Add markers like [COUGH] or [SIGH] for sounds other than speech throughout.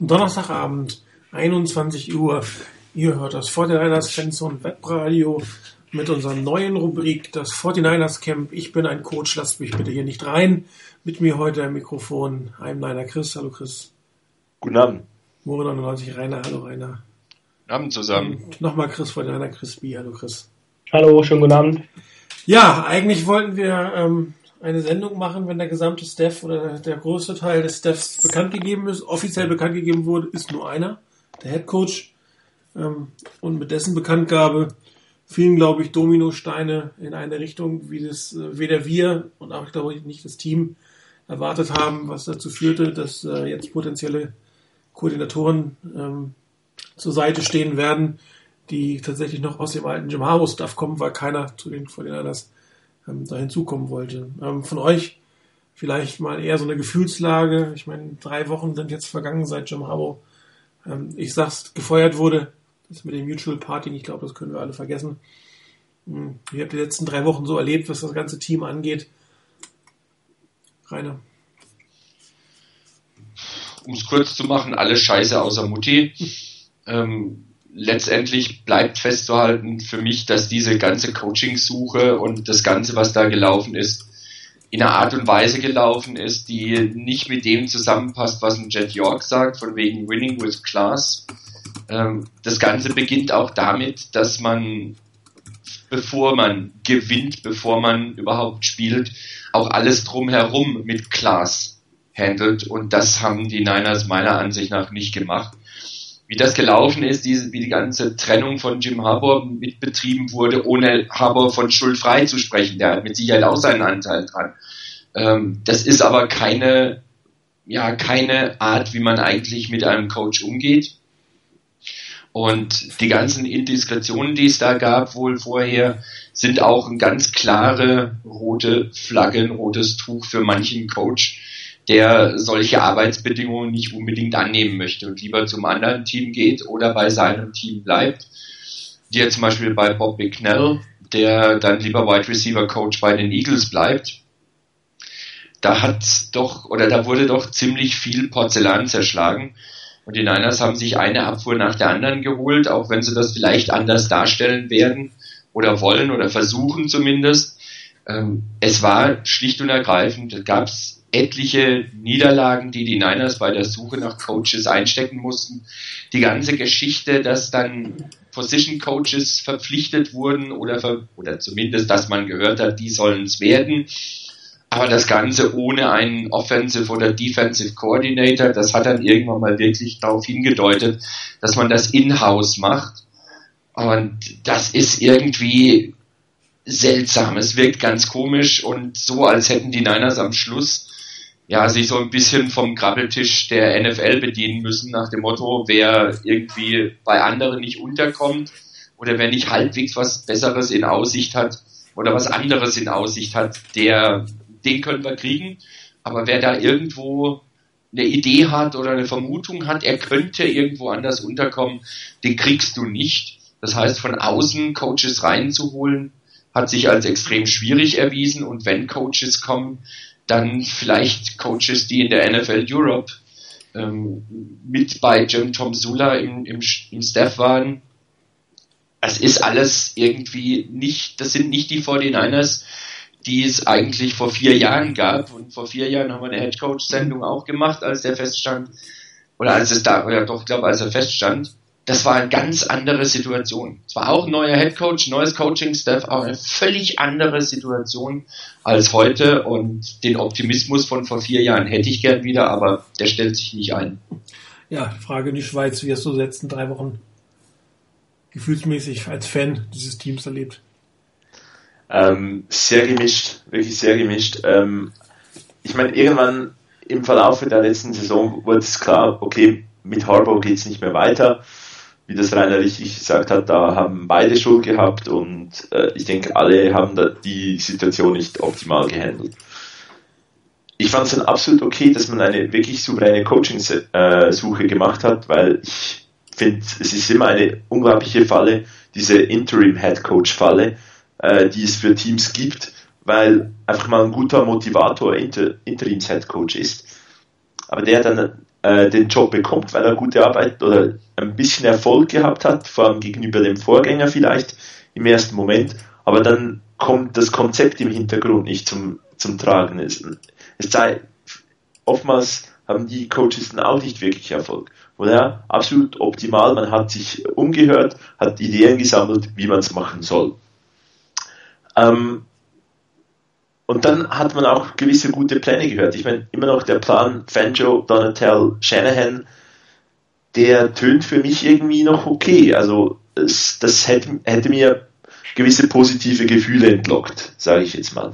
Donnerstagabend, 21 Uhr. Ihr hört das 49ers Fans und Webradio mit unserer neuen Rubrik, das 49ers Camp. Ich bin ein Coach, lasst mich bitte hier nicht rein. Mit mir heute am Mikrofon, I'm Niner Chris. Hallo Chris. Guten Abend. Moore 99 Rainer. Hallo Rainer. Guten Abend zusammen. Und nochmal Chris 49er Chris B. Hallo Chris. Hallo, schönen guten Abend. Ja, eigentlich wollten wir ähm, eine Sendung machen, wenn der gesamte Staff oder der größte Teil des Staffs bekannt gegeben ist. Offiziell bekannt gegeben wurde, ist nur einer, der Head Coach. Ähm, und mit dessen Bekanntgabe fielen, glaube ich, Dominosteine in eine Richtung, wie das äh, weder wir und auch, glaube ich, nicht das Team erwartet haben, was dazu führte, dass äh, jetzt potenzielle Koordinatoren ähm, zur Seite stehen werden, die tatsächlich noch aus dem alten Jim Harbaugh-Stuff kommen, weil keiner zu den Vorderlanders ähm, da hinzukommen wollte. Ähm, von euch vielleicht mal eher so eine Gefühlslage. Ich meine, drei Wochen sind jetzt vergangen seit Jim Harbaugh, ähm, ich sag's, gefeuert wurde. Das mit dem Mutual Party, ich glaube, das können wir alle vergessen. Hm, wie habt ihr die letzten drei Wochen so erlebt, was das ganze Team angeht? Rainer. Um es kurz zu machen, alles scheiße außer Mutti. [LAUGHS] Ähm, letztendlich bleibt festzuhalten für mich, dass diese ganze Coaching-Suche und das Ganze, was da gelaufen ist, in einer Art und Weise gelaufen ist, die nicht mit dem zusammenpasst, was ein Jet York sagt, von wegen Winning with Class. Ähm, das Ganze beginnt auch damit, dass man, bevor man gewinnt, bevor man überhaupt spielt, auch alles drumherum mit Class handelt. Und das haben die Niners meiner Ansicht nach nicht gemacht wie das gelaufen ist, diese, wie die ganze Trennung von Jim Harbour mitbetrieben wurde, ohne Harbour von Schuld frei zu sprechen. Der hat mit Sicherheit auch seinen Anteil dran. Ähm, das ist aber keine, ja, keine Art, wie man eigentlich mit einem Coach umgeht. Und die ganzen Indiskretionen, die es da gab, wohl vorher, sind auch ein ganz klare rote Flagge, ein rotes Tuch für manchen Coach, der solche Arbeitsbedingungen nicht unbedingt annehmen möchte und lieber zum anderen Team geht oder bei seinem Team bleibt. Wie zum Beispiel bei Bob Bicknell, der dann lieber Wide Receiver Coach bei den Eagles bleibt. Da hat doch, oder da wurde doch ziemlich viel Porzellan zerschlagen. Und die Niners haben sich eine Abfuhr nach der anderen geholt, auch wenn sie das vielleicht anders darstellen werden oder wollen oder versuchen zumindest. Ähm, es war schlicht und ergreifend, gab es etliche Niederlagen, die die Niners bei der Suche nach Coaches einstecken mussten. Die ganze Geschichte, dass dann Position Coaches verpflichtet wurden oder, oder zumindest, dass man gehört hat, die sollen es werden. Aber das Ganze ohne einen Offensive oder Defensive Coordinator, das hat dann irgendwann mal wirklich darauf hingedeutet, dass man das in-house macht. Und das ist irgendwie seltsam. Es wirkt ganz komisch und so, als hätten die Niners am Schluss ja, sich so ein bisschen vom Krabbeltisch der NFL bedienen müssen, nach dem Motto, wer irgendwie bei anderen nicht unterkommt oder wer nicht halbwegs was Besseres in Aussicht hat oder was anderes in Aussicht hat, der, den können wir kriegen. Aber wer da irgendwo eine Idee hat oder eine Vermutung hat, er könnte irgendwo anders unterkommen, den kriegst du nicht. Das heißt, von außen Coaches reinzuholen, hat sich als extrem schwierig erwiesen und wenn Coaches kommen, dann vielleicht Coaches, die in der NFL Europe ähm, mit bei Jim Tom Sula im, im, im Staff waren. Es ist alles irgendwie nicht, das sind nicht die 49ers, die es eigentlich vor vier Jahren gab. Und vor vier Jahren haben wir eine Headcoach-Sendung auch gemacht, als der feststand, oder als es da, oder doch, ich glaube, als er feststand das war eine ganz andere Situation. Es war auch ein neuer Headcoach, neues Coaching-Staff, aber eine völlig andere Situation als heute und den Optimismus von vor vier Jahren hätte ich gern wieder, aber der stellt sich nicht ein. Ja, Frage in die Schweiz, wie hast du letzten drei Wochen gefühlsmäßig als Fan dieses Teams erlebt? Ähm, sehr gemischt, wirklich sehr gemischt. Ähm, ich meine, irgendwann im Verlauf der letzten Saison wurde es klar, okay, mit Harbour geht es nicht mehr weiter wie das Rainer richtig gesagt hat, da haben beide Schuld gehabt und äh, ich denke, alle haben die Situation nicht optimal gehandelt. Ich fand es dann absolut okay, dass man eine wirklich souveräne Coaching-Suche gemacht hat, weil ich finde, es ist immer eine unglaubliche Falle, diese Interim-Head-Coach-Falle, äh, die es für Teams gibt, weil einfach mal ein guter Motivator Inter Interims-Head-Coach ist. Aber der dann äh, den Job bekommt, weil er gute Arbeit oder ein bisschen Erfolg gehabt hat, vor allem gegenüber dem Vorgänger vielleicht im ersten Moment, aber dann kommt das Konzept im Hintergrund nicht zum, zum Tragen. Es, es sei, oftmals haben die Coaches dann auch nicht wirklich Erfolg. Oder absolut optimal, man hat sich umgehört, hat Ideen gesammelt, wie man es machen soll. Ähm, und dann hat man auch gewisse gute Pläne gehört. Ich meine, immer noch der Plan Fanjo, Donatel, Shanahan, der tönt für mich irgendwie noch okay. Also es, das hätte, hätte mir gewisse positive Gefühle entlockt, sage ich jetzt mal.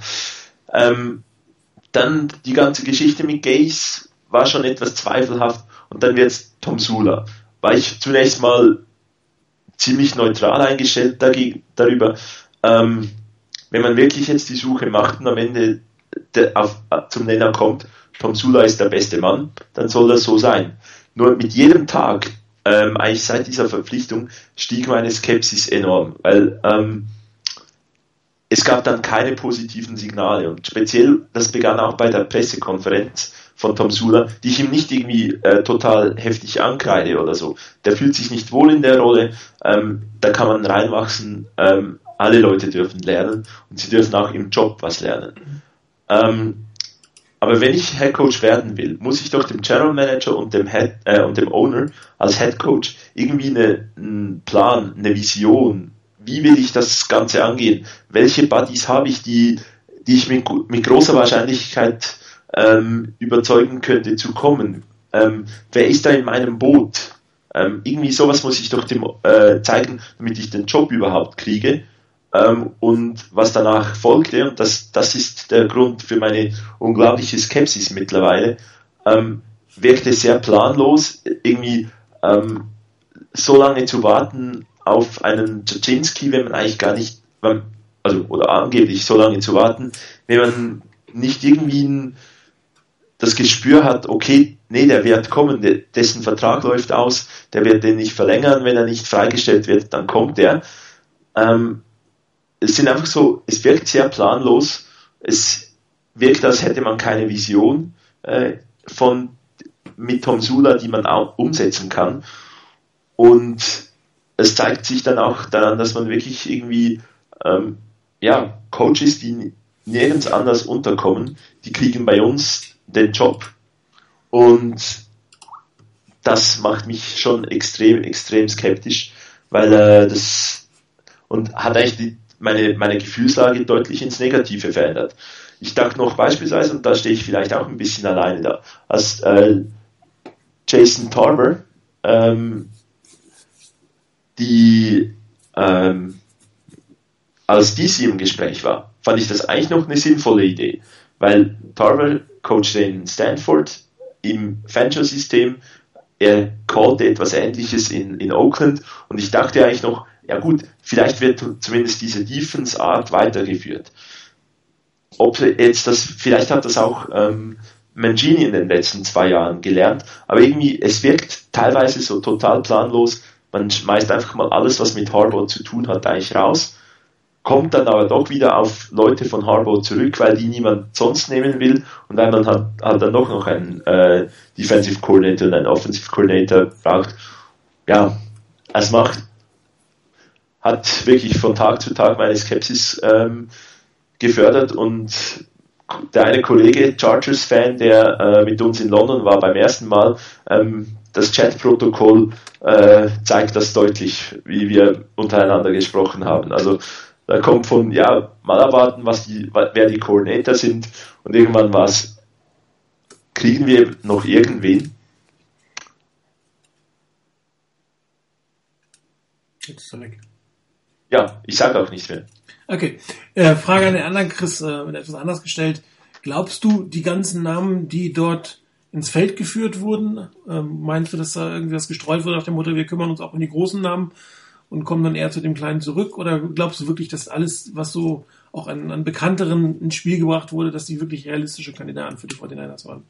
Ähm, dann die ganze Geschichte mit Gaze war schon etwas zweifelhaft und dann wird es Tom Sula. War ich zunächst mal ziemlich neutral eingestellt dagegen, darüber. Ähm, wenn man wirklich jetzt die Suche macht und am Ende auf, zum Nenner kommt, Tom Sula ist der beste Mann, dann soll das so sein. Nur mit jedem Tag, ähm, eigentlich seit dieser Verpflichtung, stieg meine Skepsis enorm, weil ähm, es gab dann keine positiven Signale und speziell, das begann auch bei der Pressekonferenz von Tom Sula, die ich ihm nicht irgendwie äh, total heftig ankreide oder so. Der fühlt sich nicht wohl in der Rolle, ähm, da kann man reinwachsen, ähm, alle Leute dürfen lernen und sie dürfen auch im Job was lernen. Ähm, aber wenn ich Head Coach werden will, muss ich doch dem General Manager und dem Head äh, und dem Owner als Head Coach irgendwie eine, einen Plan, eine Vision, wie will ich das Ganze angehen? Welche Buddies habe ich, die, die ich mit, mit großer Wahrscheinlichkeit ähm, überzeugen könnte zu kommen? Ähm, wer ist da in meinem Boot? Ähm, irgendwie sowas muss ich doch dem äh, zeigen, damit ich den Job überhaupt kriege. Ähm, und was danach folgte, und das, das ist der Grund für meine unglaubliche Skepsis mittlerweile, ähm, wirkte sehr planlos, irgendwie ähm, so lange zu warten auf einen Jaczynski, wenn man eigentlich gar nicht, also oder angeblich so lange zu warten, wenn man nicht irgendwie ein, das Gespür hat, okay, nee, der wird kommen, dessen Vertrag läuft aus, der wird den nicht verlängern, wenn er nicht freigestellt wird, dann kommt er. Ähm, es sind einfach so, es wirkt sehr planlos, es wirkt, als hätte man keine Vision äh, von mit Tom Sula, die man auch umsetzen kann. Und es zeigt sich dann auch daran, dass man wirklich irgendwie ähm, ja, Coaches, die nirgends anders unterkommen, die kriegen bei uns den Job. Und das macht mich schon extrem, extrem skeptisch, weil äh, das und hat eigentlich die, meine, meine Gefühlslage deutlich ins Negative verändert. Ich dachte noch beispielsweise, und da stehe ich vielleicht auch ein bisschen alleine da, als äh, Jason Tarver, ähm, die ähm, als DC im Gespräch war, fand ich das eigentlich noch eine sinnvolle Idee, weil Tarver coachte in Stanford im Fantasy-System, er callte etwas ähnliches in, in Oakland und ich dachte eigentlich noch, ja gut, vielleicht wird zumindest diese Defense-Art weitergeführt. Ob jetzt das, vielleicht hat das auch ähm, Mangini in den letzten zwei Jahren gelernt, aber irgendwie, es wirkt teilweise so total planlos, man schmeißt einfach mal alles, was mit Harbour zu tun hat, eigentlich raus, kommt dann aber doch wieder auf Leute von Harbour zurück, weil die niemand sonst nehmen will und weil man hat, hat dann doch noch einen äh, Defensive Coordinator und einen Offensive Coordinator braucht. Ja, es macht hat wirklich von Tag zu Tag meine Skepsis ähm, gefördert und der eine Kollege, Chargers-Fan, der äh, mit uns in London war beim ersten Mal, ähm, das Chat-Protokoll äh, zeigt das deutlich, wie wir untereinander gesprochen haben. Also da kommt von, ja, mal abwarten, was die, wer die Coordinator sind und irgendwann was, kriegen wir noch irgendwen? Jetzt ist er weg. Ja, ich sage auch nichts mehr. Okay. Äh, Frage an den anderen Chris, äh, etwas anders gestellt. Glaubst du, die ganzen Namen, die dort ins Feld geführt wurden, ähm, meinst du, dass da irgendwas gestreut wurde nach dem Motto, wir kümmern uns auch um die großen Namen und kommen dann eher zu dem Kleinen zurück? Oder glaubst du wirklich, dass alles, was so auch an, an Bekannteren ins Spiel gebracht wurde, dass die wirklich realistische Kandidaten für die 49ers waren?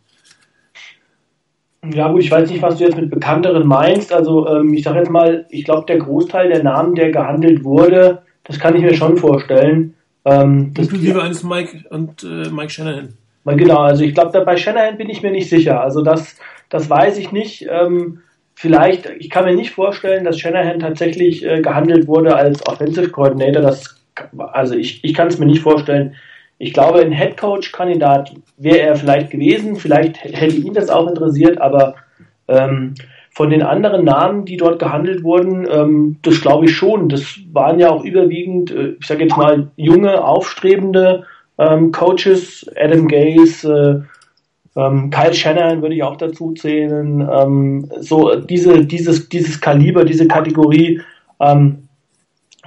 Ja gut, ich weiß nicht, was du jetzt mit Bekannteren meinst. Also ähm, ich sage jetzt mal, ich glaube, der Großteil der Namen, der gehandelt wurde, das kann ich mir schon vorstellen. Ähm, Inklusive eines Mike und äh, Mike Shanahan. Genau, also ich glaube, bei Shanahan bin ich mir nicht sicher. Also das, das weiß ich nicht. Ähm, vielleicht, ich kann mir nicht vorstellen, dass Shanahan tatsächlich äh, gehandelt wurde als Offensive Coordinator. Das, also ich, ich kann es mir nicht vorstellen. Ich glaube, ein Head Coach Kandidat wäre er vielleicht gewesen. Vielleicht hätte ihn das auch interessiert, aber ähm, von den anderen Namen, die dort gehandelt wurden, ähm, das glaube ich schon. Das waren ja auch überwiegend, äh, ich sage jetzt mal, junge, aufstrebende ähm, Coaches. Adam Gaze, äh, ähm, Kyle Shannon würde ich auch dazu zählen. Ähm, so diese, dieses, dieses Kaliber, diese Kategorie, ähm,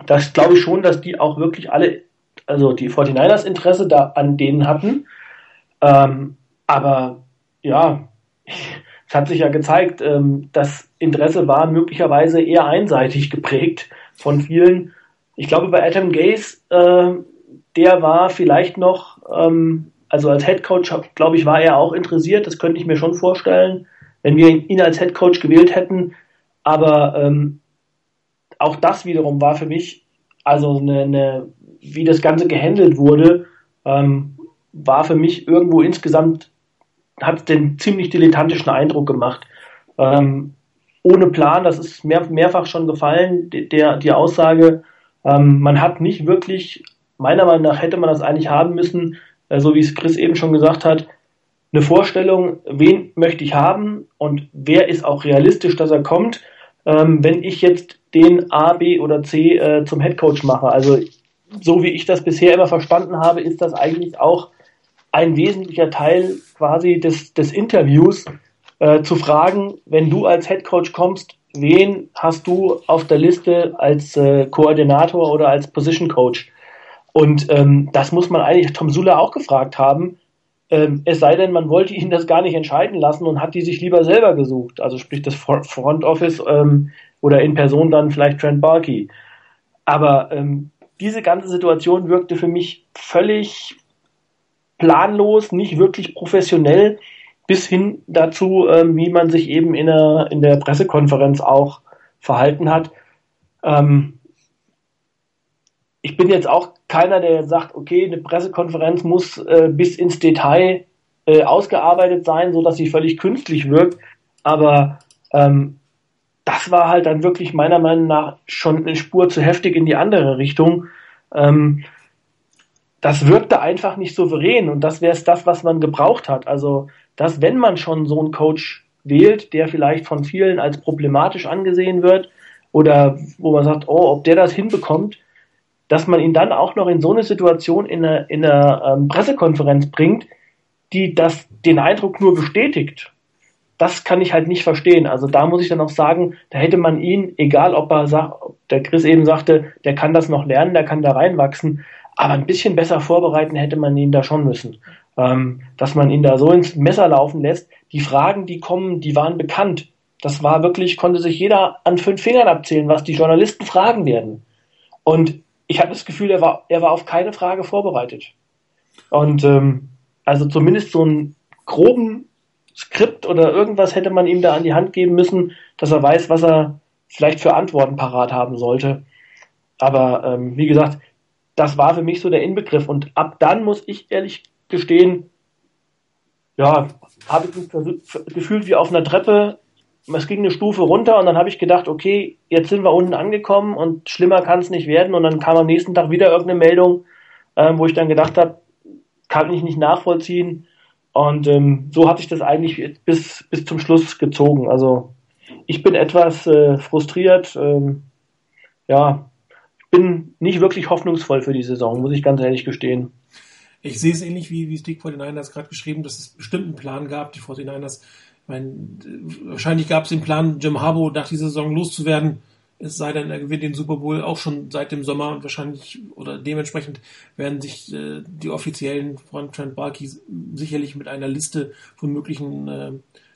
das glaube ich schon, dass die auch wirklich alle, also die 49ers Interesse da an denen hatten. Ähm, aber ja, [LAUGHS] es hat sich ja gezeigt, ähm, das Interesse war möglicherweise eher einseitig geprägt von vielen. Ich glaube, bei Adam Gaze, äh, der war vielleicht noch, ähm, also als Head Coach, glaube ich, war er auch interessiert. Das könnte ich mir schon vorstellen, wenn wir ihn als Head Coach gewählt hätten. Aber ähm, auch das wiederum war für mich, also eine, eine wie das Ganze gehandelt wurde, ähm, war für mich irgendwo insgesamt hat den ziemlich dilettantischen Eindruck gemacht. Ähm, ohne Plan, das ist mehr, mehrfach schon gefallen, der, die Aussage, ähm, man hat nicht wirklich, meiner Meinung nach hätte man das eigentlich haben müssen, äh, so wie es Chris eben schon gesagt hat, eine Vorstellung, wen möchte ich haben und wer ist auch realistisch, dass er kommt, ähm, wenn ich jetzt den A, B oder C äh, zum Headcoach mache. Also so wie ich das bisher immer verstanden habe, ist das eigentlich auch ein wesentlicher Teil quasi des, des Interviews, äh, zu fragen, wenn du als Head Coach kommst, wen hast du auf der Liste als äh, Koordinator oder als Position Coach? Und ähm, das muss man eigentlich Tom Sula auch gefragt haben. Ähm, es sei denn, man wollte ihn das gar nicht entscheiden lassen und hat die sich lieber selber gesucht. Also sprich das Front Office ähm, oder in Person dann vielleicht Trent Barkey. Aber ähm, diese ganze Situation wirkte für mich völlig planlos, nicht wirklich professionell, bis hin dazu, ähm, wie man sich eben in der, in der Pressekonferenz auch verhalten hat. Ähm, ich bin jetzt auch keiner, der sagt, okay, eine Pressekonferenz muss äh, bis ins Detail äh, ausgearbeitet sein, so dass sie völlig künstlich wirkt. Aber ähm, das war halt dann wirklich meiner Meinung nach schon eine Spur zu heftig in die andere Richtung. Ähm, das wirkte einfach nicht souverän und das wäre es das, was man gebraucht hat. Also, dass wenn man schon so einen Coach wählt, der vielleicht von vielen als problematisch angesehen wird oder wo man sagt, oh, ob der das hinbekommt, dass man ihn dann auch noch in so eine Situation in einer, in einer ähm, Pressekonferenz bringt, die das den Eindruck nur bestätigt. Das kann ich halt nicht verstehen. Also da muss ich dann auch sagen, da hätte man ihn, egal ob er sagt, der Chris eben sagte, der kann das noch lernen, der kann da reinwachsen, aber ein bisschen besser vorbereiten hätte man ihn da schon müssen. Ähm, dass man ihn da so ins Messer laufen lässt. Die Fragen, die kommen, die waren bekannt. Das war wirklich, konnte sich jeder an fünf Fingern abzählen, was die Journalisten fragen werden. Und ich hatte das Gefühl, er war, er war auf keine Frage vorbereitet. Und ähm, also zumindest so einen groben Skript oder irgendwas hätte man ihm da an die Hand geben müssen, dass er weiß, was er vielleicht für Antworten parat haben sollte. Aber ähm, wie gesagt, das war für mich so der Inbegriff. Und ab dann muss ich ehrlich gestehen, ja, habe ich mich gefühlt wie auf einer Treppe. Es ging eine Stufe runter und dann habe ich gedacht, okay, jetzt sind wir unten angekommen und schlimmer kann es nicht werden. Und dann kam am nächsten Tag wieder irgendeine Meldung, äh, wo ich dann gedacht habe, kann ich nicht nachvollziehen. Und ähm, so hatte ich das eigentlich bis, bis zum Schluss gezogen. Also ich bin etwas äh, frustriert. Ähm, ja, bin nicht wirklich hoffnungsvoll für die Saison, muss ich ganz ehrlich gestehen. Ich sehe es ähnlich wie, wie Stick 49ers gerade geschrieben, dass es bestimmt einen Plan gab, die 49ers. Ich meine, wahrscheinlich gab es den Plan, Jim Harbaugh nach dieser Saison loszuwerden. Es sei denn, er gewinnt den Super Bowl auch schon seit dem Sommer und wahrscheinlich oder dementsprechend werden sich äh, die Offiziellen von Trent Barkey sicherlich mit einer Liste von möglichen äh,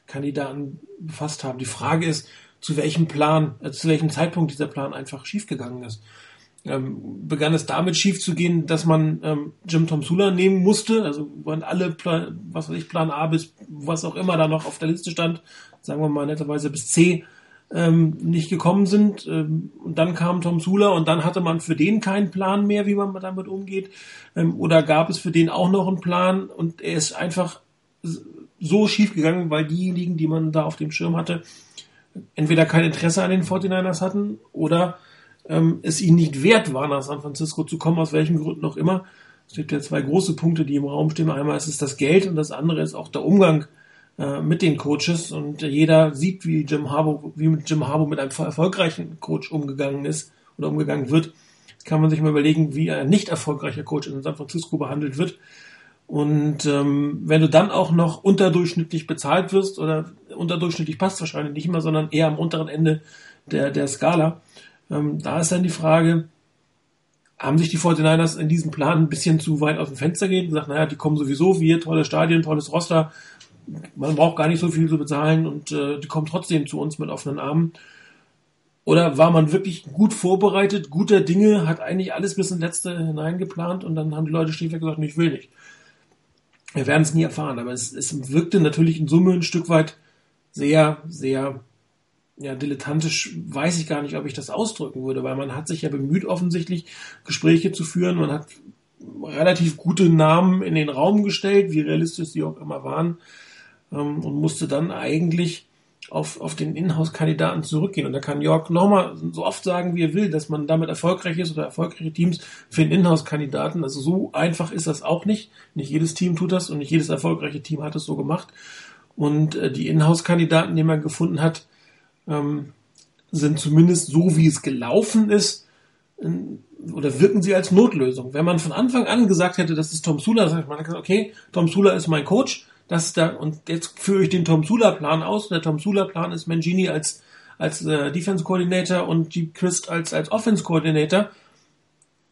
Kandidaten befasst haben. Die Frage ist, zu welchem Plan, äh, zu welchem Zeitpunkt dieser Plan einfach schiefgegangen ist ähm, begann es damit schief zu gehen, dass man ähm, Jim Tom Sula nehmen musste. Also waren alle, Plan, was weiß ich, Plan A bis was auch immer da noch auf der Liste stand, sagen wir mal netterweise bis C, ähm, nicht gekommen sind. Ähm, und dann kam Tom Sula und dann hatte man für den keinen Plan mehr, wie man damit umgeht. Ähm, oder gab es für den auch noch einen Plan und er ist einfach so schief gegangen, weil diejenigen, die man da auf dem Schirm hatte, entweder kein Interesse an den 49ers hatten oder ähm, es ihnen nicht wert war, nach San Francisco zu kommen, aus welchen Gründen auch immer. Es gibt ja zwei große Punkte, die im Raum stehen. Einmal ist es das Geld und das andere ist auch der Umgang äh, mit den Coaches. Und jeder sieht, wie Jim Harbaugh, wie mit Jim Harbaugh mit einem erfolgreichen Coach umgegangen ist oder umgegangen wird. Kann man sich mal überlegen, wie ein nicht erfolgreicher Coach in San Francisco behandelt wird. Und ähm, wenn du dann auch noch unterdurchschnittlich bezahlt wirst oder unterdurchschnittlich passt wahrscheinlich nicht immer, sondern eher am unteren Ende der, der Skala, ähm, da ist dann die Frage, haben sich die 49ers in diesem Plan ein bisschen zu weit aus dem Fenster gehen und gesagt, naja, die kommen sowieso, wir, tolle Stadien, tolles Roster, man braucht gar nicht so viel zu bezahlen und äh, die kommen trotzdem zu uns mit offenen Armen. Oder war man wirklich gut vorbereitet, guter Dinge, hat eigentlich alles bis ins Letzte hineingeplant und dann haben die Leute schlichtweg gesagt, ich will nicht. Wir werden es nie erfahren, aber es, es wirkte natürlich in Summe ein Stück weit sehr, sehr ja, dilettantisch weiß ich gar nicht, ob ich das ausdrücken würde, weil man hat sich ja bemüht, offensichtlich Gespräche zu führen. Man hat relativ gute Namen in den Raum gestellt, wie realistisch sie auch immer waren, ähm, und musste dann eigentlich auf, auf den Inhouse-Kandidaten zurückgehen. Und da kann Jörg nochmal so oft sagen, wie er will, dass man damit erfolgreich ist oder erfolgreiche Teams für den Inhouse-Kandidaten. Also so einfach ist das auch nicht. Nicht jedes Team tut das und nicht jedes erfolgreiche Team hat es so gemacht. Und äh, die Inhouse-Kandidaten, die man gefunden hat, ähm, sind zumindest so, wie es gelaufen ist, oder wirken sie als Notlösung. Wenn man von Anfang an gesagt hätte, das ist Tom Sula, sagt man, okay, Tom Sula ist mein Coach, das da, und jetzt führe ich den Tom Sula Plan aus. Der Tom Sula Plan ist Mangini als, als äh, Defense Coordinator und Jeep Christ als, als Offense Coordinator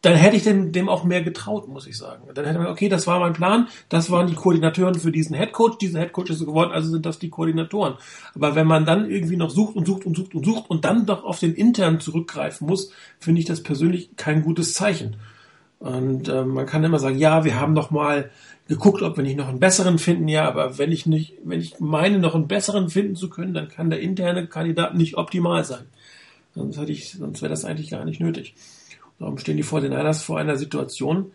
dann hätte ich dem, dem auch mehr getraut, muss ich sagen. Dann hätte man, okay, das war mein Plan, das waren die Koordinatoren für diesen Headcoach, dieser Headcoach ist so geworden, also sind das die Koordinatoren. Aber wenn man dann irgendwie noch sucht und sucht und sucht und sucht und dann doch auf den intern zurückgreifen muss, finde ich das persönlich kein gutes Zeichen. Und äh, man kann immer sagen, ja, wir haben noch mal geguckt, ob wir nicht noch einen besseren finden, ja, aber wenn ich nicht, wenn ich meine, noch einen besseren finden zu können, dann kann der interne Kandidat nicht optimal sein. Sonst hätte ich, sonst wäre das eigentlich gar nicht nötig. Darum stehen die 49ers vor einer Situation,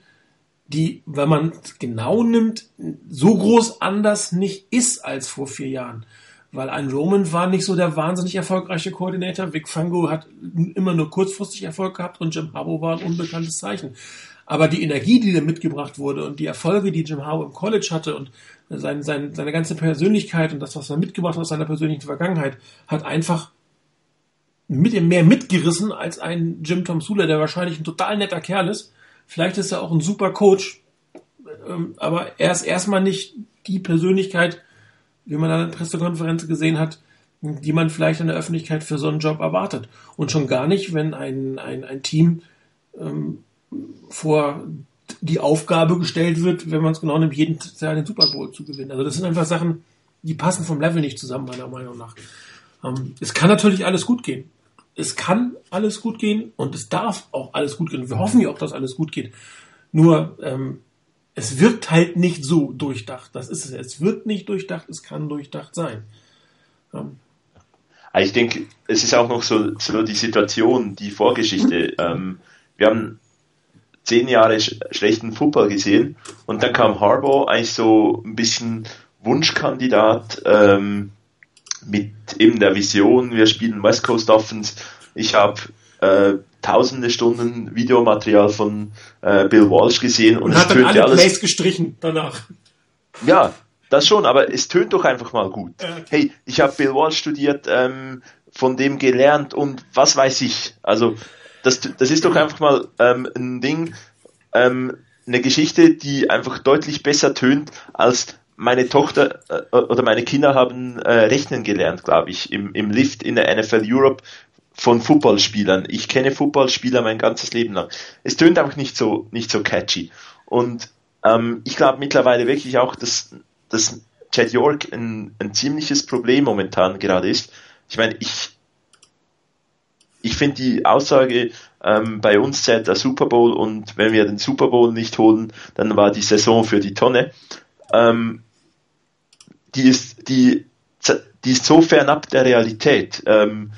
die, wenn man es genau nimmt, so groß anders nicht ist als vor vier Jahren. Weil ein Roman war nicht so der wahnsinnig erfolgreiche Koordinator. Vic Fango hat immer nur kurzfristig Erfolg gehabt und Jim Harbaugh war ein unbekanntes Zeichen. Aber die Energie, die da mitgebracht wurde und die Erfolge, die Jim Harbaugh im College hatte und sein, sein, seine ganze Persönlichkeit und das, was er mitgebracht hat aus seiner persönlichen Vergangenheit, hat einfach mit, mehr mitgerissen als ein Jim Tom Sula, der wahrscheinlich ein total netter Kerl ist. Vielleicht ist er auch ein super Coach, ähm, aber er ist erstmal nicht die Persönlichkeit, wie man an der Pressekonferenz gesehen hat, die man vielleicht in der Öffentlichkeit für so einen Job erwartet. Und schon gar nicht, wenn ein, ein, ein Team ähm, vor die Aufgabe gestellt wird, wenn man es genau nimmt, jeden Jahr den Super Bowl zu gewinnen. Also das sind einfach Sachen, die passen vom Level nicht zusammen, meiner Meinung nach. Ähm, es kann natürlich alles gut gehen es kann alles gut gehen und es darf auch alles gut gehen. Wir hoffen ja auch, dass alles gut geht. Nur ähm, es wirkt halt nicht so durchdacht. Das ist es. Es wird nicht durchdacht, es kann durchdacht sein. Ähm. Ich denke, es ist auch noch so, so die Situation, die Vorgeschichte. Ähm, wir haben zehn Jahre sch schlechten Football gesehen und dann kam Harbaugh eigentlich so ein bisschen Wunschkandidat. Ähm, mit eben der Vision, wir spielen West Coast Offense. Ich habe äh, tausende Stunden Videomaterial von äh, Bill Walsh gesehen und, und hat dann alle alles, Plays gestrichen danach. Ja, das schon, aber es tönt doch einfach mal gut. Hey, ich habe Bill Walsh studiert, ähm, von dem gelernt und was weiß ich. Also das, das ist doch einfach mal ähm, ein Ding, ähm, eine Geschichte, die einfach deutlich besser tönt als meine Tochter äh, oder meine Kinder haben äh, rechnen gelernt, glaube ich, im, im Lift in der NFL Europe von Footballspielern. Ich kenne Footballspieler mein ganzes Leben lang. Es tönt einfach nicht so nicht so catchy. Und ähm, ich glaube mittlerweile wirklich auch, dass, dass Chad York ein, ein ziemliches Problem momentan gerade ist. Ich meine, ich ich finde die Aussage, ähm, bei uns zählt der Super Bowl und wenn wir den Super Bowl nicht holen, dann war die Saison für die Tonne. Ähm, die ist, die, die ist so fernab der Realität. Ähm,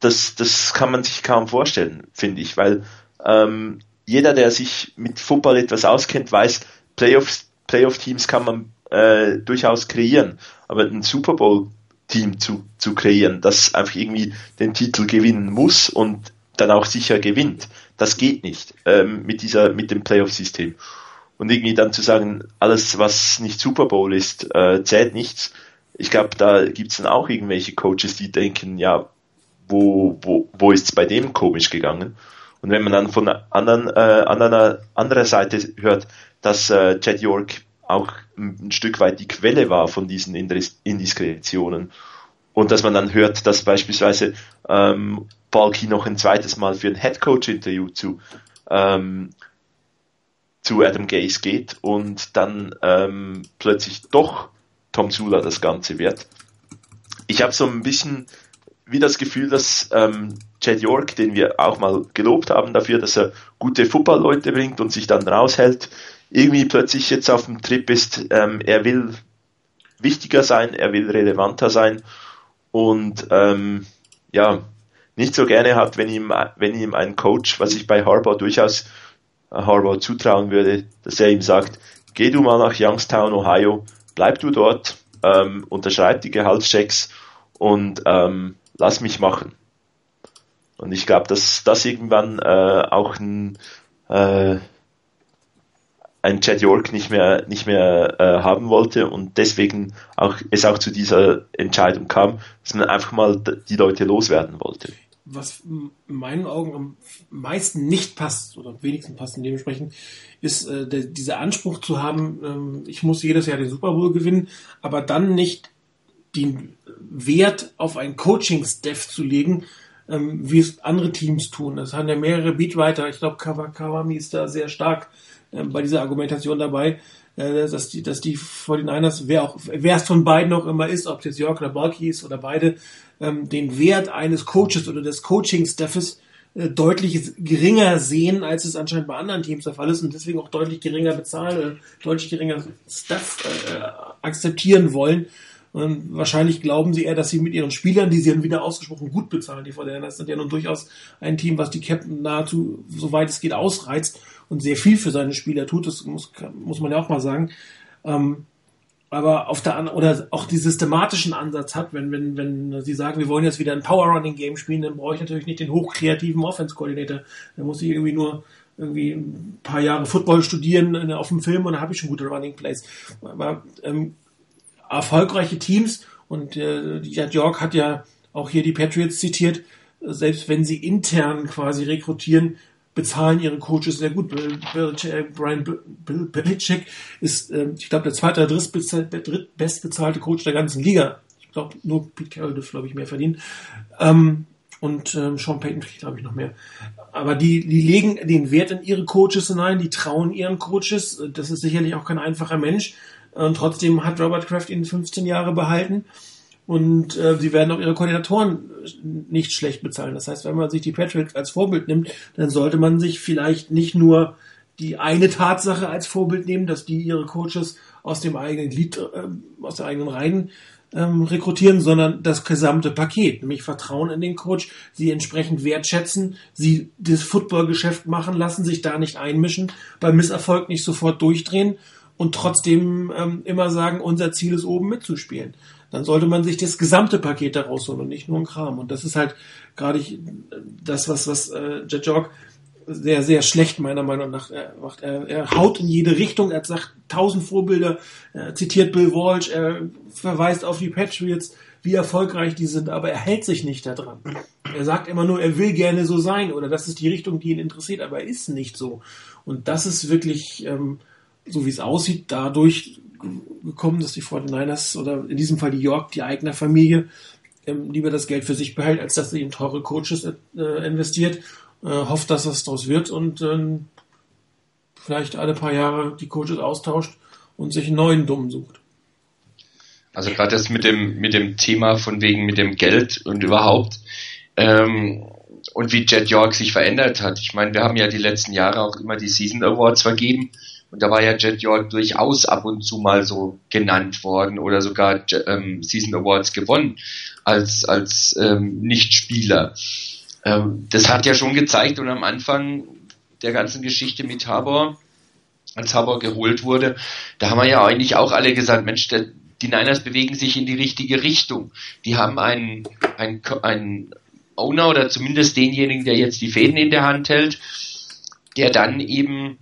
das, das kann man sich kaum vorstellen, finde ich, weil ähm, jeder, der sich mit Football etwas auskennt, weiß, Playoffs, Playoff-Teams kann man äh, durchaus kreieren. Aber ein Super Bowl Team zu, zu kreieren, das einfach irgendwie den Titel gewinnen muss und dann auch sicher gewinnt. Das geht nicht ähm, mit dieser, mit dem Playoff-System. Und irgendwie dann zu sagen, alles, was nicht Super Bowl ist, äh, zählt nichts. Ich glaube, da gibt es dann auch irgendwelche Coaches, die denken, ja, wo, wo, wo ist es bei dem komisch gegangen? Und wenn man dann von anderen, äh, anderer, anderer Seite hört, dass äh, Chad York auch ein Stück weit die Quelle war von diesen Indiskretionen. Und dass man dann hört, dass beispielsweise ähm, Balki noch ein zweites Mal für ein Headcoach-Interview zu, ähm, zu Adam Gaze geht und dann ähm, plötzlich doch Tom Sula das Ganze wird. Ich habe so ein bisschen wie das Gefühl, dass ähm, Chad York, den wir auch mal gelobt haben dafür, dass er gute Football-Leute bringt und sich dann raushält, irgendwie plötzlich jetzt auf dem Trip ist, ähm, er will wichtiger sein, er will relevanter sein und ähm, ja, nicht so gerne hat, wenn ihm, wenn ihm ein Coach, was ich bei Harbour durchaus äh, Harbour zutrauen würde, dass er ihm sagt, geh du mal nach Youngstown, Ohio, bleib du dort, ähm, unterschreib die Gehaltschecks und ähm, lass mich machen. Und ich glaube, dass das irgendwann äh, auch ein äh, ein Chad York nicht mehr nicht mehr äh, haben wollte und deswegen auch es auch zu dieser Entscheidung kam, dass man einfach mal die Leute loswerden wollte. Was in meinen Augen am meisten nicht passt oder am wenigsten passt in dementsprechend, ist äh, der, dieser Anspruch zu haben, ähm, ich muss jedes Jahr den Super Bowl gewinnen, aber dann nicht den Wert auf ein Coaching-Staff zu legen, ähm, wie es andere Teams tun. Das haben ja mehrere Beatwriter, ich glaube Kawami ist da sehr stark äh, bei dieser Argumentation dabei, äh, dass die, dass die 49ers, wer auch, wer es von beiden auch immer ist, ob es jetzt Jörg oder Balky ist oder beide, ähm, den Wert eines Coaches oder des Coaching-Staffes äh, deutlich geringer sehen, als es anscheinend bei anderen Teams der Fall ist und deswegen auch deutlich geringer bezahlen, deutlich geringer Staff akzeptieren wollen. Und wahrscheinlich glauben sie eher, dass sie mit ihren Spielern, die sie dann wieder ausgesprochen gut bezahlen, die Fortinanders sind ja nun durchaus ein Team, was die Captain nahezu, soweit es geht, ausreizt und sehr viel für seine Spieler tut. Das muss, muss man ja auch mal sagen. Ähm, aber auf der oder auch die systematischen Ansatz hat, wenn, wenn, wenn sie sagen, wir wollen jetzt wieder ein Power Running Game spielen, dann brauche ich natürlich nicht den hochkreativen Offense Coordinator. Da muss ich irgendwie nur irgendwie ein paar Jahre Football studieren auf dem Film und dann habe ich schon gute Running Plays. Aber ähm, erfolgreiche Teams und äh, York hat ja auch hier die Patriots zitiert, selbst wenn sie intern quasi rekrutieren, bezahlen ihre Coaches sehr gut. Brian Belichick ist, äh, ich glaube, der zweite oder drittbestbezahlte Coach der ganzen Liga. Ich glaube, nur Pete Carroll dürfte, glaube ich, mehr verdienen. Ähm, und ähm, Sean Payton kriegt, glaube ich, noch mehr. Aber die, die legen den Wert in ihre Coaches hinein, die trauen ihren Coaches. Das ist sicherlich auch kein einfacher Mensch. Und trotzdem hat Robert Kraft ihn 15 Jahre behalten. Und äh, sie werden auch ihre Koordinatoren nicht schlecht bezahlen. Das heißt, wenn man sich die Patriots als Vorbild nimmt, dann sollte man sich vielleicht nicht nur die eine Tatsache als Vorbild nehmen, dass die ihre Coaches aus dem eigenen Glied, äh, aus der eigenen Reihen ähm, rekrutieren, sondern das gesamte Paket, nämlich Vertrauen in den Coach, sie entsprechend wertschätzen, sie das Footballgeschäft machen lassen, sich da nicht einmischen, beim Misserfolg nicht sofort durchdrehen und trotzdem ähm, immer sagen, unser Ziel ist oben mitzuspielen. Dann sollte man sich das gesamte Paket daraus holen und nicht nur ein Kram. Und das ist halt gerade das, was, was äh, Jet Jog sehr, sehr schlecht meiner Meinung nach er macht. Er, er haut in jede Richtung, er sagt tausend Vorbilder, er zitiert Bill Walsh, er verweist auf die Patriots, wie erfolgreich die sind, aber er hält sich nicht daran. Er sagt immer nur, er will gerne so sein oder das ist die Richtung, die ihn interessiert, aber er ist nicht so. Und das ist wirklich ähm, so wie es aussieht, dadurch gekommen, dass die 49ers oder in diesem Fall die York, die eigene Familie, ähm, lieber das Geld für sich behält, als dass sie in teure Coaches äh, investiert, äh, hofft, dass das daraus wird und äh, vielleicht alle paar Jahre die Coaches austauscht und sich einen neuen Dummen sucht. Also gerade das mit dem, mit dem Thema von wegen mit dem Geld und überhaupt ähm, und wie Jet York sich verändert hat. Ich meine, wir haben ja die letzten Jahre auch immer die Season Awards vergeben und da war ja Jet York durchaus ab und zu mal so genannt worden oder sogar ähm, Season Awards gewonnen als, als ähm, Nichtspieler. Ähm, das hat ja schon gezeigt und am Anfang der ganzen Geschichte mit Tabor als Harbour geholt wurde, da haben wir ja eigentlich auch alle gesagt, Mensch, der, die Niners bewegen sich in die richtige Richtung. Die haben einen, einen, einen Owner oder zumindest denjenigen, der jetzt die Fäden in der Hand hält, der dann eben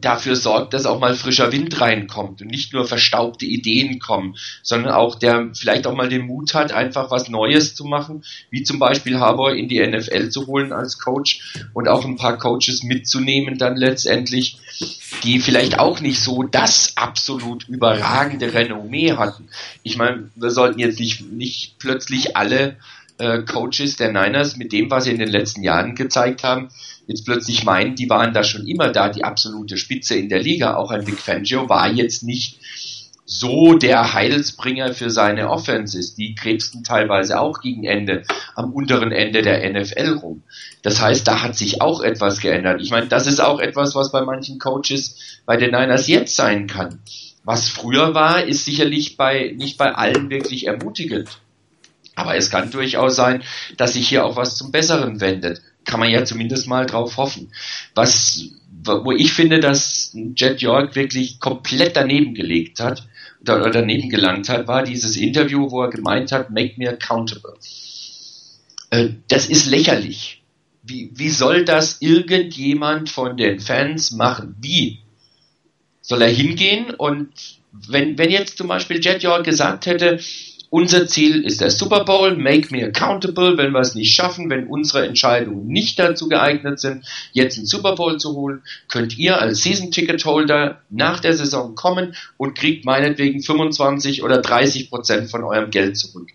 dafür sorgt, dass auch mal frischer Wind reinkommt und nicht nur verstaubte Ideen kommen, sondern auch der vielleicht auch mal den Mut hat, einfach was Neues zu machen, wie zum Beispiel Harbour in die NFL zu holen als Coach und auch ein paar Coaches mitzunehmen dann letztendlich, die vielleicht auch nicht so das absolut überragende Renommee hatten. Ich meine, wir sollten jetzt nicht, nicht plötzlich alle äh, Coaches der Niners mit dem, was sie in den letzten Jahren gezeigt haben, jetzt plötzlich meinen, die waren da schon immer da, die absolute Spitze in der Liga. Auch ein Vic Fangio war jetzt nicht so der Heilsbringer für seine Offenses. Die krebsten teilweise auch gegen Ende am unteren Ende der NFL rum. Das heißt, da hat sich auch etwas geändert. Ich meine, das ist auch etwas, was bei manchen Coaches bei den Niners jetzt sein kann. Was früher war, ist sicherlich bei, nicht bei allen wirklich ermutigend. Aber es kann durchaus sein, dass sich hier auch was zum Besseren wendet. Kann man ja zumindest mal drauf hoffen. Was, wo ich finde, dass Jet York wirklich komplett daneben gelegt hat, oder daneben gelangt hat, war dieses Interview, wo er gemeint hat, make me accountable. Äh, das ist lächerlich. Wie, wie soll das irgendjemand von den Fans machen? Wie? Soll er hingehen und wenn, wenn jetzt zum Beispiel Jet York gesagt hätte, unser Ziel ist der Super Bowl. Make me accountable, wenn wir es nicht schaffen, wenn unsere Entscheidungen nicht dazu geeignet sind, jetzt einen Super Bowl zu holen, könnt ihr als Season Ticket Holder nach der Saison kommen und kriegt meinetwegen 25 oder 30 Prozent von eurem Geld zurück.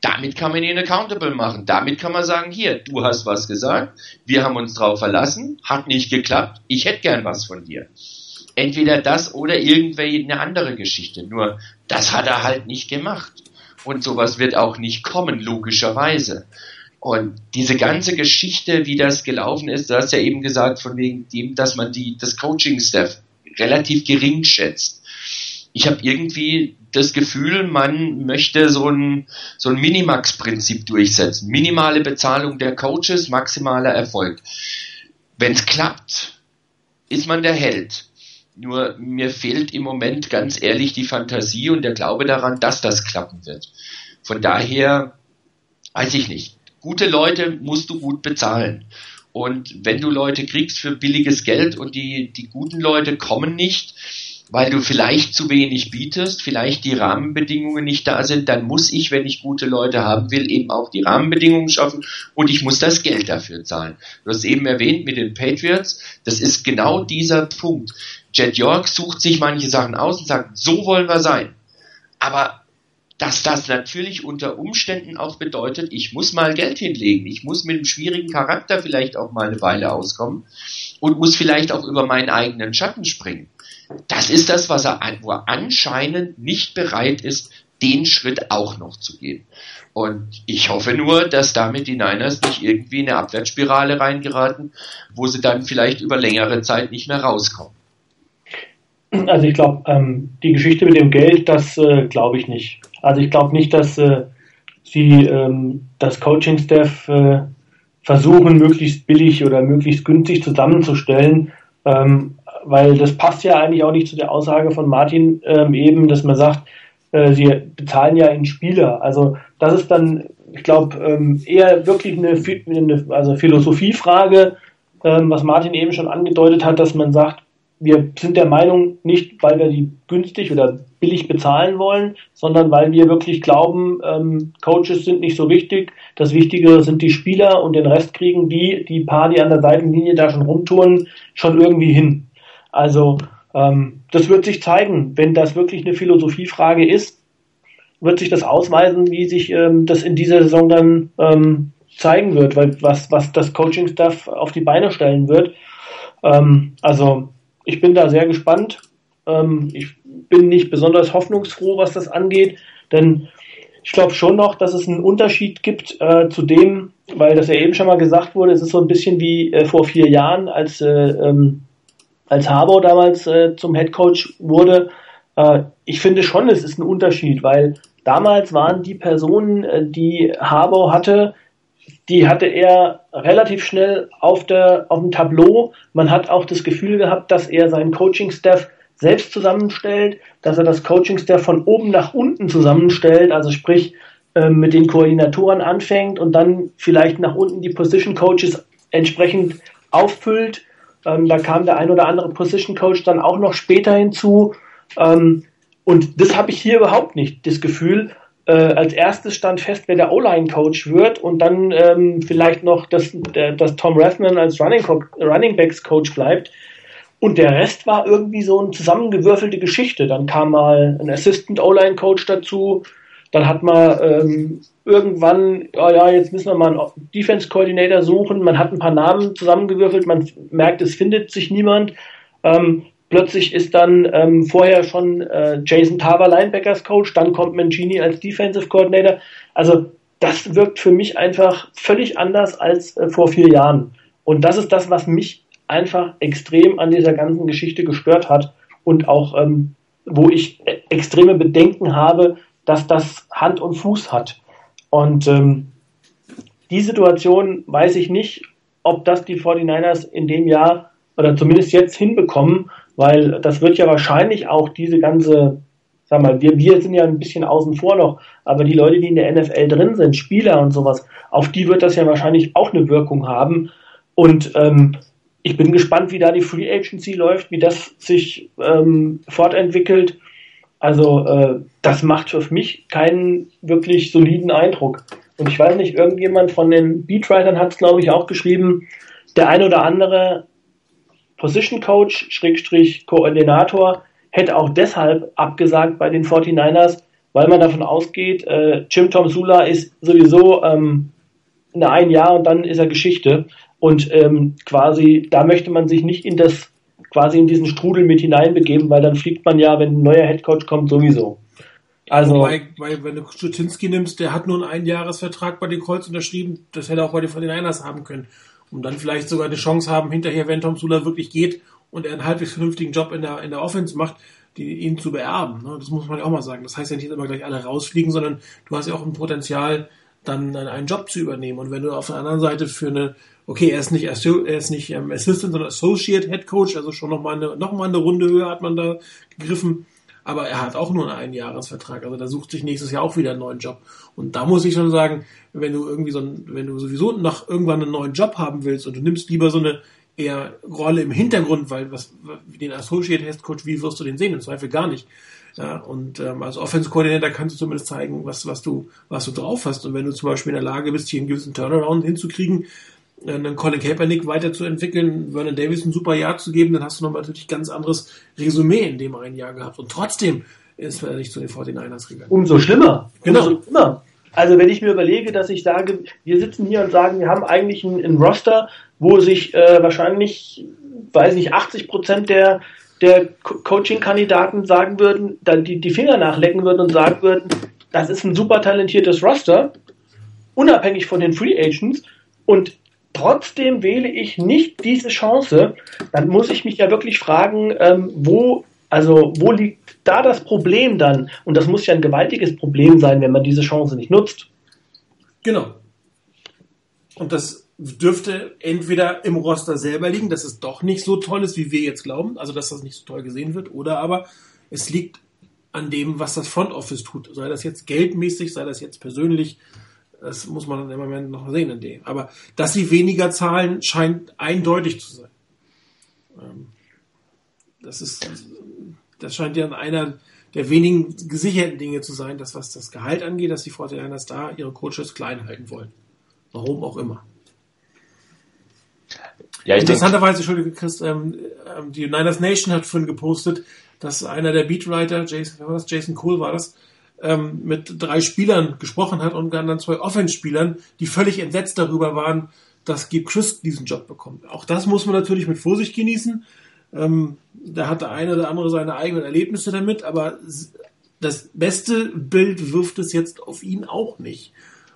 Damit kann man ihn accountable machen. Damit kann man sagen, hier, du hast was gesagt, wir haben uns drauf verlassen, hat nicht geklappt, ich hätte gern was von dir. Entweder das oder irgendwelche eine andere Geschichte. Nur, das hat er halt nicht gemacht. Und sowas wird auch nicht kommen, logischerweise. Und diese ganze Geschichte, wie das gelaufen ist, du hast ja eben gesagt, von wegen dem, dass man die, das Coaching-Staff relativ gering schätzt. Ich habe irgendwie das Gefühl, man möchte so ein, so ein Minimax-Prinzip durchsetzen. Minimale Bezahlung der Coaches, maximaler Erfolg. Wenn es klappt, ist man der Held. Nur mir fehlt im Moment ganz ehrlich die Fantasie und der Glaube daran, dass das klappen wird. Von daher weiß ich nicht. Gute Leute musst du gut bezahlen. Und wenn du Leute kriegst für billiges Geld und die, die guten Leute kommen nicht, weil du vielleicht zu wenig bietest, vielleicht die Rahmenbedingungen nicht da sind, dann muss ich, wenn ich gute Leute haben will, eben auch die Rahmenbedingungen schaffen und ich muss das Geld dafür zahlen. Du hast eben erwähnt mit den Patriots, das ist genau dieser Punkt. Jet York sucht sich manche Sachen aus und sagt, so wollen wir sein. Aber dass das natürlich unter Umständen auch bedeutet, ich muss mal Geld hinlegen, ich muss mit einem schwierigen Charakter vielleicht auch mal eine Weile auskommen und muss vielleicht auch über meinen eigenen Schatten springen. Das ist das, was er, wo er anscheinend nicht bereit ist, den Schritt auch noch zu gehen. Und ich hoffe nur, dass damit die Niners nicht irgendwie in eine Abwärtsspirale reingeraten, wo sie dann vielleicht über längere Zeit nicht mehr rauskommen. Also ich glaube, ähm, die Geschichte mit dem Geld, das äh, glaube ich nicht. Also ich glaube nicht, dass äh, sie ähm, das Coaching-Staff äh, versuchen, möglichst billig oder möglichst günstig zusammenzustellen, ähm, weil das passt ja eigentlich auch nicht zu der Aussage von Martin ähm, eben, dass man sagt, äh, sie bezahlen ja in Spieler. Also das ist dann, ich glaube, ähm, eher wirklich eine, eine also Philosophiefrage, ähm, was Martin eben schon angedeutet hat, dass man sagt, wir sind der Meinung, nicht weil wir die günstig oder billig bezahlen wollen, sondern weil wir wirklich glauben, ähm, Coaches sind nicht so wichtig. Das Wichtige sind die Spieler und den Rest kriegen die, die paar, die an der Seitenlinie da schon rumtouren, schon irgendwie hin. Also ähm, das wird sich zeigen, wenn das wirklich eine Philosophiefrage ist, wird sich das ausweisen, wie sich ähm, das in dieser Saison dann ähm, zeigen wird, weil was, was das Coaching-Staff auf die Beine stellen wird. Ähm, also ich bin da sehr gespannt. Ähm, ich bin nicht besonders hoffnungsfroh, was das angeht, denn ich glaube schon noch, dass es einen Unterschied gibt äh, zu dem, weil das ja eben schon mal gesagt wurde, es ist so ein bisschen wie äh, vor vier Jahren, als, äh, ähm, als Harbour damals äh, zum Head Coach wurde. Äh, ich finde schon, es ist ein Unterschied, weil damals waren die Personen, äh, die Harbour hatte, die hatte er relativ schnell auf, der, auf dem Tableau. Man hat auch das Gefühl gehabt, dass er seinen Coaching-Staff selbst zusammenstellt, dass er das Coaching-Staff von oben nach unten zusammenstellt, also sprich äh, mit den Koordinatoren anfängt und dann vielleicht nach unten die Position-Coaches entsprechend auffüllt. Ähm, da kam der ein oder andere Position-Coach dann auch noch später hinzu. Ähm, und das habe ich hier überhaupt nicht, das Gefühl äh, als erstes stand fest, wer der O-Line-Coach wird und dann ähm, vielleicht noch, dass, der, dass Tom Rathman als Running, Running Backs-Coach bleibt. Und der Rest war irgendwie so eine zusammengewürfelte Geschichte. Dann kam mal ein Assistant O-Line-Coach dazu. Dann hat man ähm, irgendwann, oh ja, jetzt müssen wir mal einen Defense-Coordinator suchen. Man hat ein paar Namen zusammengewürfelt. Man merkt, es findet sich niemand. Ähm, Plötzlich ist dann ähm, vorher schon äh, Jason Tarver Linebackers Coach, dann kommt Mancini als Defensive Coordinator. Also das wirkt für mich einfach völlig anders als äh, vor vier Jahren. Und das ist das, was mich einfach extrem an dieser ganzen Geschichte gestört hat und auch ähm, wo ich äh, extreme Bedenken habe, dass das Hand und Fuß hat. Und ähm, die Situation weiß ich nicht, ob das die 49ers in dem Jahr oder zumindest jetzt hinbekommen, weil das wird ja wahrscheinlich auch diese ganze, sag mal, wir, wir sind ja ein bisschen außen vor noch, aber die Leute, die in der NFL drin sind, Spieler und sowas, auf die wird das ja wahrscheinlich auch eine Wirkung haben. Und ähm, ich bin gespannt, wie da die Free Agency läuft, wie das sich ähm, fortentwickelt. Also äh, das macht für mich keinen wirklich soliden Eindruck. Und ich weiß nicht, irgendjemand von den Beatwritern hat es, glaube ich, auch geschrieben, der ein oder andere Position Coach, Schrägstrich Koordinator, hätte auch deshalb abgesagt bei den 49ers, weil man davon ausgeht, äh, Jim Tom Sula ist sowieso ähm, eine ein Jahr und dann ist er Geschichte. Und ähm, quasi, da möchte man sich nicht in das, quasi in diesen Strudel mit hineinbegeben, weil dann fliegt man ja, wenn ein neuer Headcoach kommt, sowieso. Also, Wobei, weil, wenn du Schutinski nimmst, der hat nur einen Einjahresvertrag bei den Colts unterschrieben, das hätte auch bei den 49ers haben können und dann vielleicht sogar eine Chance haben, hinterher, wenn Tom Sula wirklich geht und er einen halbwegs vernünftigen Job in der, in der Offense macht, die, ihn zu beerben. Ne? Das muss man ja auch mal sagen. Das heißt ja nicht immer gleich alle rausfliegen, sondern du hast ja auch ein Potenzial, dann einen Job zu übernehmen. Und wenn du auf der anderen Seite für eine, okay, er ist nicht, er ist nicht ähm, Assistant, sondern Associate Head Coach, also schon nochmal eine, noch eine Runde höher hat man da gegriffen aber er hat auch nur einen Einjahresvertrag. Also da sucht sich nächstes Jahr auch wieder einen neuen Job. Und da muss ich schon sagen, wenn du irgendwie so ein, wenn du sowieso noch irgendwann einen neuen Job haben willst und du nimmst lieber so eine eher Rolle im Hintergrund, weil was den Associate Head Coach, wie wirst du den sehen? Im Zweifel gar nicht. Ja, und ähm, als Offense Coordinator kannst du zumindest zeigen, was, was du, was du drauf hast. Und wenn du zum Beispiel in der Lage bist, hier einen gewissen Turnaround hinzukriegen, einen Colin Kaepernick weiterzuentwickeln, Vernon Davis ein super Jahr zu geben, dann hast du noch natürlich ganz anderes Resümee in dem einen Jahr gehabt. Und trotzdem ist er nicht zu den 49ers gegangen. Umso schlimmer. Genau. Umso schlimmer. Also wenn ich mir überlege, dass ich sage, wir sitzen hier und sagen, wir haben eigentlich ein, ein Roster, wo sich äh, wahrscheinlich, weiß nicht, 80 Prozent der, der Coaching-Kandidaten sagen würden, dann die, die Finger nachlecken würden und sagen würden, das ist ein super talentiertes Roster, unabhängig von den Free Agents. Und trotzdem wähle ich nicht diese Chance, dann muss ich mich ja wirklich fragen, ähm, wo, also wo liegt da das Problem dann? Und das muss ja ein gewaltiges Problem sein, wenn man diese Chance nicht nutzt. Genau. Und das dürfte entweder im Roster selber liegen, dass es doch nicht so toll ist, wie wir jetzt glauben, also dass das nicht so toll gesehen wird, oder aber es liegt an dem, was das Front Office tut, sei das jetzt geldmäßig, sei das jetzt persönlich, das muss man dann im Moment noch sehen in dem. Aber dass sie weniger zahlen, scheint eindeutig zu sein. Ähm, das ist, das scheint ja einer der wenigen gesicherten Dinge zu sein, dass was das Gehalt angeht, dass die 49ers da ihre Coaches klein halten wollen. Warum auch immer. Ja, Interessanterweise, Entschuldige Chris, ähm, ähm, die Niners Nation hat vorhin gepostet, dass einer der Beatwriter, Jason, Jason Cole war das, ähm, mit drei Spielern gesprochen hat und dann zwei Offense-Spielern, die völlig entsetzt darüber waren, dass Gabe Christ diesen Job bekommt. Auch das muss man natürlich mit Vorsicht genießen. Ähm, da hat der eine oder andere seine eigenen Erlebnisse damit, aber das beste Bild wirft es jetzt auf ihn auch nicht.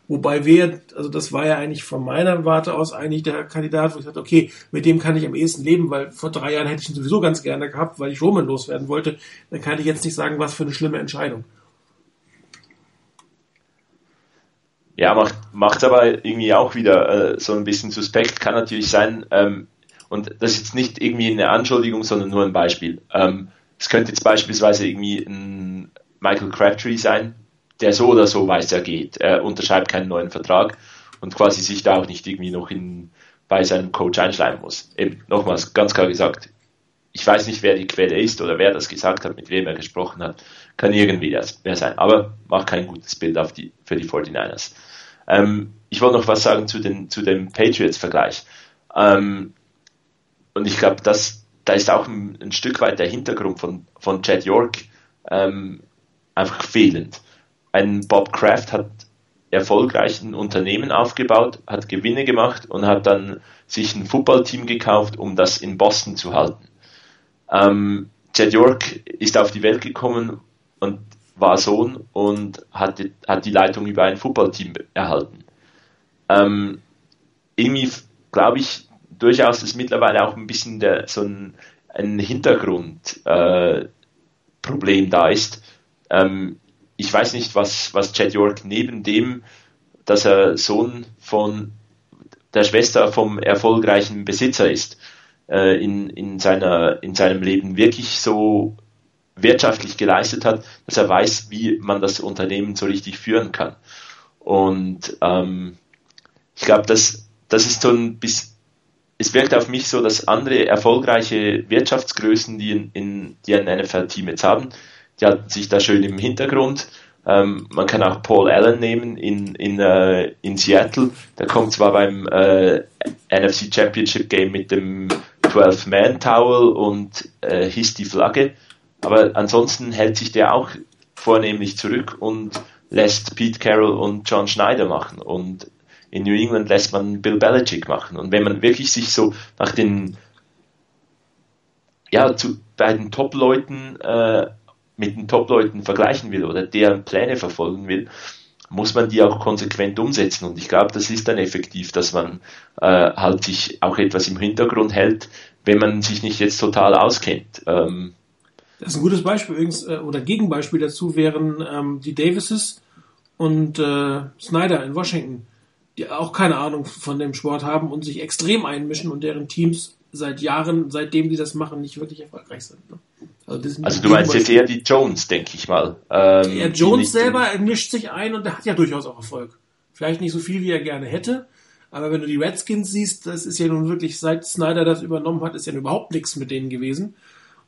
Wobei wir, also das war ja eigentlich von meiner Warte aus eigentlich der Kandidat, wo ich sagte, okay, mit dem kann ich am ehesten leben, weil vor drei Jahren hätte ich ihn sowieso ganz gerne gehabt, weil ich Roman loswerden wollte. Dann kann ich jetzt nicht sagen, was für eine schlimme Entscheidung. Ja, macht macht aber irgendwie auch wieder äh, so ein bisschen suspekt. Kann natürlich sein, ähm, und das ist jetzt nicht irgendwie eine Anschuldigung, sondern nur ein Beispiel. Ähm, es könnte jetzt beispielsweise irgendwie ein Michael Crabtree sein, der so oder so weiß, er geht. Er unterschreibt keinen neuen Vertrag und quasi sich da auch nicht irgendwie noch in, bei seinem Coach einschleimen muss. Eben, nochmals, ganz klar gesagt, ich weiß nicht, wer die Quelle ist oder wer das gesagt hat, mit wem er gesprochen hat. Kann irgendwie wer sein, aber macht kein gutes Bild auf die, für die 49ers. Ähm, ich wollte noch was sagen zu, den, zu dem Patriots-Vergleich. Ähm, und ich glaube, das, da ist auch ein, ein, Stück weit der Hintergrund von, von Chad York ähm, einfach fehlend. Ein Bob Kraft hat erfolgreich ein Unternehmen aufgebaut, hat Gewinne gemacht und hat dann sich ein Footballteam gekauft, um das in Boston zu halten. Ähm, Chad York ist auf die Welt gekommen und war Sohn und hat die, hat die Leitung über ein Footballteam erhalten. Ähm, irgendwie glaube ich durchaus, dass mittlerweile auch ein bisschen der, so ein, ein Hintergrundproblem äh, da ist. Ähm, ich weiß nicht, was, was Chad York neben dem, dass er Sohn von der Schwester vom erfolgreichen Besitzer ist, äh, in, in, seiner, in seinem Leben wirklich so wirtschaftlich geleistet hat, dass er weiß, wie man das Unternehmen so richtig führen kann. Und ähm, ich glaube, das, das ist so ein bisschen, es wirkt auf mich so, dass andere erfolgreiche Wirtschaftsgrößen, die, in, in, die ein NFL-Team jetzt haben, die halten sich da schön im Hintergrund. Ähm, man kann auch Paul Allen nehmen in, in, äh, in Seattle. Der kommt zwar beim äh, NFC Championship Game mit dem 12-Man-Towel und äh, hisst die Flagge, aber ansonsten hält sich der auch vornehmlich zurück und lässt Pete Carroll und John Schneider machen. Und in New England lässt man Bill Belichick machen. Und wenn man wirklich sich so nach den, ja, zu, bei den Top-Leuten, äh, mit den Top-Leuten vergleichen will oder deren Pläne verfolgen will, muss man die auch konsequent umsetzen. Und ich glaube, das ist dann effektiv, dass man äh, halt sich auch etwas im Hintergrund hält, wenn man sich nicht jetzt total auskennt. Ähm, das ist ein gutes Beispiel übrigens, äh, oder Gegenbeispiel dazu wären ähm, die Davises und äh, Snyder in Washington, die auch keine Ahnung von dem Sport haben und sich extrem einmischen und deren Teams seit Jahren, seitdem die das machen, nicht wirklich erfolgreich sind. Ne? Also, also du meinst jetzt eher die Jones, denke ich mal. Ähm, ja, Jones selber mischt sich ein und der hat ja durchaus auch Erfolg. Vielleicht nicht so viel, wie er gerne hätte, aber wenn du die Redskins siehst, das ist ja nun wirklich, seit Snyder das übernommen hat, ist ja überhaupt nichts mit denen gewesen.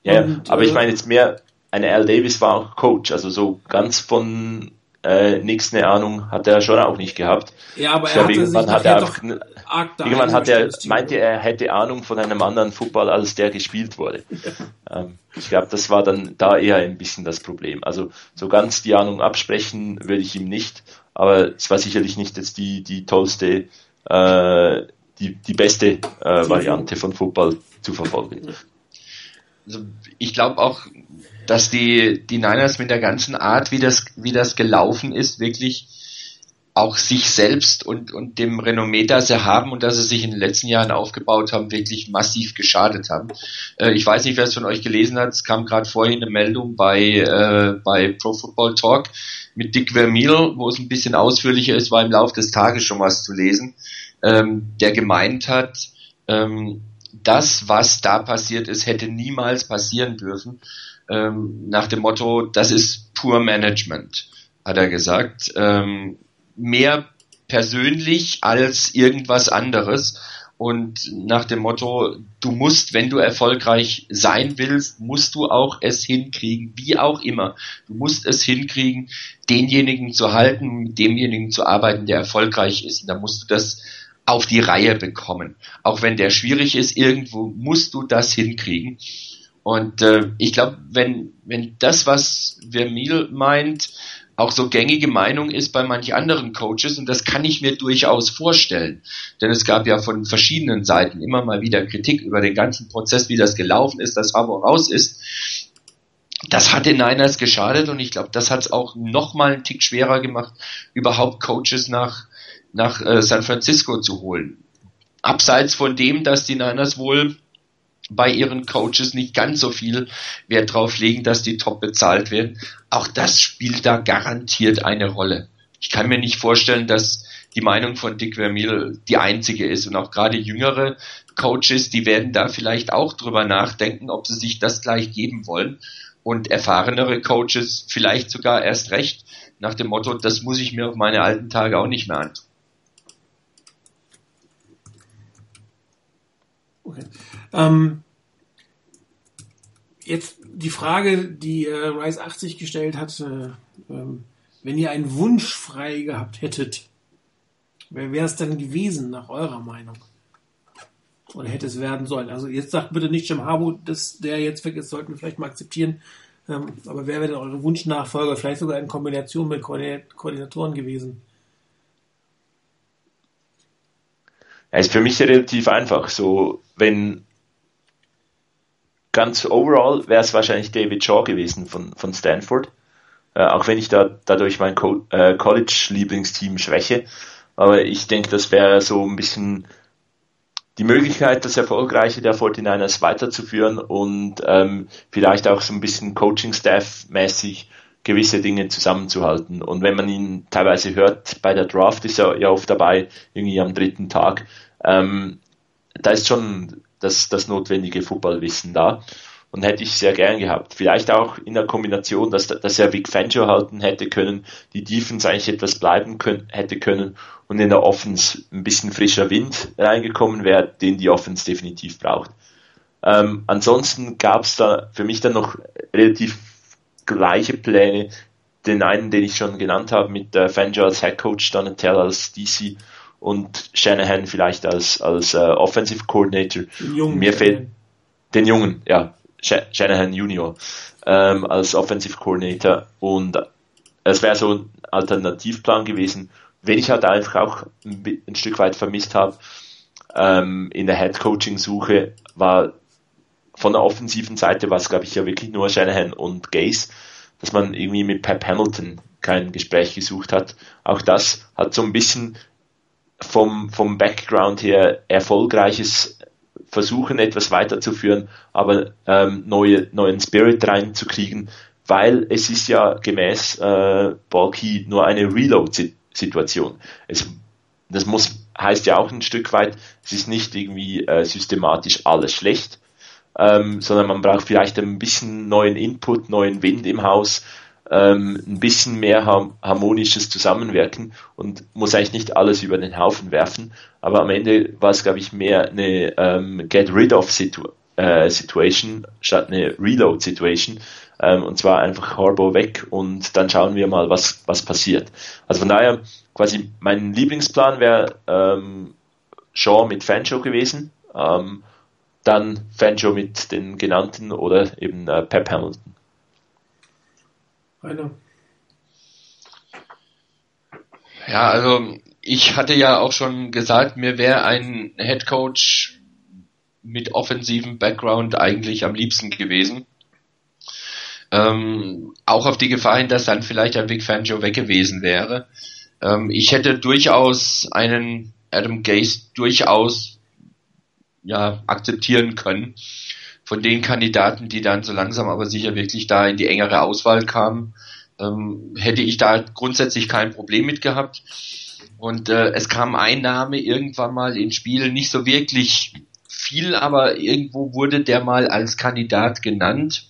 Ja, und, aber äh, ich meine jetzt mehr, eine Al Davis war auch Coach, also so ganz von äh, nichts eine Ahnung hat er schon auch nicht gehabt. Ja, aber ich er glaube, irgendwann hat er einfach, irgendwann hat er meinte er hätte Ahnung von einem anderen Football, als der gespielt wurde. [LAUGHS] ähm, ich glaube, das war dann da eher ein bisschen das Problem. Also so ganz die Ahnung absprechen würde ich ihm nicht, aber es war sicherlich nicht jetzt die die tollste, äh, die die beste äh, Variante von Football zu verfolgen. Also ich glaube auch, dass die, die Niners mit der ganzen Art, wie das, wie das gelaufen ist, wirklich auch sich selbst und, und dem Renommee, das sie haben und das sie sich in den letzten Jahren aufgebaut haben, wirklich massiv geschadet haben. Äh, ich weiß nicht, wer es von euch gelesen hat, es kam gerade vorhin eine Meldung bei, äh, bei Pro Football Talk mit Dick Vermeil, wo es ein bisschen ausführlicher ist, war im Laufe des Tages schon was zu lesen, ähm, der gemeint hat, ähm, das, was da passiert ist, hätte niemals passieren dürfen ähm, nach dem Motto, das ist pur Management, hat er gesagt. Ähm, mehr persönlich als irgendwas anderes. Und nach dem Motto, du musst, wenn du erfolgreich sein willst, musst du auch es hinkriegen, wie auch immer. Du musst es hinkriegen, denjenigen zu halten, mit demjenigen zu arbeiten, der erfolgreich ist. Und da musst du das auf die Reihe bekommen. Auch wenn der schwierig ist, irgendwo musst du das hinkriegen. Und äh, ich glaube, wenn, wenn das, was Vermeil meint, auch so gängige Meinung ist bei manch anderen Coaches, und das kann ich mir durchaus vorstellen, denn es gab ja von verschiedenen Seiten immer mal wieder Kritik über den ganzen Prozess, wie das gelaufen ist, dass Harbour raus ist. Das hat den Niners geschadet und ich glaube, das hat es auch noch mal einen Tick schwerer gemacht, überhaupt Coaches nach, nach äh, San Francisco zu holen. Abseits von dem, dass die Niners wohl bei ihren Coaches nicht ganz so viel Wert drauf legen, dass die top bezahlt werden. Auch das spielt da garantiert eine Rolle. ich kann mir nicht vorstellen, dass die Meinung von Dick Vermeil die einzige ist. Und auch gerade jüngere Coaches, die werden da vielleicht auch drüber nachdenken, ob sie sich das gleich geben wollen. Und erfahrenere Coaches vielleicht sogar erst recht nach dem Motto, das muss ich mir auf meine alten Tage auch nicht mehr antun. Okay. Ähm, jetzt die Frage, die äh, Rise 80 gestellt hat, äh, ähm, wenn ihr einen Wunsch frei gehabt hättet, wer wäre es denn gewesen, nach eurer Meinung? Oder hätte es werden sollen? Also jetzt sagt bitte nicht Jim Harbo, dass der jetzt weg ist, sollten wir vielleicht mal akzeptieren. Ähm, aber wer wäre denn eure Wunschnachfolger? Vielleicht sogar in Kombination mit Koordinatoren gewesen? Ja, ist für mich relativ einfach. So, wenn ganz overall wäre es wahrscheinlich David Shaw gewesen von, von Stanford. Äh, auch wenn ich da dadurch mein Co äh, College-Lieblingsteam schwäche. Aber ich denke, das wäre so ein bisschen die Möglichkeit, das Erfolgreiche der 49ers weiterzuführen und ähm, vielleicht auch so ein bisschen Coaching-Staff-mäßig gewisse Dinge zusammenzuhalten. Und wenn man ihn teilweise hört, bei der Draft ist er ja oft dabei, irgendwie am dritten Tag, ähm, da ist schon das, das notwendige Footballwissen da und hätte ich sehr gern gehabt. Vielleicht auch in der Kombination, dass, dass er Vic Fangio halten hätte können, die Defense eigentlich etwas bleiben können, hätte können und in der Offense ein bisschen frischer Wind reingekommen wäre, den die Offense definitiv braucht. Ähm, ansonsten gab es da für mich dann noch relativ gleiche Pläne. Den einen, den ich schon genannt habe, mit äh, Fangio als Head Coach, Donatello als DC und Shanahan vielleicht als, als äh, Offensive Coordinator. Jungen, Mir fehlt den Jungen, ja, Shanahan Junior ähm, als Offensive Coordinator und es wäre so ein Alternativplan gewesen, wenn ich halt einfach auch ein, ein Stück weit vermisst habe ähm, in der Head Coaching Suche war von der offensiven Seite war es glaube ich ja wirklich nur Shanahan und Gaze, dass man irgendwie mit Pep Hamilton kein Gespräch gesucht hat. Auch das hat so ein bisschen vom, vom Background her erfolgreiches versuchen, etwas weiterzuführen, aber ähm, neue, neuen Spirit reinzukriegen, weil es ist ja gemäß äh, Balky nur eine Reload-Situation. Es, das muss, heißt ja auch ein Stück weit, es ist nicht irgendwie äh, systematisch alles schlecht, ähm, sondern man braucht vielleicht ein bisschen neuen Input, neuen Wind im Haus, ähm, ein bisschen mehr harmonisches Zusammenwirken und muss eigentlich nicht alles über den Haufen werfen. Aber am Ende war es, glaube ich, mehr eine ähm, Get rid of situ äh, Situation statt eine Reload Situation. Ähm, und zwar einfach Harbour weg und dann schauen wir mal, was, was passiert. Also von daher, quasi mein Lieblingsplan wäre ähm, Shaw mit Fanshow gewesen. Ähm, dann Fanshow mit den genannten oder eben äh, Pep Hamilton. Rainer. Ja, also ich hatte ja auch schon gesagt, mir wäre ein Head Coach mit offensivem Background eigentlich am liebsten gewesen. Ähm, auch auf die Gefahr hin, dass dann vielleicht ein Big Fangio weg gewesen wäre. Ähm, ich hätte durchaus einen Adam Gase durchaus ja akzeptieren können von den Kandidaten, die dann so langsam aber sicher wirklich da in die engere Auswahl kamen, ähm, hätte ich da grundsätzlich kein Problem mit gehabt. Und äh, es kam ein Name irgendwann mal ins Spiel, nicht so wirklich viel, aber irgendwo wurde der mal als Kandidat genannt,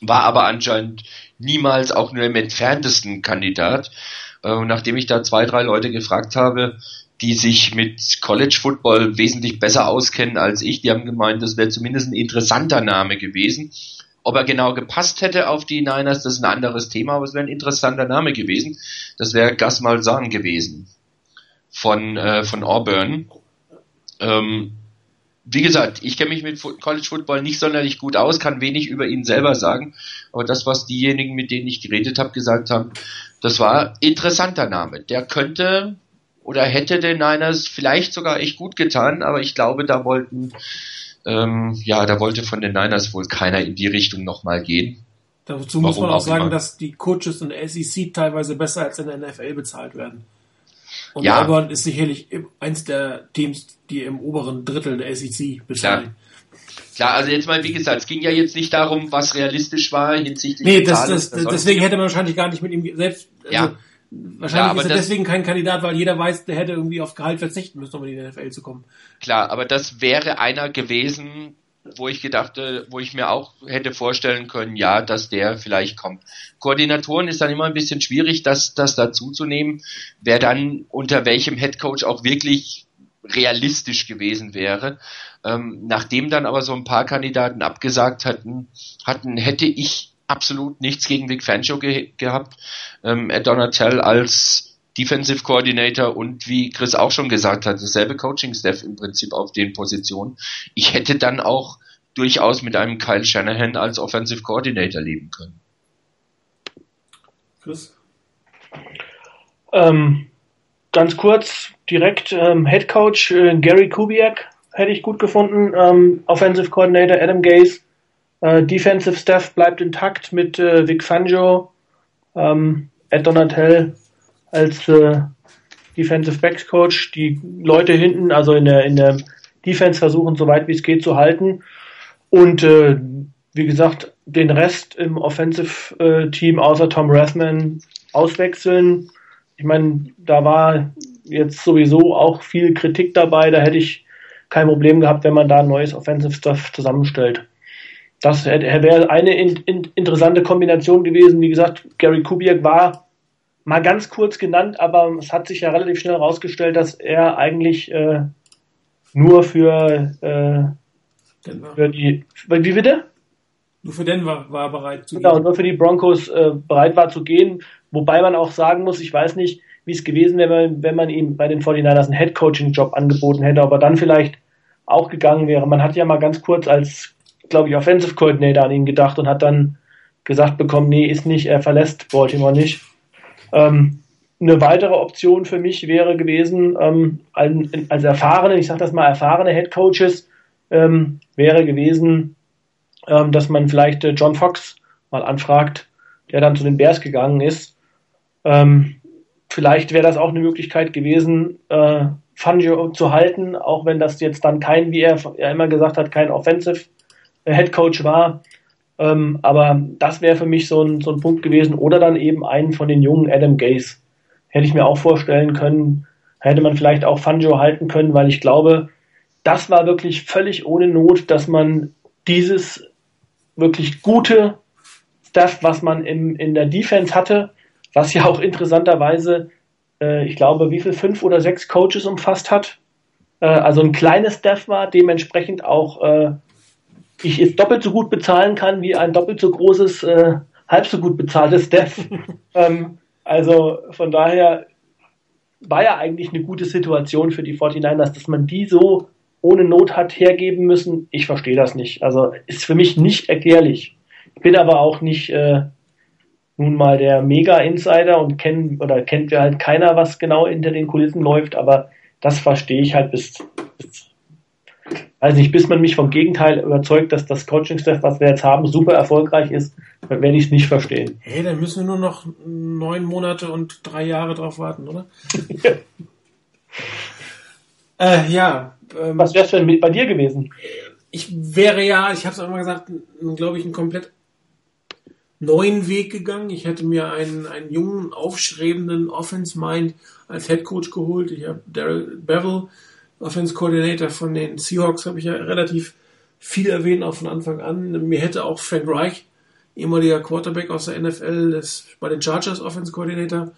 war aber anscheinend niemals auch nur im entferntesten Kandidat. Äh, nachdem ich da zwei, drei Leute gefragt habe, die sich mit College Football wesentlich besser auskennen als ich. Die haben gemeint, das wäre zumindest ein interessanter Name gewesen. Ob er genau gepasst hätte auf die Niners, das ist ein anderes Thema, aber es wäre ein interessanter Name gewesen. Das wäre Gus Malzahn gewesen von, äh, von Auburn. Ähm, wie gesagt, ich kenne mich mit College Football nicht sonderlich gut aus, kann wenig über ihn selber sagen, aber das, was diejenigen, mit denen ich geredet habe, gesagt haben, das war interessanter Name. Der könnte oder hätte den Niners vielleicht sogar echt gut getan, aber ich glaube, da wollten, ähm, ja, da wollte von den Niners wohl keiner in die Richtung nochmal gehen. Dazu muss man auch sagen, immer. dass die Coaches in der SEC teilweise besser als in der NFL bezahlt werden. Und ja. Auburn ist sicherlich eins der Teams, die im oberen Drittel der SEC bezahlen. Klar. Klar, also jetzt mal, wie gesagt, es ging ja jetzt nicht darum, was realistisch war hinsichtlich Nee, das, das, deswegen hätte man wahrscheinlich gar nicht mit ihm selbst, also ja Wahrscheinlich Ja, aber ist er das- deswegen kein Kandidat, weil jeder weiß, der hätte irgendwie auf Gehalt verzichten müssen, um in die NFL zu kommen. Klar, aber das wäre einer gewesen, wo ich gedachte, wo ich mir auch hätte vorstellen können, ja, dass der vielleicht kommt. Koordinatoren ist dann immer ein bisschen schwierig, das, das dazuzunehmen, wer dann unter welchem Headcoach auch wirklich realistisch gewesen wäre. Ähm, nachdem dann aber so ein paar Kandidaten abgesagt hatten, hatten hätte ich absolut nichts gegen Vic Fangio ge gehabt. Ähm, Ed Donatel als Defensive Coordinator und wie Chris auch schon gesagt hat, dasselbe Coaching-Staff im Prinzip auf den Positionen. Ich hätte dann auch durchaus mit einem Kyle Shanahan als Offensive Coordinator leben können. Chris? Ähm, ganz kurz, direkt ähm, Head Coach äh, Gary Kubiak hätte ich gut gefunden. Ähm, Offensive Coordinator Adam Gase. Äh, Defensive Staff bleibt intakt mit äh, Vic Fangio, ähm, Ed Donatel als äh, Defensive Backs Coach. Die Leute hinten, also in der, in der Defense versuchen, so weit wie es geht zu halten. Und äh, wie gesagt, den Rest im Offensive äh, Team außer Tom Rathman auswechseln. Ich meine, da war jetzt sowieso auch viel Kritik dabei. Da hätte ich kein Problem gehabt, wenn man da ein neues Offensive Stuff zusammenstellt. Das wäre eine in, in, interessante Kombination gewesen. Wie gesagt, Gary Kubiak war mal ganz kurz genannt, aber es hat sich ja relativ schnell herausgestellt, dass er eigentlich äh, nur für, äh, für die, wie bitte? Nur für Denver war er bereit zu Genau, gehen. nur für die Broncos äh, bereit war zu gehen. Wobei man auch sagen muss, ich weiß nicht, wie es gewesen wäre, wenn, wenn man ihm bei den 49ers einen Head-Coaching-Job angeboten hätte, ob er dann vielleicht auch gegangen wäre. Man hat ja mal ganz kurz als, glaube ich, Offensive Coordinator an ihn gedacht und hat dann gesagt bekommen, nee, ist nicht, er verlässt Baltimore nicht. Ähm, eine weitere Option für mich wäre gewesen, ähm, als, erfahrene, ich sage das mal, erfahrene Head Coaches, ähm, wäre gewesen, ähm, dass man vielleicht äh, John Fox mal anfragt, der dann zu den Bears gegangen ist. Ähm, vielleicht wäre das auch eine Möglichkeit gewesen, äh, Fangio zu halten, auch wenn das jetzt dann kein, wie er, er immer gesagt hat, kein Offensive Head Coach war. Ähm, aber das wäre für mich so ein, so ein Punkt gewesen. Oder dann eben einen von den jungen Adam Gase. Hätte ich mir auch vorstellen können, hätte man vielleicht auch Fangio halten können, weil ich glaube, das war wirklich völlig ohne Not, dass man dieses wirklich gute Stuff, was man im, in der Defense hatte, was ja auch interessanterweise, äh, ich glaube, wie viel, fünf oder sechs Coaches umfasst hat. Äh, also ein kleines Staff war, dementsprechend auch äh, ich es doppelt so gut bezahlen kann wie ein doppelt so großes, äh, halb so gut bezahltes Staff. [LAUGHS] ähm, also von daher war ja eigentlich eine gute Situation für die 49ers, dass man die so ohne Not hat hergeben müssen. Ich verstehe das nicht. Also ist für mich nicht erklärlich. Ich bin aber auch nicht äh, nun mal der Mega-Insider und kenn, oder kennt wir halt keiner, was genau hinter den Kulissen läuft, aber das verstehe ich halt bis, bis also nicht, bis man mich vom Gegenteil überzeugt, dass das Coaching-Staff, was wir jetzt haben, super erfolgreich ist, dann werde ich es nicht verstehen. Hey, dann müssen wir nur noch neun Monate und drei Jahre drauf warten, oder? [LAUGHS] äh, ja. Ähm, Was wäre es denn mit bei dir gewesen? ich wäre ja, ich habe es auch immer gesagt, glaube ich, einen komplett neuen Weg gegangen. Ich hätte mir einen, einen jungen, aufstrebenden Offense-Mind als Head Coach geholt. Ich habe Daryl Bevel, Offense Coordinator von den Seahawks, habe ich ja relativ viel erwähnt, auch von Anfang an. Mir hätte auch Frank Reich, ehemaliger Quarterback aus der NFL, das bei den Chargers Offense Coordinator,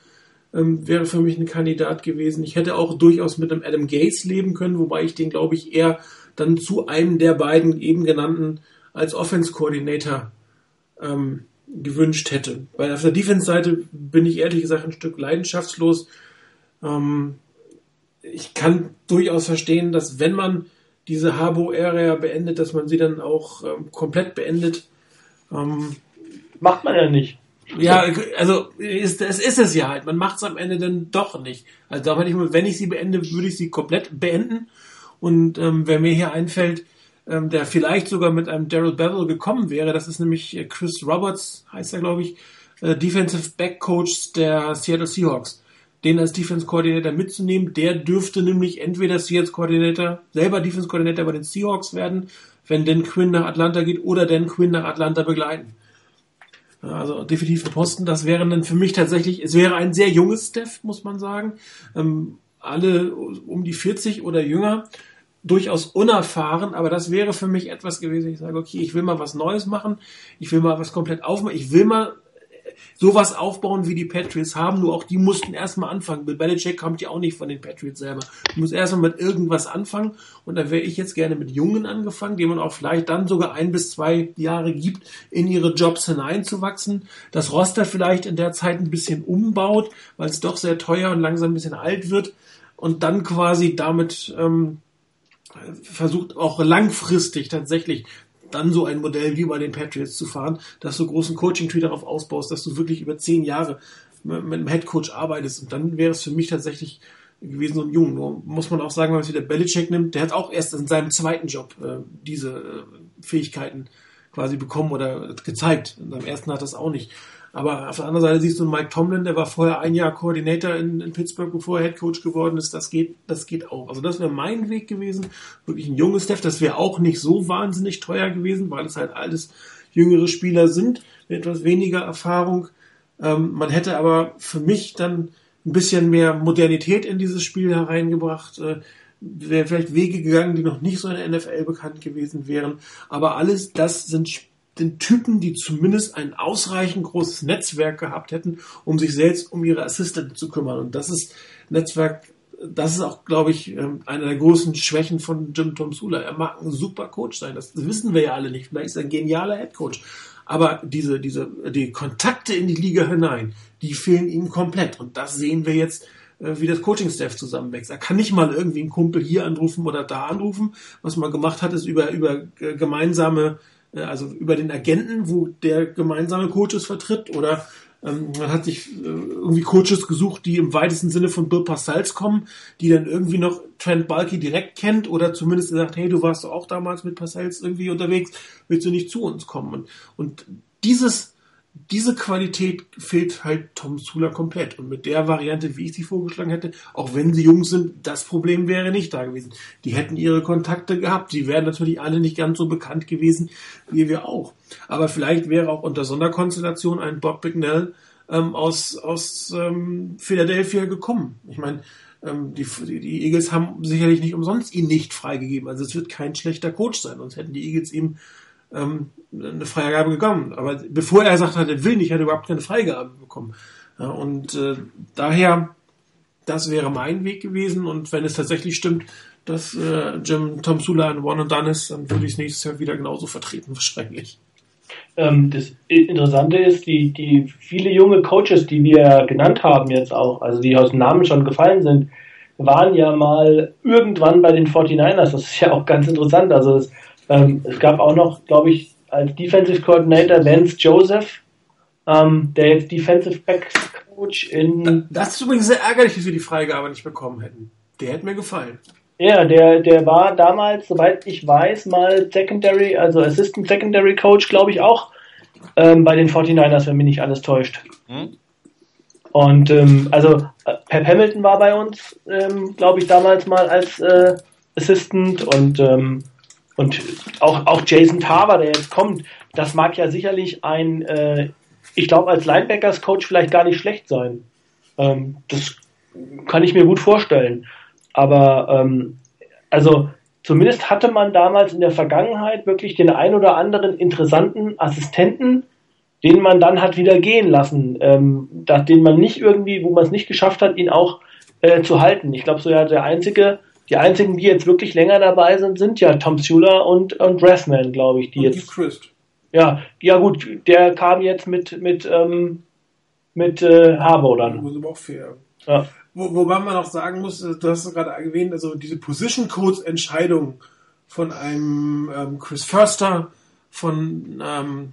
ähm, wäre für mich ein Kandidat gewesen. Ich hätte auch durchaus mit einem Adam Gates leben können, wobei ich den, glaube ich, eher dann zu einem der beiden eben genannten als Offense Coordinator ähm, gewünscht hätte. Weil auf der Defense-Seite bin ich ehrlich gesagt ein Stück leidenschaftslos. Ähm, ich kann durchaus verstehen, dass wenn man diese Habo-Area beendet, dass man sie dann auch ähm, komplett beendet. Ähm, Macht man ja nicht. ja, also ist, es ist es ja halt. Man macht es am Ende dann doch nicht. Also da hätte ich mal, wenn ich sie beende, würde ich sie komplett beenden. Und ähm, wer mir hier einfällt, ähm, der vielleicht sogar mit einem Daryl Bevel gekommen wäre, das ist nämlich äh, Chris Roberts, heißt er glaube ich, äh, Defensive Back Coach der Seattle Seahawks. Den als Defense Coordinator mitzunehmen, der dürfte nämlich entweder Seahawks Coordinator, selber Defense Coordinator bei den Seahawks werden, wenn Dan Quinn nach Atlanta geht, oder Dan Quinn nach Atlanta begleiten. Also definitiv ein Posten. Das wäre dann für mich tatsächlich, es wäre ein sehr junges Steph, muss man sagen. Ähm, alle um die 40 oder jünger, durchaus unerfahren, aber das wäre für mich etwas gewesen. Ich sage, okay, ich will mal was Neues machen, ich will mal was komplett aufmachen, ich will mal sowas aufbauen, wie die Patriots haben, nur auch die mussten erstmal anfangen. Bill Belichick kommt ja auch nicht von den Patriots selber. Du musst erstmal mit irgendwas anfangen und da wäre ich jetzt gerne mit Jungen angefangen, denen man auch vielleicht dann sogar ein bis zwei Jahre gibt, in ihre Jobs hineinzuwachsen. Das Roster vielleicht in der Zeit ein bisschen umbaut, weil es doch sehr teuer und langsam ein bisschen alt wird und dann quasi damit ähm, versucht auch langfristig tatsächlich dann so ein Modell wie bei den Patriots zu fahren, dass du großen Coaching-Tree darauf ausbaust, dass du wirklich über zehn Jahre mit, einem Headcoach arbeitest. Und dann wäre es für mich tatsächlich gewesen, so ein Jungen. Nur muss man auch sagen, wenn man sich der Belichick nimmt, der hat auch erst in seinem zweiten Job äh, diese äh, Fähigkeiten quasi bekommen oder gezeigt. In seinem ersten hat das auch nicht. Aber auf der anderen Seite siehst du Mike Tomlin, der war vorher ein Jahr Koordinator in, in Pittsburgh, bevor er Head Coach geworden ist. Das geht, das geht auch. Also das wäre mein Weg gewesen. Wirklich ein junges Steph. Das wäre auch nicht so wahnsinnig teuer gewesen, weil es halt alles jüngere Spieler sind mit etwas weniger Erfahrung. Ähm, man hätte aber für mich dann ein bisschen mehr Modernität in dieses Spiel hereingebracht. Äh, wäre vielleicht Wege gegangen, die noch nicht so in der NFL bekannt gewesen wären. Aber alles das sind den Typen, die zumindest ein ausreichend großes Netzwerk gehabt hätten, um sich selbst um ihre Assistenten zu kümmern. Und das ist Netzwerk, das ist auch, glaube ich, ähm, eine der großen Schwächen von Jim Tom Sula. Er mag ein super Coach sein, das wissen wir ja alle nicht. Vielleicht ist er ein genialer Head Coach. Aber diese, diese, die Kontakte in die Liga hinein, die fehlen ihm komplett. Und das sehen wir jetzt, äh, wie das Coaching-Staff zusammenwächst. Er kann nicht mal irgendwie einen Kumpel hier anrufen oder da anrufen. Was man gemacht hat, ist über, über äh, gemeinsame also über den Agenten, wo der gemeinsame Coaches vertritt oder ähm, man hat sich äh, irgendwie Coaches gesucht, die im weitesten Sinne von Bill Parcells kommen, die dann irgendwie noch Trent Balky direkt kennt oder zumindest sagt, hey, du warst doch auch damals mit Parcells irgendwie unterwegs, willst du nicht zu uns kommen? Und, und dieses diese Qualität fehlt halt Tom Sula komplett. Und mit der Variante, wie ich sie vorgeschlagen hätte, auch wenn sie jung sind, das Problem wäre nicht da gewesen. Die hätten ihre Kontakte gehabt. Sie wären natürlich alle nicht ganz so bekannt gewesen, wie wir auch. Aber vielleicht wäre auch unter Sonderkonstellation ein Bob Bignell ähm, aus, aus ähm, Philadelphia gekommen. Ich meine, ähm, die, die Eagles haben sicherlich nicht umsonst ihn nicht freigegeben. Also es wird kein schlechter Coach sein, sonst hätten die Eagles ihm ähm, eine Freigabe gekommen. Aber bevor er sagt hat, er will nicht, hat er überhaupt keine Freigabe bekommen. Ja, und äh, daher, das wäre mein Weg gewesen. Und wenn es tatsächlich stimmt, dass äh, Jim Tom Sula ein One and Done ist, dann würde ich es nächstes Jahr wieder genauso vertreten, wahrscheinlich. Ähm, das Interessante ist, die, die viele junge Coaches, die wir genannt haben jetzt auch, also die aus dem Namen schon gefallen sind, waren ja mal irgendwann bei den 49ers. Das ist ja auch ganz interessant. Also es, ähm, es gab auch noch, glaube ich, als Defensive Coordinator Vance Joseph, ähm, der jetzt Defensive Backs Coach in. Das ist übrigens sehr ärgerlich, dass wir die Freigabe nicht bekommen hätten. Der hätte mir gefallen. Ja, der, der war damals, soweit ich weiß, mal Secondary, also Assistant Secondary Coach, glaube ich auch, ähm, bei den 49ers, wenn mich nicht alles täuscht. Hm? Und ähm, also Pep Hamilton war bei uns, ähm, glaube ich, damals mal als äh, Assistant und ähm, und auch, auch Jason Tarver, der jetzt kommt, das mag ja sicherlich ein, äh, ich glaube, als Linebackers-Coach vielleicht gar nicht schlecht sein. Ähm, das kann ich mir gut vorstellen. Aber ähm, also zumindest hatte man damals in der Vergangenheit wirklich den ein oder anderen interessanten Assistenten, den man dann hat wieder gehen lassen, ähm, den man nicht irgendwie, wo man es nicht geschafft hat, ihn auch äh, zu halten. Ich glaube, so ja der einzige die einzigen, die jetzt wirklich länger dabei sind, sind ja Tom Sula und, und Rathman, glaube ich, die und jetzt. Christ. Ja, ja gut, der kam jetzt mit mit ähm, mit äh, Harbour dann. Das ist aber auch fair. Ja. Wo, wobei man auch sagen muss, äh, du hast es gerade erwähnt, also diese Position Codes Entscheidung von einem ähm, Chris Förster, von ähm,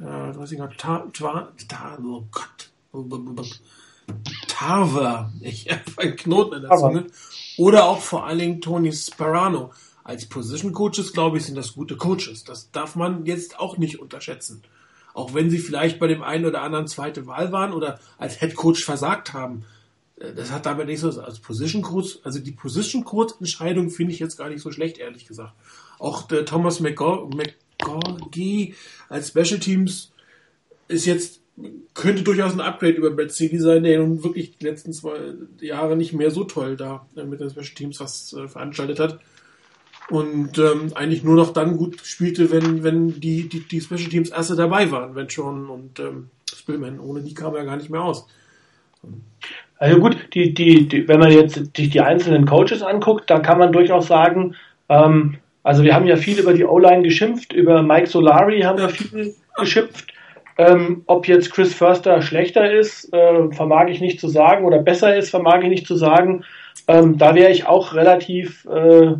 äh, weiß ich noch, Ta, Ta, Ta, oh Gott, Tarver, ich [LAUGHS] habe einen Knoten in der Zunge. Oder auch vor allen Dingen Tony Sperano. Als Position Coaches, glaube ich, sind das gute Coaches. Das darf man jetzt auch nicht unterschätzen. Auch wenn sie vielleicht bei dem einen oder anderen zweite Wahl waren oder als Head Coach versagt haben. Äh, das hat damit nicht so als Position Coach, also die Position Coach Entscheidung finde ich jetzt gar nicht so schlecht, ehrlich gesagt. Auch der Thomas McGorgy als Special Teams ist jetzt, könnte durchaus ein Upgrade über Brad City sein, der nun wirklich die letzten zwei Jahre nicht mehr so toll da äh, mit den Special Teams was äh, veranstaltet hat. Und ähm, eigentlich nur noch dann gut spielte, wenn, wenn die, die, die Special Teams erste dabei waren, wenn schon und ähm, Spillman, ohne die kam er gar nicht mehr aus. Also gut, die, die, die, wenn man jetzt sich die einzelnen Coaches anguckt, dann kann man durchaus sagen, ähm, also wir haben ja viel über die O-Line geschimpft, über Mike Solari haben wir viel geschimpft. Ähm, ob jetzt Chris Förster schlechter ist, äh, vermag ich nicht zu sagen, oder besser ist, vermag ich nicht zu sagen. Ähm, da wäre ich auch relativ, äh,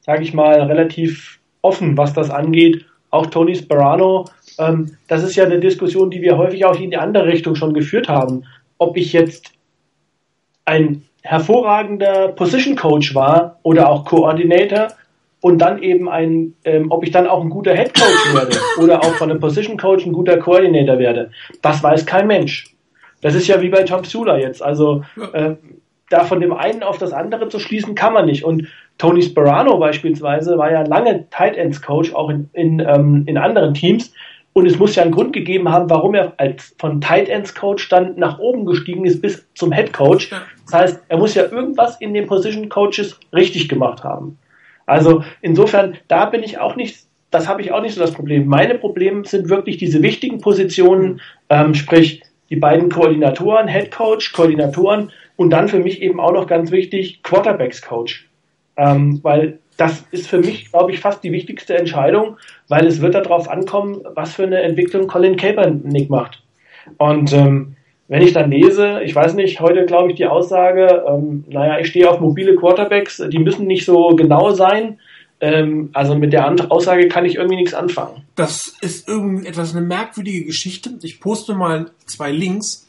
sage ich mal, relativ offen, was das angeht. Auch Tony Sperano, ähm, das ist ja eine Diskussion, die wir häufig auch in die andere Richtung schon geführt haben. Ob ich jetzt ein hervorragender Position Coach war oder auch Coordinator und dann eben ein, ähm, ob ich dann auch ein guter Head Coach werde [LAUGHS] oder auch von einem Position Coach ein guter Coordinator werde, das weiß kein Mensch. Das ist ja wie bei Tom Sula jetzt. Also äh, da von dem einen auf das andere zu schließen, kann man nicht. Und Tony Sperano beispielsweise war ja lange Tight Ends Coach, auch in, in, ähm, in anderen Teams. Und es muss ja einen Grund gegeben haben, warum er als von Tight Ends Coach dann nach oben gestiegen ist bis zum Head Coach. Das heißt, er muss ja irgendwas in den Position Coaches richtig gemacht haben. Also insofern, da bin ich auch nicht, das habe ich auch nicht so das Problem. Meine Probleme sind wirklich diese wichtigen Positionen, ähm, sprich die beiden Koordinatoren, Head Coach, Koordinatoren und dann für mich eben auch noch ganz wichtig Quarterbacks Coach, ähm, weil das ist für mich, glaube ich, fast die wichtigste Entscheidung, weil es wird darauf ankommen, was für eine Entwicklung Colin Kaepernick macht. Und ähm, wenn ich dann lese, ich weiß nicht, heute glaube ich die Aussage, ähm, naja, ich stehe auf mobile Quarterbacks, die müssen nicht so genau sein. Ähm, also mit der Aussage kann ich irgendwie nichts anfangen. Das ist irgendwie etwas eine merkwürdige Geschichte. Ich poste mal zwei Links.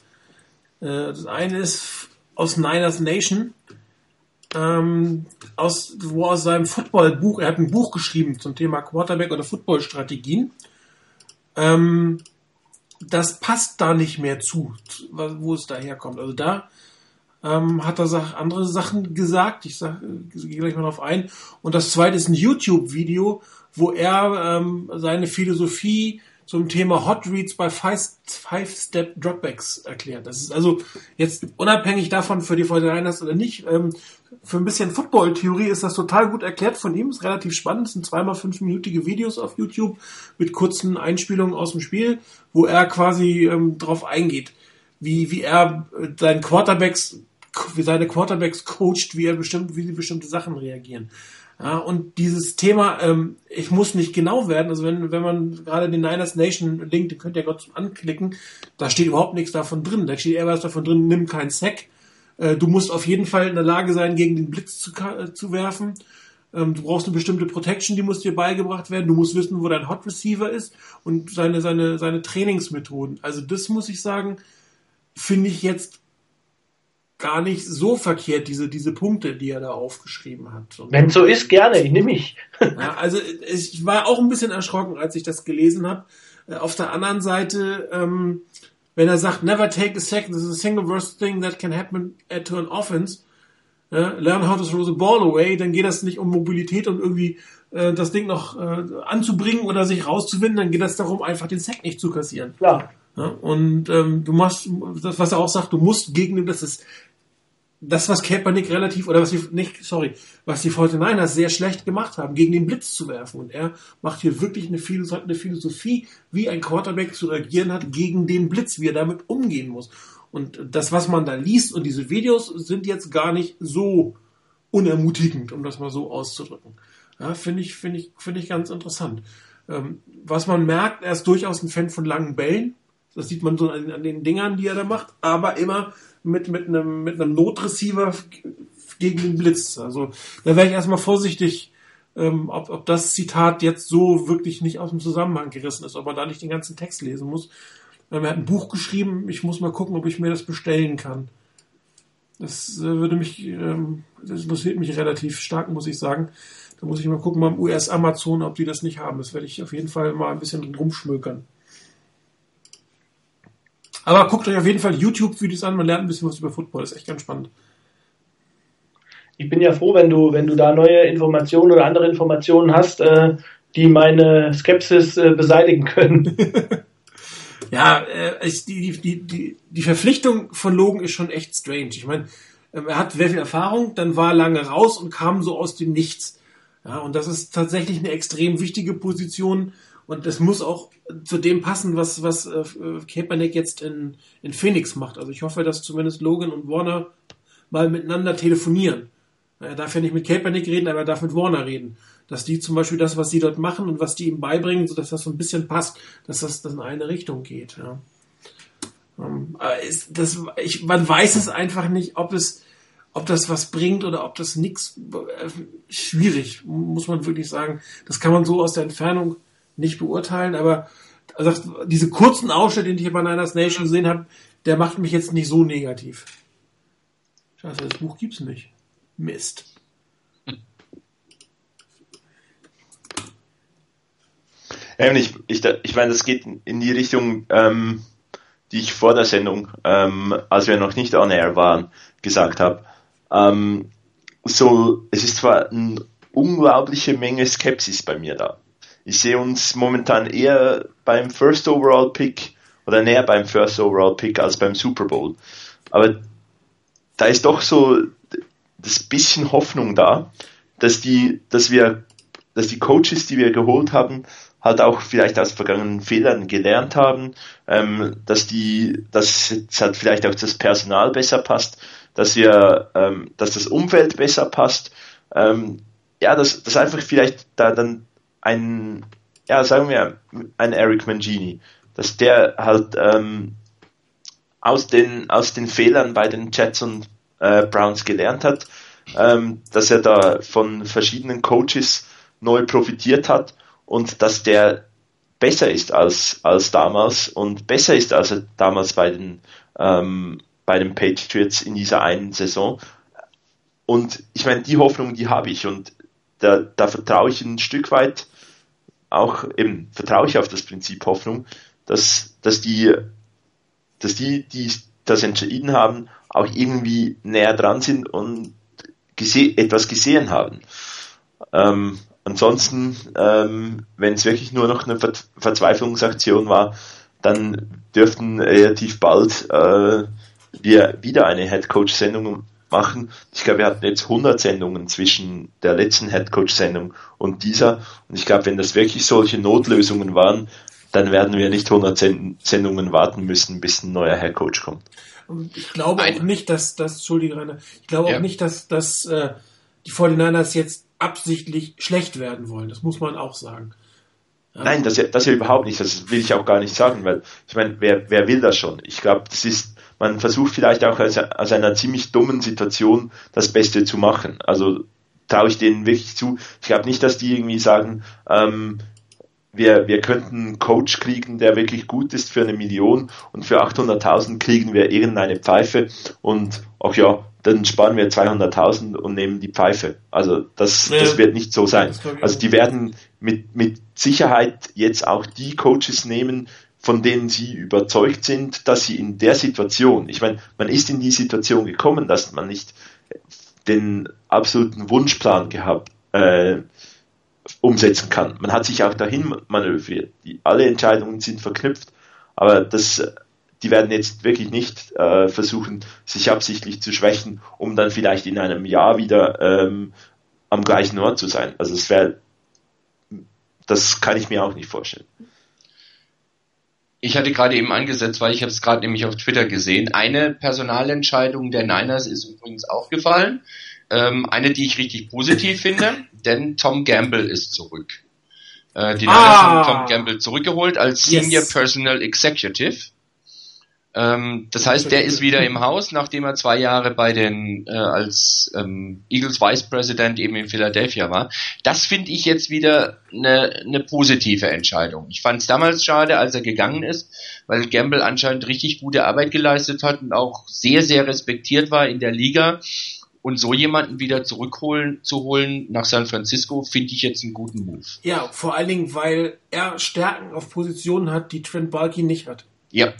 Äh, das eine ist aus Niners Nation, ähm, aus, wo aus seinem Football-Buch, er hat ein Buch geschrieben zum Thema Quarterback oder Football-Strategien. Ähm, das passt da nicht mehr zu, wo es daherkommt. Also da ähm, hat er andere Sachen gesagt. Ich sag, gehe gleich mal drauf ein. Und das zweite ist ein YouTube-Video, wo er ähm, seine Philosophie zum Thema Hot Reads bei Five-Step Dropbacks erklärt. Das ist also jetzt unabhängig davon, für die Fortinanders oder nicht, ähm, für ein bisschen Football-Theorie ist das total gut erklärt von ihm. Ist relativ spannend. Es sind zweimal fünfminütige Videos auf YouTube mit kurzen Einspielungen aus dem Spiel, wo er quasi ähm, drauf eingeht, wie, wie er äh, seinen Quarterbacks, wie seine Quarterbacks coacht, wie er bestimmt, wie sie bestimmte Sachen reagieren. Ja, und dieses Thema, ähm, ich muss nicht genau werden, also wenn, wenn man gerade den Niners Nation Link, den könnt ihr Gott zum anklicken, da steht überhaupt nichts davon drin. Da steht eher was davon drin, nimm keinen Sack. Äh, du musst auf jeden Fall in der Lage sein, gegen den Blitz zu, äh, zu werfen. Ähm, du brauchst eine bestimmte Protection, die muss dir beigebracht werden. Du musst wissen, wo dein Hot Receiver ist und seine, seine, seine Trainingsmethoden. Also das muss ich sagen, finde ich jetzt gar nicht so verkehrt, diese, diese Punkte, die er da aufgeschrieben hat. Wenn so ist, gerne, ich nehme mich. ja, also ich war auch ein bisschen erschrocken, als ich das gelesen habe. Äh, auf der anderen Seite, ähm, wenn er sagt, never take a second, this is a single worst thing that can happen to an offense, äh, learn how to throw the ball away, dann geht das nicht um Mobilität und irgendwie äh, das Ding noch äh, anzubringen oder sich rauszuwinden, dann geht das darum, einfach den Sack nicht zu kassieren. Klar. Ja, und ähm, du machst, das was er auch sagt, du musst gegen das ist das, was Kaepernick relativ, oder was die, nicht, sorry, was die 49ers sehr schlecht gemacht haben, gegen den Blitz zu werfen. Und er macht hier wirklich eine, eine Philosophie, wie ein Quarterback zu reagieren hat gegen den Blitz, wie er damit umgehen muss. Und das, was man da liest und diese Videos sind jetzt gar nicht so unermutigend, um das mal so auszudrücken. Ja, finde ich, finde ich, finde ich ganz interessant. Ähm, was man merkt, er ist durchaus ein Fan von langen Bällen. Das sieht man so an, an den Dingern, die er da macht, aber immer mit, mit einem, mit einem Notreceiver gegen den Blitz. Also da wäre ich erstmal vorsichtig, ähm, ob, ob das Zitat jetzt so wirklich nicht aus dem Zusammenhang gerissen ist, ob man da nicht den ganzen Text lesen muss. Ähm, er hat ein Buch geschrieben, ich muss mal gucken, ob ich mir das bestellen kann. Das äh, würde mich, ähm, das interessiert mich relativ stark, muss ich sagen. Da muss ich mal gucken beim US Amazon, ob die das nicht haben. Das werde ich auf jeden Fall mal ein bisschen rumschmökern. Aber guckt euch auf jeden Fall YouTube-Videos an, man lernt ein bisschen was über Football, das ist echt ganz spannend. Ich bin ja froh, wenn du, wenn du da neue Informationen oder andere Informationen hast, äh, die meine Skepsis äh, beseitigen können. [LAUGHS] Ja, äh, ich, die, die, die, die Verpflichtung von Logan ist schon echt strange. Ich meine, ähm, er hat sehr viel Erfahrung, dann war er lange raus und kam so aus dem Nichts. Ja, und das ist tatsächlich eine extrem wichtige Position und das muss auch zu dem passen, was, was äh, Kaepernick jetzt in, in Phoenix macht. Also ich hoffe, dass zumindest Logan und Warner mal miteinander telefonieren. Er darf ja nicht mit Kaepernick reden, aber er darf mit Warner reden. Dass die zum Beispiel das, was sie dort machen und was die ihm beibringen, so dass das so ein bisschen passt, dass das, das in eine Richtung geht. Ja. Um, ähm, ist, das, ich, man weiß es einfach nicht, ob es, ob das was bringt oder ob das nichts. Äh, schwierig, muss man wirklich sagen. Das kann man so aus der Entfernung nicht beurteilen, aber also diese kurzen Ausschnitte, die ich bei Niners Nation gesehen habe, der macht mich jetzt nicht so negativ. Scheiße, das Buch gibt's nicht. Mist. Ähm, ich, ich, ich meine, das geht in die Richtung, ähm, die ich vor der Sendung, ähm, als wir noch nicht on air waren, gesagt habe. Ähm, so, es ist zwar eine unglaubliche Menge Skepsis bei mir da. Ich sehe uns momentan eher beim First Overall Pick oder näher beim First Overall Pick als beim Super Bowl. Aber da ist doch so das bisschen Hoffnung da, dass die, dass wir, dass die Coaches, die wir geholt haben, halt auch vielleicht aus vergangenen Fehlern gelernt haben, ähm, dass die, dass jetzt halt vielleicht auch das Personal besser passt, dass wir, ähm, dass das Umfeld besser passt, ähm, ja, dass, dass einfach vielleicht da dann ein, ja, sagen wir, ein Eric Mangini, dass der halt ähm, aus den aus den Fehlern bei den Jets und äh, Browns gelernt hat, ähm, dass er da von verschiedenen Coaches neu profitiert hat und dass der besser ist als, als damals und besser ist als er damals bei den, ähm, bei den Patriots in dieser einen Saison. Und ich meine, die Hoffnung, die habe ich und da, da vertraue ich ein Stück weit auch eben, vertraue ich auf das Prinzip Hoffnung, dass, dass die, dass die, die das entschieden haben, auch irgendwie näher dran sind und gese etwas gesehen haben. Ähm, ansonsten, ähm, wenn es wirklich nur noch eine Ver Verzweiflungsaktion war, dann dürften relativ bald äh, wir wieder eine Headcoach-Sendung machen. Ich glaube, wir hatten jetzt 100 Sendungen zwischen der letzten Headcoach-Sendung und dieser. Und ich glaube, wenn das wirklich solche Notlösungen waren, dann werden wir nicht 100 Sendungen warten müssen, bis ein neuer Headcoach kommt. Und ich glaube auch nicht, dass das, Entschuldige Rainer, ich glaube ja. auch nicht, dass, dass äh, die 49ers jetzt absichtlich schlecht werden wollen. Das muss man auch sagen. Ja. Nein, das ja, das ja überhaupt nicht. Das will ich auch gar nicht sagen, weil ich meine, wer, wer will das schon? Ich glaube, das ist, man versucht vielleicht auch aus, aus einer ziemlich dummen Situation das Beste zu machen. Also traue ich denen wirklich zu. Ich glaube nicht, dass die irgendwie sagen, ähm, wir, wir könnten einen Coach kriegen, der wirklich gut ist für eine Million und für 800.000 kriegen wir irgendeine Pfeife und ach ja, dann sparen wir 200.000 und nehmen die Pfeife. Also das, ja, das wird nicht so sein. Also die werden mit, mit Sicherheit jetzt auch die Coaches nehmen, von denen sie überzeugt sind, dass sie in der Situation, ich meine, man ist in die Situation gekommen, dass man nicht den absoluten Wunschplan gehabt, äh, umsetzen kann. Man hat sich auch dahin manövriert. Die, alle Entscheidungen sind verknüpft, aber das, die werden jetzt wirklich nicht äh, versuchen, sich absichtlich zu schwächen, um dann vielleicht in einem Jahr wieder ähm, am gleichen Ort zu sein. Also es wäre, das kann ich mir auch nicht vorstellen. Ich hatte gerade eben angesetzt, weil ich habe es gerade nämlich auf Twitter gesehen. Eine Personalentscheidung der Niners ist übrigens aufgefallen. Ähm, eine, die ich richtig positiv finde, denn Tom Gamble ist zurück. Äh, die Niners ah. haben Tom Gamble zurückgeholt als Senior yes. Personal Executive. Ähm, das heißt, der ist wieder im Haus, nachdem er zwei Jahre bei den äh, als ähm, Eagles Vice President eben in Philadelphia war. Das finde ich jetzt wieder eine ne positive Entscheidung. Ich fand es damals schade, als er gegangen ist, weil Gamble anscheinend richtig gute Arbeit geleistet hat und auch sehr, sehr respektiert war in der Liga. Und so jemanden wieder zurückholen zu holen nach San Francisco, finde ich jetzt einen guten Move. Ja, vor allen Dingen, weil er Stärken auf Positionen hat, die Trent Balky nicht hat. Ja.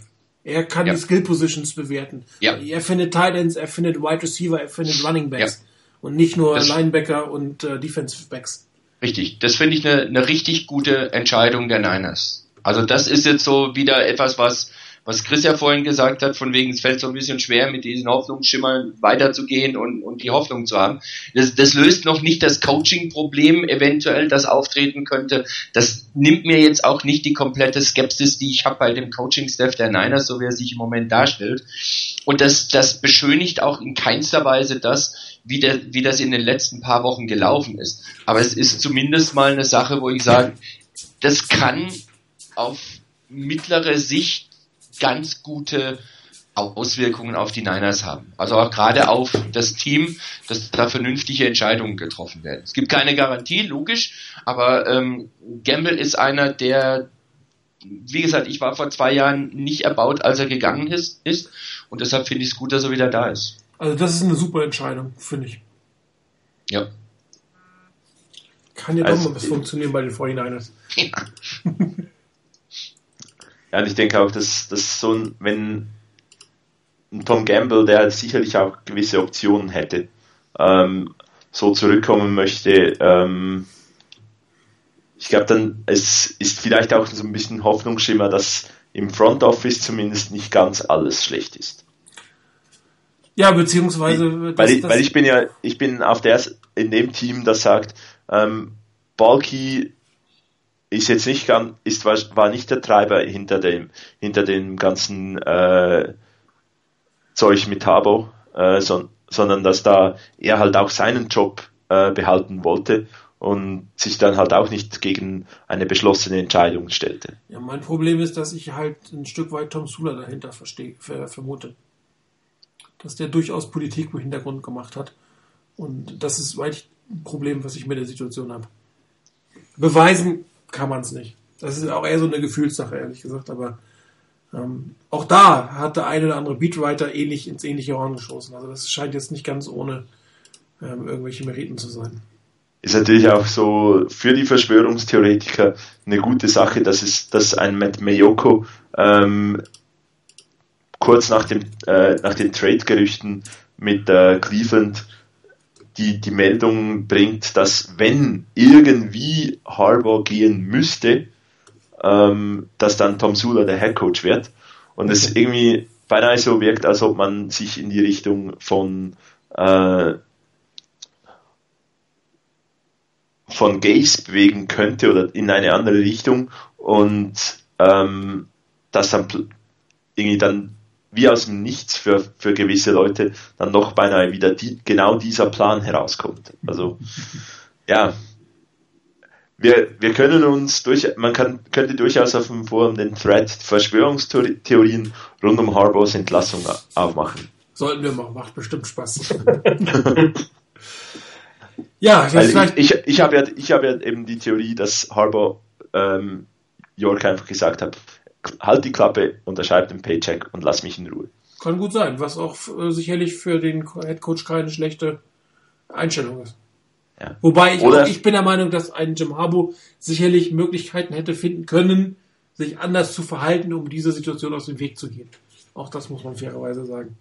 Er kann ja. die Skill Positions bewerten. Ja. Er findet Titans, er findet Wide Receiver, er findet Running Backs. Ja. Und nicht nur das Linebacker und äh, Defensive Backs. Richtig. Das finde ich eine, eine richtig gute Entscheidung der Niners. Also das ist jetzt so wieder etwas, was was Chris ja vorhin gesagt hat, von wegen es fällt so ein bisschen schwer, mit diesen Hoffnungsschimmern weiterzugehen und, und die Hoffnung zu haben. Das, das löst noch nicht das Coaching-Problem eventuell, das auftreten könnte. Das nimmt mir jetzt auch nicht die komplette Skepsis, die ich habe bei dem Coaching-Staff der Niners, so wie er sich im Moment darstellt. Und das, das beschönigt auch in keinster Weise das, wie, der, wie das in den letzten paar Wochen gelaufen ist. Aber es ist zumindest mal eine Sache, wo ich sage, das kann auf mittlere Sicht ganz gute Auswirkungen auf die Niners haben. Also auch gerade auf das Team, dass da vernünftige Entscheidungen getroffen werden. Es gibt keine Garantie, logisch, aber ähm, Gamble ist einer, der, wie gesagt, ich war vor zwei Jahren nicht erbaut, als er gegangen ist, ist und deshalb finde ich es gut, dass er wieder da ist. Also das ist eine super Entscheidung, finde ich. Ja. Kann ja also, doch mal was funktionieren bei den 49ers. [LAUGHS] Ja. Ja, und ich denke auch, dass, dass so ein, wenn ein Tom Gamble, der sicherlich auch gewisse Optionen hätte, ähm, so zurückkommen möchte, ähm, ich glaube dann, es ist vielleicht auch so ein bisschen Hoffnungsschimmer, dass im Front Office zumindest nicht ganz alles schlecht ist. Ja, beziehungsweise. weil, ich, weil ich bin ja, ich bin auf der, in dem Team, das sagt, ähm, Balky ist jetzt nicht ganz, ist war, nicht der Treiber hinter dem hinter dem ganzen äh, Zeug mit Habo, äh, so, sondern dass da er halt auch seinen Job äh, behalten wollte und sich dann halt auch nicht gegen eine beschlossene Entscheidung stellte. Ja, mein Problem ist, dass ich halt ein Stück weit Tom Sula dahinter verstehe, vermute. Dass der durchaus Politik im Hintergrund gemacht hat. Und das ist eigentlich ein Problem, was ich mit der Situation habe. Beweisen kann man es nicht. Das ist auch eher so eine Gefühlssache, ehrlich gesagt, aber ähm, auch da hat der eine oder andere Beatwriter ähnlich ins ähnliche Horn geschossen. Also das scheint jetzt nicht ganz ohne ähm, irgendwelche Meriten zu sein. Ist natürlich auch so für die Verschwörungstheoretiker eine gute Sache, dass es, dass ein Matt Mayoko ähm, kurz nach dem äh, nach den Trade-Gerüchten mit äh, Cleveland die, die Meldung bringt, dass wenn irgendwie Harbour gehen müsste, ähm, dass dann Tom Sula der Head Coach wird. Und es irgendwie beinahe so wirkt, als ob man sich in die Richtung von äh, von Gaze bewegen könnte oder in eine andere Richtung und ähm, dass dann irgendwie dann wie aus dem Nichts für, für gewisse Leute dann noch beinahe wieder die, genau dieser Plan herauskommt. Also, ja. Wir, wir können uns durch, man kann, könnte durchaus auf dem Forum den Thread Verschwörungstheorien rund um Harbors Entlassung aufmachen. Sollten wir machen, macht bestimmt Spaß. [LAUGHS] ja, ich, ich, ich, ich habe ja, ich hab ja eben die Theorie, dass Harbour ähm, York einfach gesagt hat, halt die Klappe, unterschreib den Paycheck und lass mich in Ruhe. Kann gut sein, was auch äh, sicherlich für den Headcoach keine schlechte Einstellung ist. Ja. Wobei ich, auch, ich bin der Meinung, dass ein Jim Harbo sicherlich Möglichkeiten hätte finden können, sich anders zu verhalten, um dieser Situation aus dem Weg zu gehen. Auch das muss man fairerweise sagen.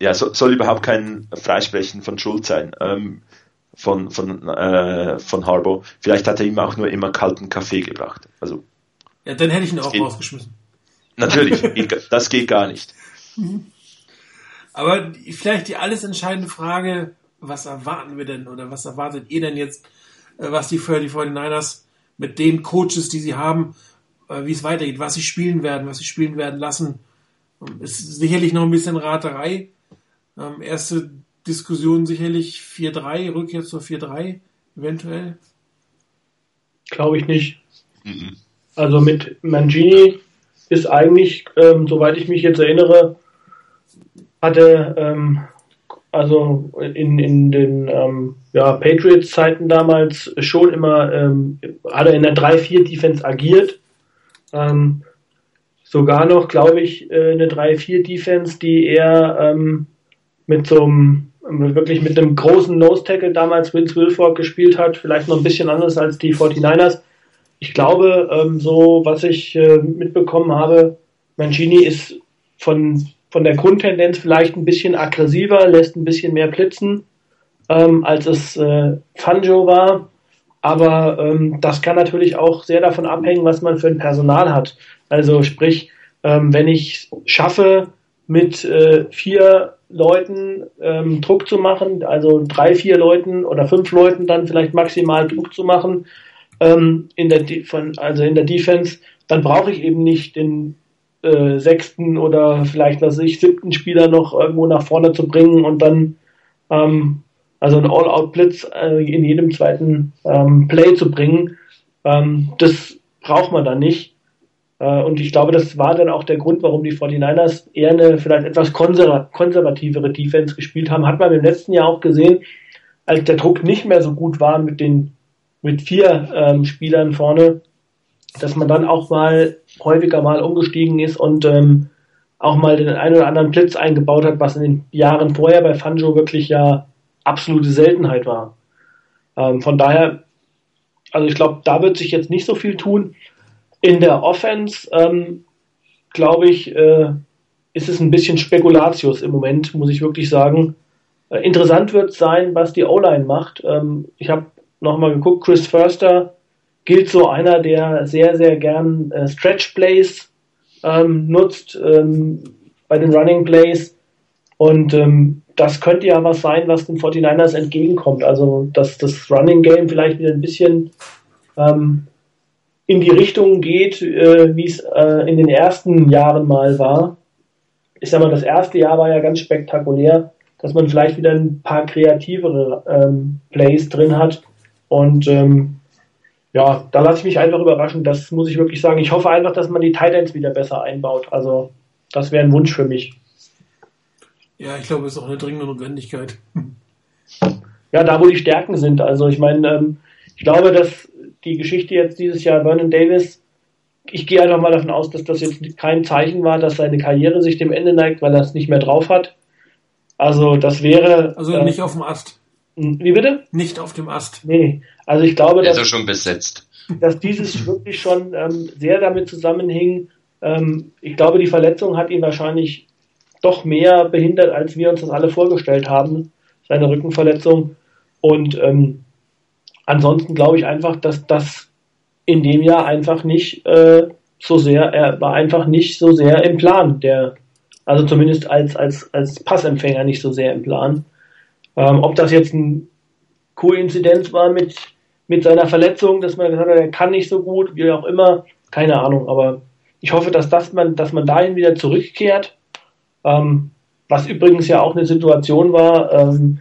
Ja, so, soll überhaupt kein Freisprechen von Schuld sein. Ähm, von, von, äh, von Harbo. Vielleicht hat er ihm auch nur immer kalten Kaffee gebracht. Also, ja, dann hätte ich ihn auch geht, rausgeschmissen. Natürlich, [LAUGHS] das geht gar nicht. Mhm. Aber vielleicht die alles entscheidende Frage, was erwarten wir denn oder was erwartet ihr denn jetzt, äh, was die für die 49ers mit den Coaches, die sie haben, äh, wie es weitergeht, was sie spielen werden, was sie spielen werden lassen. Ist sicherlich noch ein bisschen Raterei. Ähm, erste Diskussion sicherlich 4-3, Rückkehr zur 4-3 eventuell? Glaube ich nicht. Mhm. Also mit Mangini ist eigentlich, ähm, soweit ich mich jetzt erinnere, hatte ähm, also in, in den ähm, ja, Patriots-Zeiten damals schon immer, ähm, hat er in der 3-4-Defense agiert. Ähm, sogar noch, glaube ich, äh, eine 3-4-Defense, die er ähm, mit so einem wirklich mit einem großen Nose-Tackle damals Vince Wilfork gespielt hat, vielleicht noch ein bisschen anders als die 49ers. Ich glaube, ähm, so was ich äh, mitbekommen habe, Mancini ist von, von der Grundtendenz vielleicht ein bisschen aggressiver, lässt ein bisschen mehr blitzen, ähm, als es äh, Fanjo war. Aber ähm, das kann natürlich auch sehr davon abhängen, was man für ein Personal hat. Also sprich, ähm, wenn ich schaffe, mit äh, vier Leuten ähm, Druck zu machen, also drei, vier Leuten oder fünf Leuten dann vielleicht maximal Druck zu machen ähm, in der von, also in der Defense, dann brauche ich eben nicht den äh, sechsten oder vielleicht was ich siebten Spieler noch irgendwo nach vorne zu bringen und dann ähm, also einen All-Out-Blitz äh, in jedem zweiten ähm, Play zu bringen. Ähm, das braucht man dann nicht. Äh, und ich glaube, das war dann auch der Grund, warum die 49ers eher eine vielleicht etwas konservativere Defense gespielt haben. Hat man im letzten Jahr auch gesehen, als der Druck nicht mehr so gut war mit den mit vier ähm, Spielern vorne, dass man dann auch mal häufiger mal umgestiegen ist und ähm, auch mal den einen oder anderen Blitz eingebaut hat, was in den Jahren vorher bei Fanjo wirklich ja absolute Seltenheit war. Ähm, von daher, also ich glaube, da wird sich jetzt nicht so viel tun. In der Offense, ähm, glaube ich, äh, ist es ein bisschen Spekulatius im Moment, muss ich wirklich sagen. Äh, interessant wird sein, was die O-Line macht. Ähm, ich habe nochmal geguckt, Chris Förster gilt so einer, der sehr, sehr gern äh, Stretch Plays ähm, nutzt ähm, bei den Running Plays. Und ähm, das könnte ja was sein, was den 49ers entgegenkommt. Also, dass das Running Game vielleicht wieder ein bisschen ähm, in die Richtung geht, äh, wie es äh, in den ersten Jahren mal war. Ich sag mal, das erste Jahr war ja ganz spektakulär, dass man vielleicht wieder ein paar kreativere ähm, Plays drin hat. Und ähm, ja, da lasse ich mich einfach überraschen. Das muss ich wirklich sagen. Ich hoffe einfach, dass man die Titans wieder besser einbaut. Also, das wäre ein Wunsch für mich. Ja, ich glaube, es ist auch eine dringende Notwendigkeit. Ja, da wo die Stärken sind. Also, ich meine, ähm, ich glaube, dass die Geschichte jetzt dieses Jahr Vernon Davis, ich gehe einfach mal davon aus, dass das jetzt kein Zeichen war, dass seine Karriere sich dem Ende neigt, weil er es nicht mehr drauf hat. Also das wäre. Also äh, nicht auf dem Ast. Wie bitte? Nicht auf dem Ast. Nee. Also ich glaube, dass, schon besetzt. dass dieses wirklich schon ähm, sehr damit zusammenhing. Ähm, ich glaube, die Verletzung hat ihn wahrscheinlich doch mehr behindert, als wir uns das alle vorgestellt haben. Seine Rückenverletzung. Und ähm, ansonsten glaube ich einfach, dass das in dem Jahr einfach nicht äh, so sehr, er war einfach nicht so sehr im Plan, der, also zumindest als, als, als Passempfänger nicht so sehr im Plan. Ähm, ob das jetzt ein Koinzidenz war mit, mit seiner Verletzung, dass man gesagt hat, er kann nicht so gut, wie auch immer, keine Ahnung, aber ich hoffe, dass, das man, dass man dahin wieder zurückkehrt. Ähm, was übrigens ja auch eine Situation war, ähm,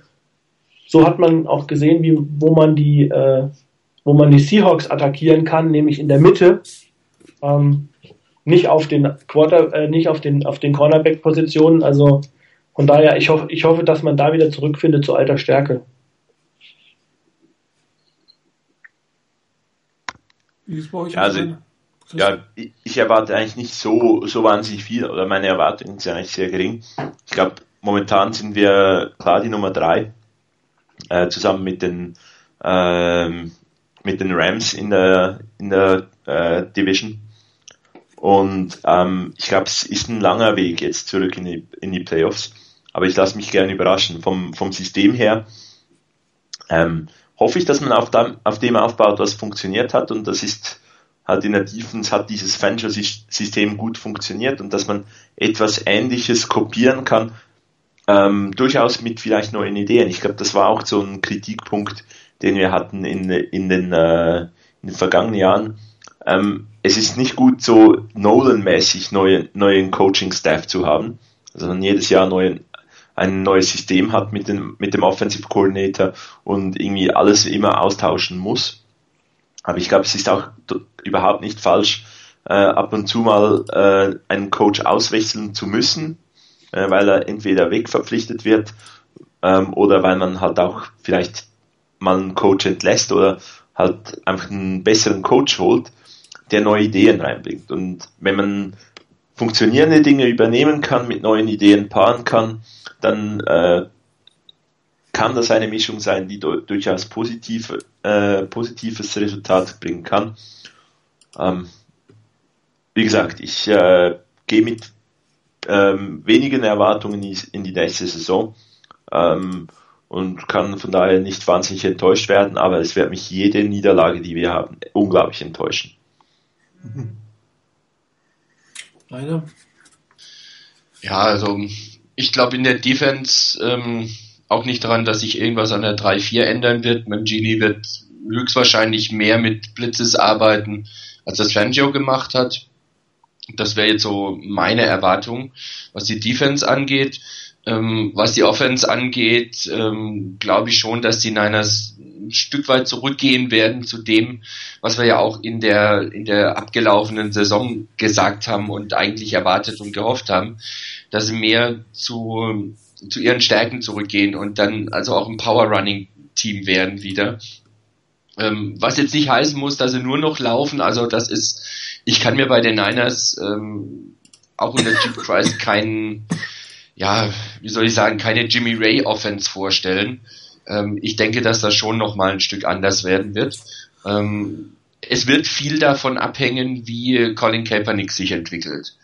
so hat man auch gesehen, wie, wo man die, äh, wo man die Seahawks attackieren kann, nämlich in der Mitte. Ähm, nicht auf den Quarter, äh, nicht auf den, auf den Cornerback-Positionen. Also von daher, ich hoffe, ich hoffe, dass man da wieder zurückfindet zu alter Stärke. Wie ist bei euch? Ja, also, ja, ich erwarte eigentlich nicht so, so wahnsinnig viel, oder meine Erwartungen sind eigentlich sehr gering. Ich glaube, momentan sind wir klar die Nummer drei äh, zusammen mit den ähm, mit den Rams in der in der äh, Division. Und ähm, ich glaube, es ist ein langer Weg jetzt zurück in die, in die Playoffs. Aber ich lasse mich gerne überraschen. Vom, vom System her ähm, hoffe ich, dass man auf dem, auf dem aufbaut, was funktioniert hat. Und das ist halt in der Defense hat dieses Fantasy-System gut funktioniert und dass man etwas Ähnliches kopieren kann, ähm, durchaus mit vielleicht neuen Ideen. Ich glaube, das war auch so ein Kritikpunkt, den wir hatten in, in, den, äh, in den vergangenen Jahren. Ähm, es ist nicht gut, so Nolan-mäßig neue, neuen Coaching-Staff zu haben, man jedes Jahr neuen, ein neues System hat mit dem, mit dem Offensive Coordinator und irgendwie alles immer austauschen muss. Aber ich glaube, es ist auch überhaupt nicht falsch, äh, ab und zu mal äh, einen Coach auswechseln zu müssen, äh, weil er entweder wegverpflichtet wird ähm, oder weil man halt auch vielleicht mal einen Coach entlässt oder halt einfach einen besseren Coach holt, der neue Ideen reinbringt. Und wenn man funktionierende Dinge übernehmen kann, mit neuen Ideen paaren kann, dann äh, kann das eine Mischung sein, die durchaus positiv, äh, positives Resultat bringen kann. Ähm, wie gesagt, ich äh, gehe mit ähm, wenigen Erwartungen in die nächste Saison. Ähm, und kann von daher nicht wahnsinnig enttäuscht werden, aber es wird mich jede Niederlage, die wir haben, unglaublich enttäuschen. [LAUGHS] Einer? Ja, also ich glaube in der Defense ähm, auch nicht daran, dass sich irgendwas an der 3-4 ändern wird. Mangini wird höchstwahrscheinlich mehr mit Blitzes arbeiten, als das Fangio gemacht hat. Das wäre jetzt so meine Erwartung, was die Defense angeht. Ähm, was die Offense angeht, ähm, glaube ich schon, dass die Niners ein Stück weit zurückgehen werden zu dem, was wir ja auch in der, in der abgelaufenen Saison gesagt haben und eigentlich erwartet und gehofft haben, dass sie mehr zu, zu ihren Stärken zurückgehen und dann also auch ein Power Running Team werden wieder. Ähm, was jetzt nicht heißen muss, dass sie nur noch laufen, also das ist, ich kann mir bei den Niners ähm, auch unter Chip Christ keinen ja, wie soll ich sagen, keine Jimmy Ray Offense vorstellen. Ähm, ich denke, dass das schon noch mal ein Stück anders werden wird. Ähm, es wird viel davon abhängen, wie Colin Kaepernick sich entwickelt.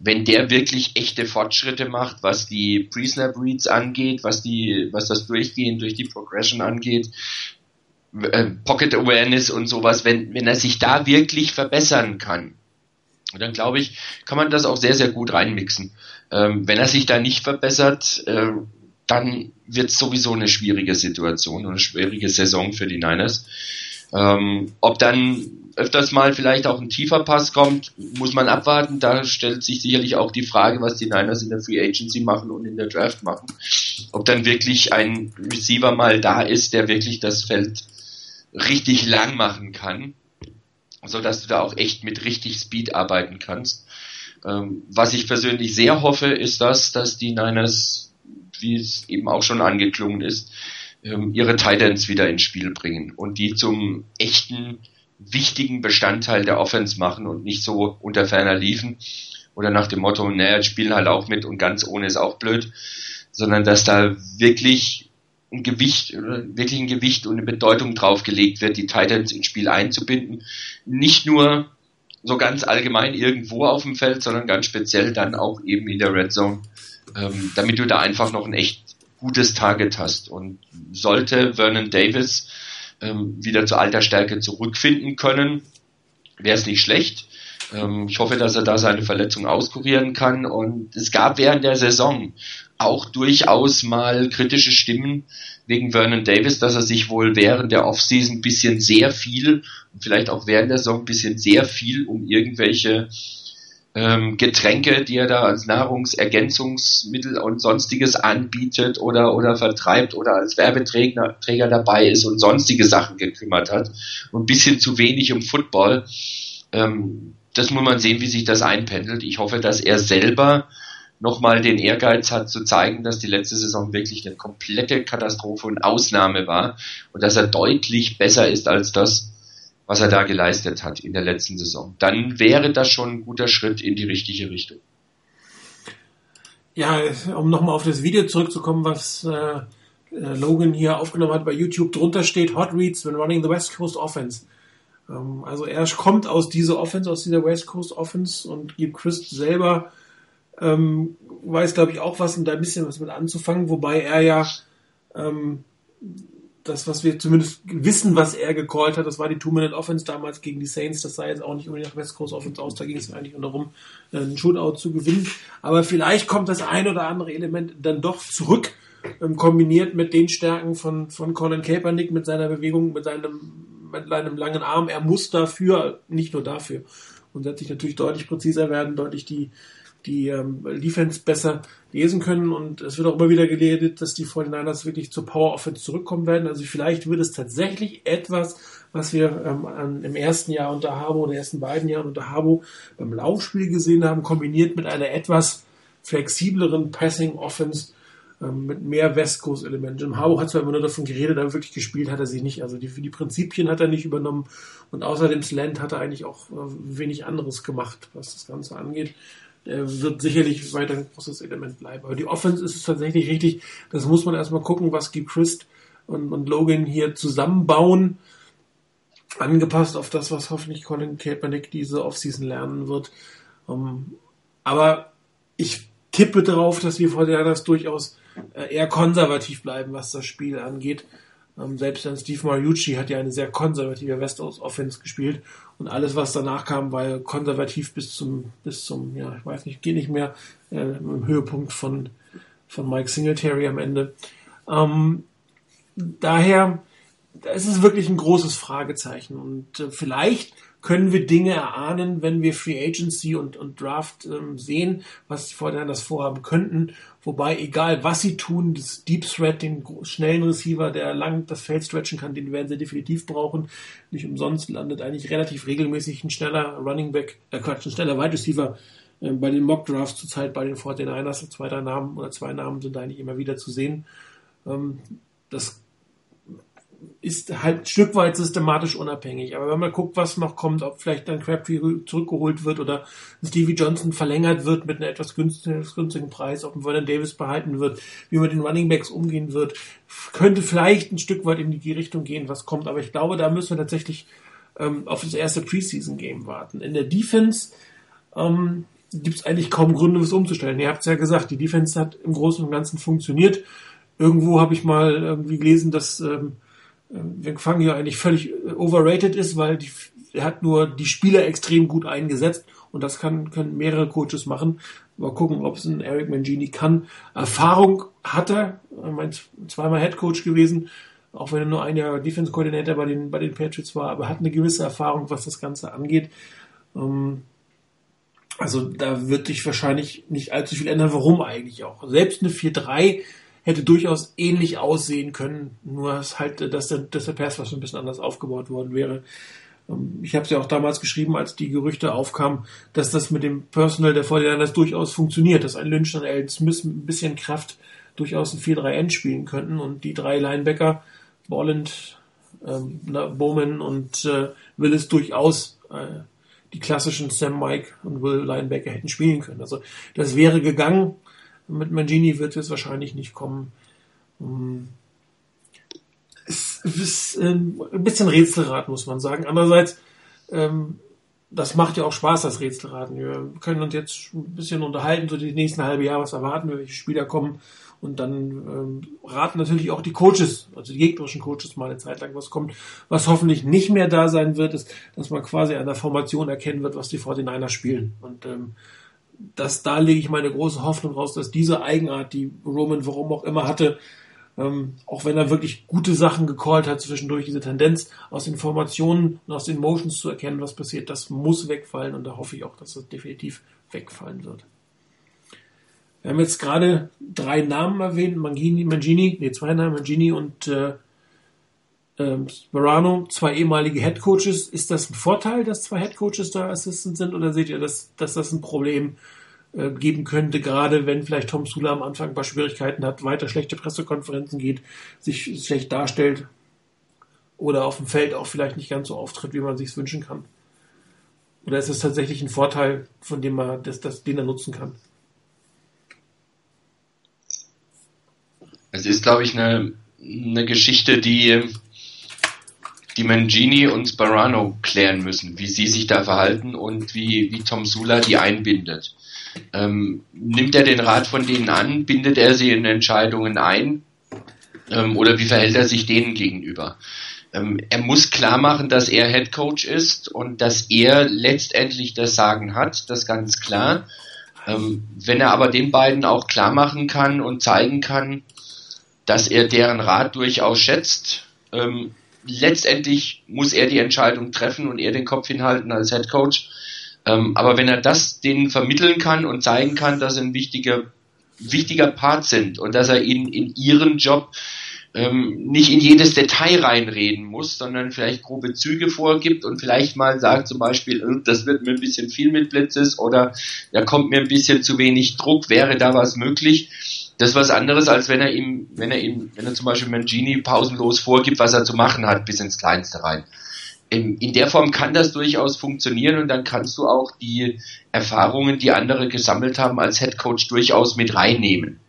Wenn der wirklich echte Fortschritte macht, was die Pre-Snap Reads angeht, was die, was das Durchgehen durch die Progression angeht, Pocket Awareness und sowas, wenn, wenn er sich da wirklich verbessern kann, dann glaube ich, kann man das auch sehr, sehr gut reinmixen. Ähm, wenn er sich da nicht verbessert, äh, dann wird es sowieso eine schwierige Situation und eine schwierige Saison für die Niners. Ähm, ob dann öfters mal vielleicht auch ein tiefer Pass kommt, muss man abwarten. Da stellt sich sicherlich auch die Frage, was die Niners in der Free Agency machen und in der Draft machen. Ob dann wirklich ein Receiver mal da ist, der wirklich das Feld richtig lang machen kann so dass du da auch echt mit richtig Speed arbeiten kannst. Ähm, was ich persönlich sehr hoffe, ist das, dass die Niners, wie es eben auch schon angeklungen ist, ähm, ihre Titans wieder ins Spiel bringen und die zum echten, wichtigen Bestandteil der Offense machen und nicht so unter ferner liefen oder nach dem Motto, naja, spielen halt auch mit und ganz ohne ist auch blöd, sondern dass da wirklich ein Gewicht, wirklich ein Gewicht und eine Bedeutung draufgelegt wird, die Titans ins Spiel einzubinden. Nicht nur so ganz allgemein irgendwo auf dem Feld, sondern ganz speziell dann auch eben in der Red Zone, ähm, damit du da einfach noch ein echt gutes Target hast. Und sollte Vernon Davis ähm, wieder zur alter Stärke zurückfinden können, wäre es nicht schlecht. Ähm, ich hoffe, dass er da seine Verletzung auskurieren kann. Und es gab während der Saison auch durchaus mal kritische Stimmen wegen Vernon Davis, dass er sich wohl während der Offseason ein bisschen sehr viel, vielleicht auch während der Saison ein bisschen sehr viel um irgendwelche ähm, Getränke, die er da als Nahrungsergänzungsmittel und sonstiges anbietet oder, oder vertreibt oder als Werbeträger Träger dabei ist und sonstige Sachen gekümmert hat und ein bisschen zu wenig um Football. Ähm, das muss man sehen, wie sich das einpendelt. Ich hoffe, dass er selber nochmal den Ehrgeiz hat zu zeigen, dass die letzte Saison wirklich eine komplette Katastrophe und Ausnahme war und dass er deutlich besser ist als das, was er da geleistet hat in der letzten Saison. Dann wäre das schon ein guter Schritt in die richtige Richtung. Ja, um nochmal auf das Video zurückzukommen, was äh, äh, Logan hier aufgenommen hat bei YouTube, drunter steht Hot Reads when running the West Coast Offense. Ähm, also er kommt aus dieser Offense, aus dieser West Coast Offense und gibt Chris selber ähm, weiß, glaube ich, auch was und da ein bisschen was mit anzufangen, wobei er ja ähm, das, was wir zumindest wissen, was er gecallt hat, das war die Two-Minute-Offense damals gegen die Saints. Das sah jetzt auch nicht unbedingt nach West Coast Offense aus. Da ging es eigentlich nur darum, äh, einen Shootout zu gewinnen. Aber vielleicht kommt das ein oder andere Element dann doch zurück, ähm, kombiniert mit den Stärken von, von Colin Kaepernick, mit seiner Bewegung, mit seinem, mit seinem langen Arm. Er muss dafür, nicht nur dafür, und sich natürlich deutlich präziser werden, deutlich die, die ähm, Defense besser lesen können. Und es wird auch immer wieder geredet, dass die 49ers wirklich zur Power Offense zurückkommen werden. Also vielleicht wird es tatsächlich etwas, was wir ähm, an, im ersten Jahr unter Habo, in den ersten beiden Jahren unter Habo beim Laufspiel gesehen haben, kombiniert mit einer etwas flexibleren Passing Offense ähm, mit mehr West Coast Elementen. Jim Harbaugh hat zwar immer nur davon geredet, aber wirklich gespielt hat er sie nicht. Also die, die Prinzipien hat er nicht übernommen und außerdem Slant hat er eigentlich auch äh, wenig anderes gemacht, was das Ganze angeht wird sicherlich weiter ein großes Element bleiben. Aber die Offense ist es tatsächlich richtig. Das muss man erstmal gucken, was die Christ und, und Logan hier zusammenbauen. Angepasst auf das, was hoffentlich Colin Kaepernick diese Offseason lernen wird. Um, ähm, aber ich tippe darauf, dass wir vor der das durchaus äh, eher konservativ bleiben, was das Spiel angeht. Ähm, selbst dann Steve Mariucci hat ja eine sehr konservative West Offense gespielt und alles, was danach kam, war ja konservativ bis zum, bis zum, ja, ich weiß nicht, geht nicht mehr, äh, im Höhepunkt von, von Mike Singletary am Ende. Ähm, daher, es ist wirklich ein großes Fragezeichen und äh, vielleicht können wir Dinge erahnen, wenn wir Free Agency und, und Draft ähm, sehen, was die Fortinanders vorhaben könnten. Wobei, egal was sie tun, das Deep Threat, den schnellen Receiver, der lang das Feld stretchen kann, den werden sie definitiv brauchen. Nicht umsonst landet eigentlich relativ regelmäßig ein schneller Running Back, äh Quatsch, ein schneller Wide Receiver äh, bei den Mock Drafts zurzeit bei den 49ers. Zwei, drei Namen oder zwei Namen sind eigentlich immer wieder zu sehen. Ähm, das ist halt ein Stück weit systematisch unabhängig. Aber wenn man guckt, was noch kommt, ob vielleicht dann Crabtree zurückgeholt wird oder Stevie Johnson verlängert wird mit einem etwas günstigen, Preis, ob Vernon Davis behalten wird, wie man den Running Backs umgehen wird, könnte vielleicht ein Stück weit in die Richtung gehen, was kommt. Aber ich glaube, da müssen wir tatsächlich ähm, auf das erste Preseason-Game warten. In der Defense ähm, gibt es eigentlich kaum Gründe, was umzustellen. Ihr habt es ja gesagt, die Defense hat im Großen und Ganzen funktioniert. Irgendwo habe ich mal irgendwie gelesen, dass ähm, Wing Fangio eigentlich völlig äh, overrated ist, weil die, er hat nur die Spieler extrem gut eingesetzt und das kann, können mehrere Coaches machen. Mal gucken, ob es ein Eric Mangini kann. Erfahrung hat er, meint zweimal Head Coach gewesen, auch wenn er nur ein Jahr Defense Coordinator bei den, bei den Patriots war, aber hat eine gewisse Erfahrung, was das Ganze angeht. Ähm, also da wird sich wahrscheinlich nicht allzu viel ändern. Warum eigentlich auch? Selbst eine 4-3 hätte durchaus ähnlich aussehen können, nur dass halt, dass der, dass der Pass was ein bisschen anders aufgebaut worden wäre. Ähm, ich habe es ja auch damals geschrieben, als die Gerüchte aufkamen, dass das mit dem Personal der Fortinanders durchaus funktioniert, dass ein Lynch und Alan Smith mit ein bisschen Kraft durchaus ein 4-3-End spielen könnten und die drei Linebacker, Bolland, ähm, Bowman und äh, Willis durchaus äh, die klassischen Sam Mike und Will Linebacker hätten spielen können. Also das wäre gegangen. Mit Mangini wird es wahrscheinlich nicht kommen. Hm. Es ist ähm, ein bisschen Rätselrat, muss man sagen. Andererseits, ähm, das macht ja auch Spaß, das Rätselraten. Wir können uns jetzt ein bisschen unterhalten, so die nächsten halbe Jahre, was erwarten wir, welche Spieler kommen. Und dann ähm, raten natürlich auch die Coaches, also die gegnerischen Coaches mal eine Zeit lang, was kommt. Was hoffentlich nicht mehr da sein wird, ist, dass man quasi an der Formation erkennen wird, was die 49ers spielen. Und ähm, das, da lege ich meine große Hoffnung raus, dass diese Eigenart, die Roman warum auch immer hatte, ähm, auch wenn er wirklich gute Sachen gecallt hat zwischendurch, diese Tendenz aus Informationen und aus den Motions zu erkennen, was passiert, das muss wegfallen und da hoffe ich auch, dass das definitiv wegfallen wird. Wir haben jetzt gerade drei Namen erwähnt, Mangini, Mangini, nee, zwei Namen, Mangini und äh, ähm, Sperano, zwei ehemalige Head Coaches. Ist das ein Vorteil, dass zwei Head Coaches da Assistant sind oder seht ihr, dass, dass das ein Problem äh, geben könnte, gerade wenn vielleicht Tom Sula am Anfang ein paar Schwierigkeiten hat, weiter schlechte Pressekonferenzen geht, sich schlecht darstellt oder auf dem Feld auch vielleicht nicht ganz so auftritt, wie man sich wünschen kann? Oder ist es tatsächlich ein Vorteil, von dem man das, das, den er nutzen kann? Es ist, glaube ich, eine, eine Geschichte, die die Mangini und Sparano klären müssen, wie sie sich da verhalten und wie, wie Tom Sula die einbindet. Ähm, nimmt er den Rat von denen an, bindet er sie in Entscheidungen ein ähm, oder wie verhält er sich denen gegenüber? Ähm, er muss klar machen, dass er Head Coach ist und dass er letztendlich das Sagen hat, das ganz klar. Ähm, wenn er aber den beiden auch klar machen kann und zeigen kann, dass er deren Rat durchaus schätzt, ähm, letztendlich muss er die Entscheidung treffen und er den Kopf hinhalten als Head Coach. Ähm, aber wenn er das denen vermitteln kann und zeigen kann, dass sie ein wichtiger, wichtiger Part sind und dass er ihnen in ihren Job ähm, nicht in jedes Detail reinreden muss, sondern vielleicht grobe Züge vorgibt und vielleicht mal sagt zum Beispiel, äh, das wird mir ein bisschen viel mit Blitzes oder da kommt mir ein bisschen zu wenig Druck, wäre da was möglich das ist was anderes, als wenn er ihm, wenn er ihm, wenn er zum Beispiel Mangini pausenlos vorgibt, was er zu machen hat, bis ins Kleinste rein. In, in der Form kann das durchaus funktionieren und dann kannst du auch die Erfahrungen, die andere gesammelt haben, als Head Coach durchaus mit reinnehmen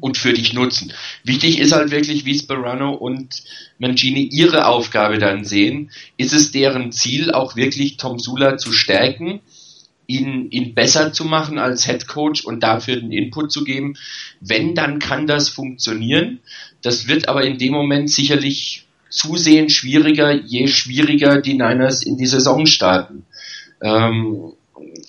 und für dich nutzen. Wichtig ist halt wirklich, wie Sperano und Mangini ihre Aufgabe dann sehen. Ist es deren Ziel, auch wirklich Tom Sula zu stärken? Ihn, ihn besser zu machen als Head Coach und dafür den Input zu geben. Wenn, dann kann das funktionieren. Das wird aber in dem Moment sicherlich zusehends schwieriger, je schwieriger die Niners in die Saison starten. Ähm,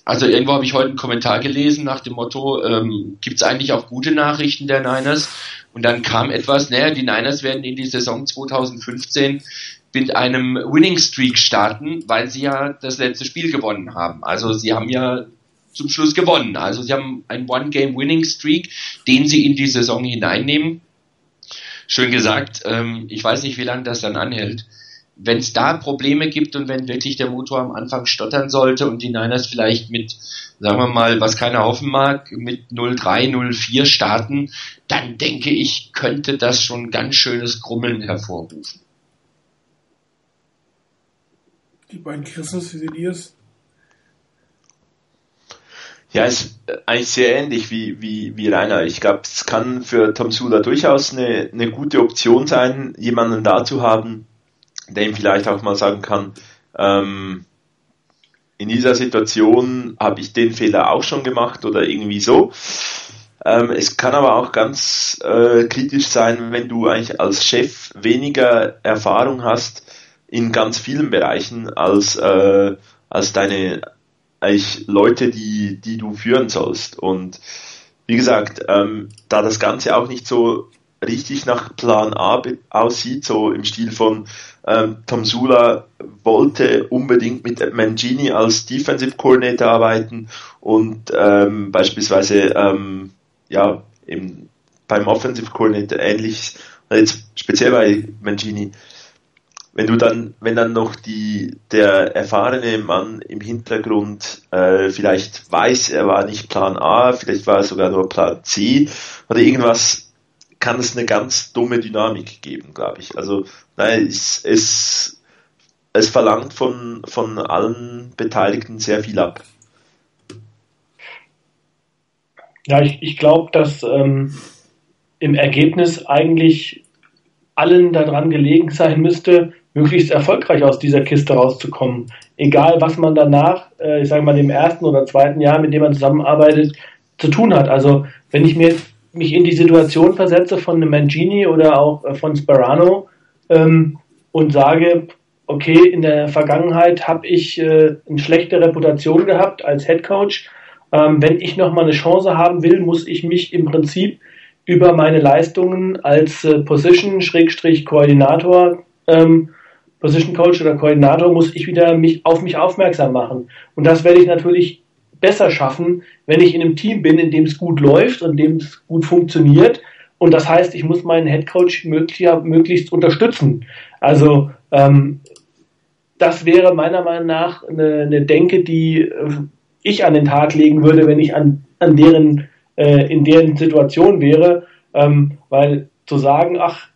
also irgendwo habe ich heute einen Kommentar gelesen nach dem Motto, ähm, gibt es eigentlich auch gute Nachrichten der Niners? Und dann kam etwas, naja, die Niners werden in die Saison 2015 mit einem Winning Streak starten, weil sie ja das letzte Spiel gewonnen haben. Also sie haben ja zum Schluss gewonnen. Also sie haben einen One-Game-Winning Streak, den sie in die Saison hineinnehmen. Schön gesagt, ähm, ich weiß nicht, wie lange das dann anhält wenn es da Probleme gibt und wenn wirklich der Motor am Anfang stottern sollte und die Niners vielleicht mit, sagen wir mal, was keiner hoffen mag, mit 0-3, 0-4 starten, dann denke ich, könnte das schon ganz schönes Grummeln hervorrufen. Die beiden Christus, wie seht ihr? Ja, ist eigentlich sehr ähnlich wie, wie, wie Rainer. Ich glaube, es kann für Tom Sula durchaus eine, eine gute Option sein, jemanden da zu haben, der ihm vielleicht auch mal sagen kann, ähm, in dieser Situation habe ich den Fehler auch schon gemacht oder irgendwie so. Ähm, es kann aber auch ganz äh, kritisch sein, wenn du eigentlich als Chef weniger Erfahrung hast in ganz vielen Bereichen als, äh, als deine eigentlich Leute, die, die du führen sollst. Und wie gesagt, ähm, da das Ganze auch nicht so richtig nach Plan A aussieht, so im Stil von ähm, Tom Sula wollte unbedingt mit Mangini als Defensive Coordinator arbeiten und ähm, beispielsweise ähm, ja im, beim Offensive Coordinator ähnlich, jetzt speziell bei Mangini, wenn du dann, wenn dann noch die, der erfahrene Mann im Hintergrund äh, vielleicht weiß, er war nicht Plan A, vielleicht war er sogar nur Plan C oder irgendwas kann es eine ganz dumme Dynamik geben, glaube ich. Also nein, es, es, es verlangt von, von allen Beteiligten sehr viel ab. Ja, ich, ich glaube, dass ähm, im Ergebnis eigentlich allen daran gelegen sein müsste, möglichst erfolgreich aus dieser Kiste rauszukommen. Egal, was man danach, äh, ich sage mal, dem ersten oder zweiten Jahr, mit dem man zusammenarbeitet, zu tun hat. Also, wenn ich mir mich in die Situation versetze von einem Mangini oder auch äh, von Sperano ähm, und sage, okay, in der Vergangenheit habe ich äh, eine schlechte Reputation gehabt als Head Coach. Ähm, wenn ich nochmal eine Chance haben will, muss ich mich im Prinzip über meine Leistungen als äh, Position-Koordinator, ähm, Position Coach oder Koordinator, muss ich wieder mich auf mich aufmerksam machen. Und das werde ich natürlich besser schaffen, wenn ich in einem Team bin, in dem es gut läuft und dem es gut funktioniert. Und das heißt, ich muss meinen Headcoach möglichst unterstützen. Also ähm, das wäre meiner Meinung nach eine, eine Denke, die äh, ich an den Tag legen würde, wenn ich an, an deren äh, in deren Situation wäre, ähm, weil zu sagen, ach,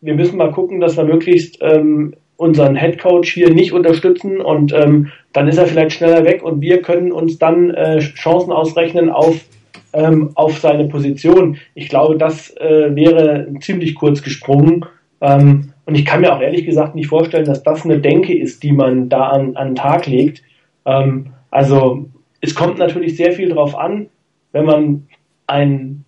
wir müssen mal gucken, dass wir möglichst ähm, unseren Head Coach hier nicht unterstützen und ähm, dann ist er vielleicht schneller weg und wir können uns dann äh, Chancen ausrechnen auf, ähm, auf seine Position. Ich glaube, das äh, wäre ziemlich kurz gesprungen. Ähm, und ich kann mir auch ehrlich gesagt nicht vorstellen, dass das eine Denke ist, die man da an, an den Tag legt. Ähm, also es kommt natürlich sehr viel drauf an, wenn man einen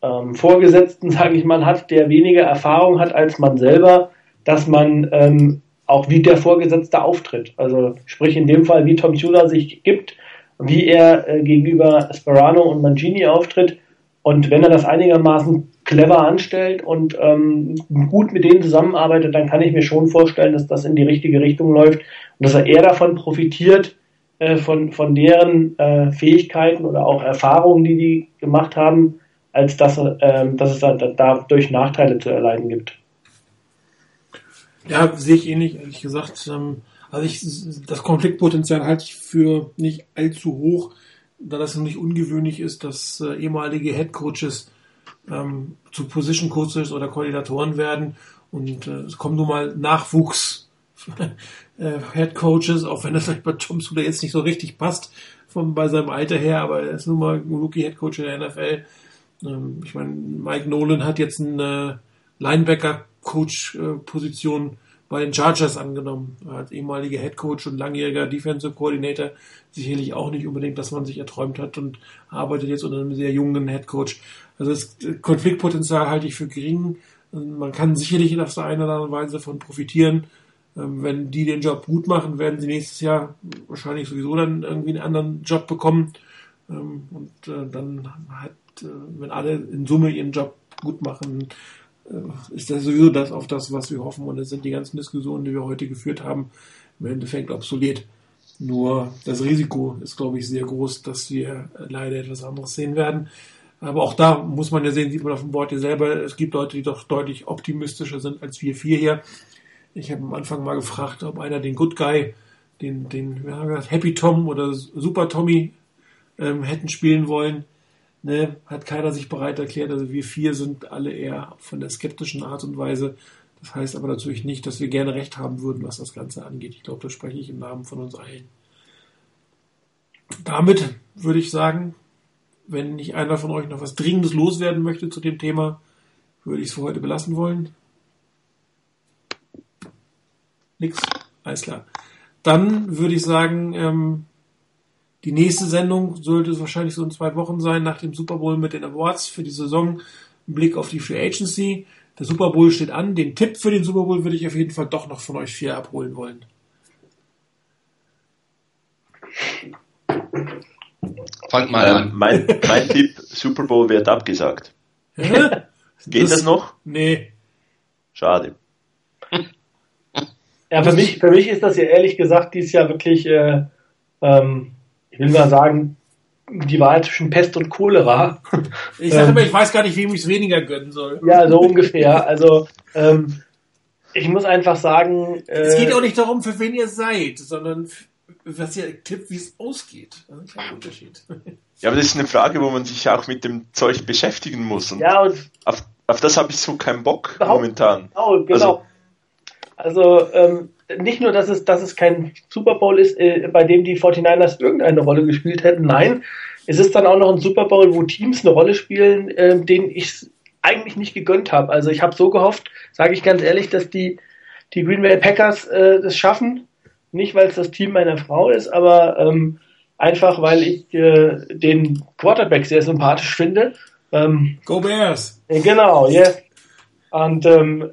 ähm, Vorgesetzten, [LAUGHS] sage ich mal, hat, der weniger Erfahrung hat als man selber, dass man ähm, auch wie der Vorgesetzte auftritt. Also sprich in dem Fall, wie Tom Chula sich gibt, wie er äh, gegenüber Sperano und Mangini auftritt. Und wenn er das einigermaßen clever anstellt und ähm, gut mit denen zusammenarbeitet, dann kann ich mir schon vorstellen, dass das in die richtige Richtung läuft und dass er eher davon profitiert, äh, von, von deren äh, Fähigkeiten oder auch Erfahrungen, die die gemacht haben, als dass, äh, dass es da, dadurch Nachteile zu erleiden gibt. Ja, sehe ich ähnlich, ehrlich gesagt. Ähm, also ich, das Konfliktpotenzial halte ich für nicht allzu hoch, da das nicht ungewöhnlich ist, dass äh, ehemalige Headcoaches ähm, zu Position Coaches oder Koordinatoren werden und äh, es kommen nun mal Nachwuchs [LAUGHS] äh, Head auch wenn das vielleicht bei Tom Sula jetzt nicht so richtig passt von bei seinem Alter her, aber er ist nun mal ein Rookie Head Coach in der NFL. Ähm, ich meine, Mike Nolan hat jetzt einen äh, Linebacker Coach-Position bei den Chargers angenommen. Als ehemaliger Head Coach und langjähriger Defensive Coordinator sicherlich auch nicht unbedingt, dass man sich erträumt hat und arbeitet jetzt unter einem sehr jungen Head Coach. Also das Konfliktpotenzial halte ich für gering. Man kann sicherlich auf der einen oder anderen Weise davon profitieren. Ähm, wenn die den Job gut machen, werden sie nächstes Jahr wahrscheinlich sowieso dann irgendwie einen anderen Job bekommen. Ähm, und äh, dann hat, äh, wenn alle in Summe ihren Job gut machen, ist das sowieso das auf das, was wir hoffen. Und es sind die ganzen Diskussionen, die wir heute geführt haben, im Endeffekt obsolet. Nur das Risiko ist, glaube ich, sehr groß, dass wir leider etwas anderes sehen werden. Aber auch da muss man ja sehen, sieht man auf dem Board ja selber, es gibt Leute, die doch deutlich optimistischer sind als wir vier hier. Ich habe am Anfang mal gefragt, ob einer den Good Guy, den, den ja, Happy Tom oder Super Tommy ähm, hätten spielen wollen. Ne, hat keiner sich bereit erklärt. Also wir vier sind alle eher von der skeptischen Art und Weise. Das heißt aber natürlich nicht, dass wir gerne recht haben würden, was das Ganze angeht. Ich glaube, da spreche ich im Namen von uns allen. Damit würde ich sagen, wenn nicht einer von euch noch was Dringendes loswerden möchte zu dem Thema, würde ich es für heute belassen wollen. Nix? Alles klar. Dann würde ich sagen, ähm, die nächste Sendung sollte es wahrscheinlich so in zwei Wochen sein, nach dem Super Bowl mit den Awards für die Saison. Ein Blick auf die Free Agency. Der Super Bowl steht an. Den Tipp für den Super Bowl würde ich auf jeden Fall doch noch von euch vier abholen wollen. Fangt mal an. Mein, mein [LAUGHS] Tipp, Super Bowl wird abgesagt. Geht das, das noch? Nee. Schade. Ja, für mich, für mich ist das ja ehrlich gesagt dieses Jahr wirklich, äh, ähm, ich will mal sagen, die Wahl zwischen Pest und Cholera. [LAUGHS] Ich sage immer, ich weiß gar nicht, wem ich es weniger gönnen soll. Ja, so ungefähr. Also ähm, ich muss einfach sagen. Äh, es geht auch nicht darum, für wen ihr seid, sondern was ihr tippt, wie es ausgeht. Das ist ein Unterschied. [LAUGHS] Ja, aber das ist eine Frage, wo man sich auch mit dem Zeug beschäftigen muss. Und ja, und auf, auf das habe ich so keinen Bock momentan. Genau, genau. Also, also ähm, nicht nur, dass es, dass es kein Super Bowl ist, äh, bei dem die 49ers irgendeine Rolle gespielt hätten. Nein, es ist dann auch noch ein Super Bowl, wo Teams eine Rolle spielen, äh, denen ich eigentlich nicht gegönnt habe. Also ich habe so gehofft, sage ich ganz ehrlich, dass die, die Green Bay Packers äh, das schaffen. Nicht, weil es das Team meiner Frau ist, aber ähm, einfach, weil ich äh, den Quarterback sehr sympathisch finde. Ähm, Go Bears! Äh, genau, yes. Und ähm,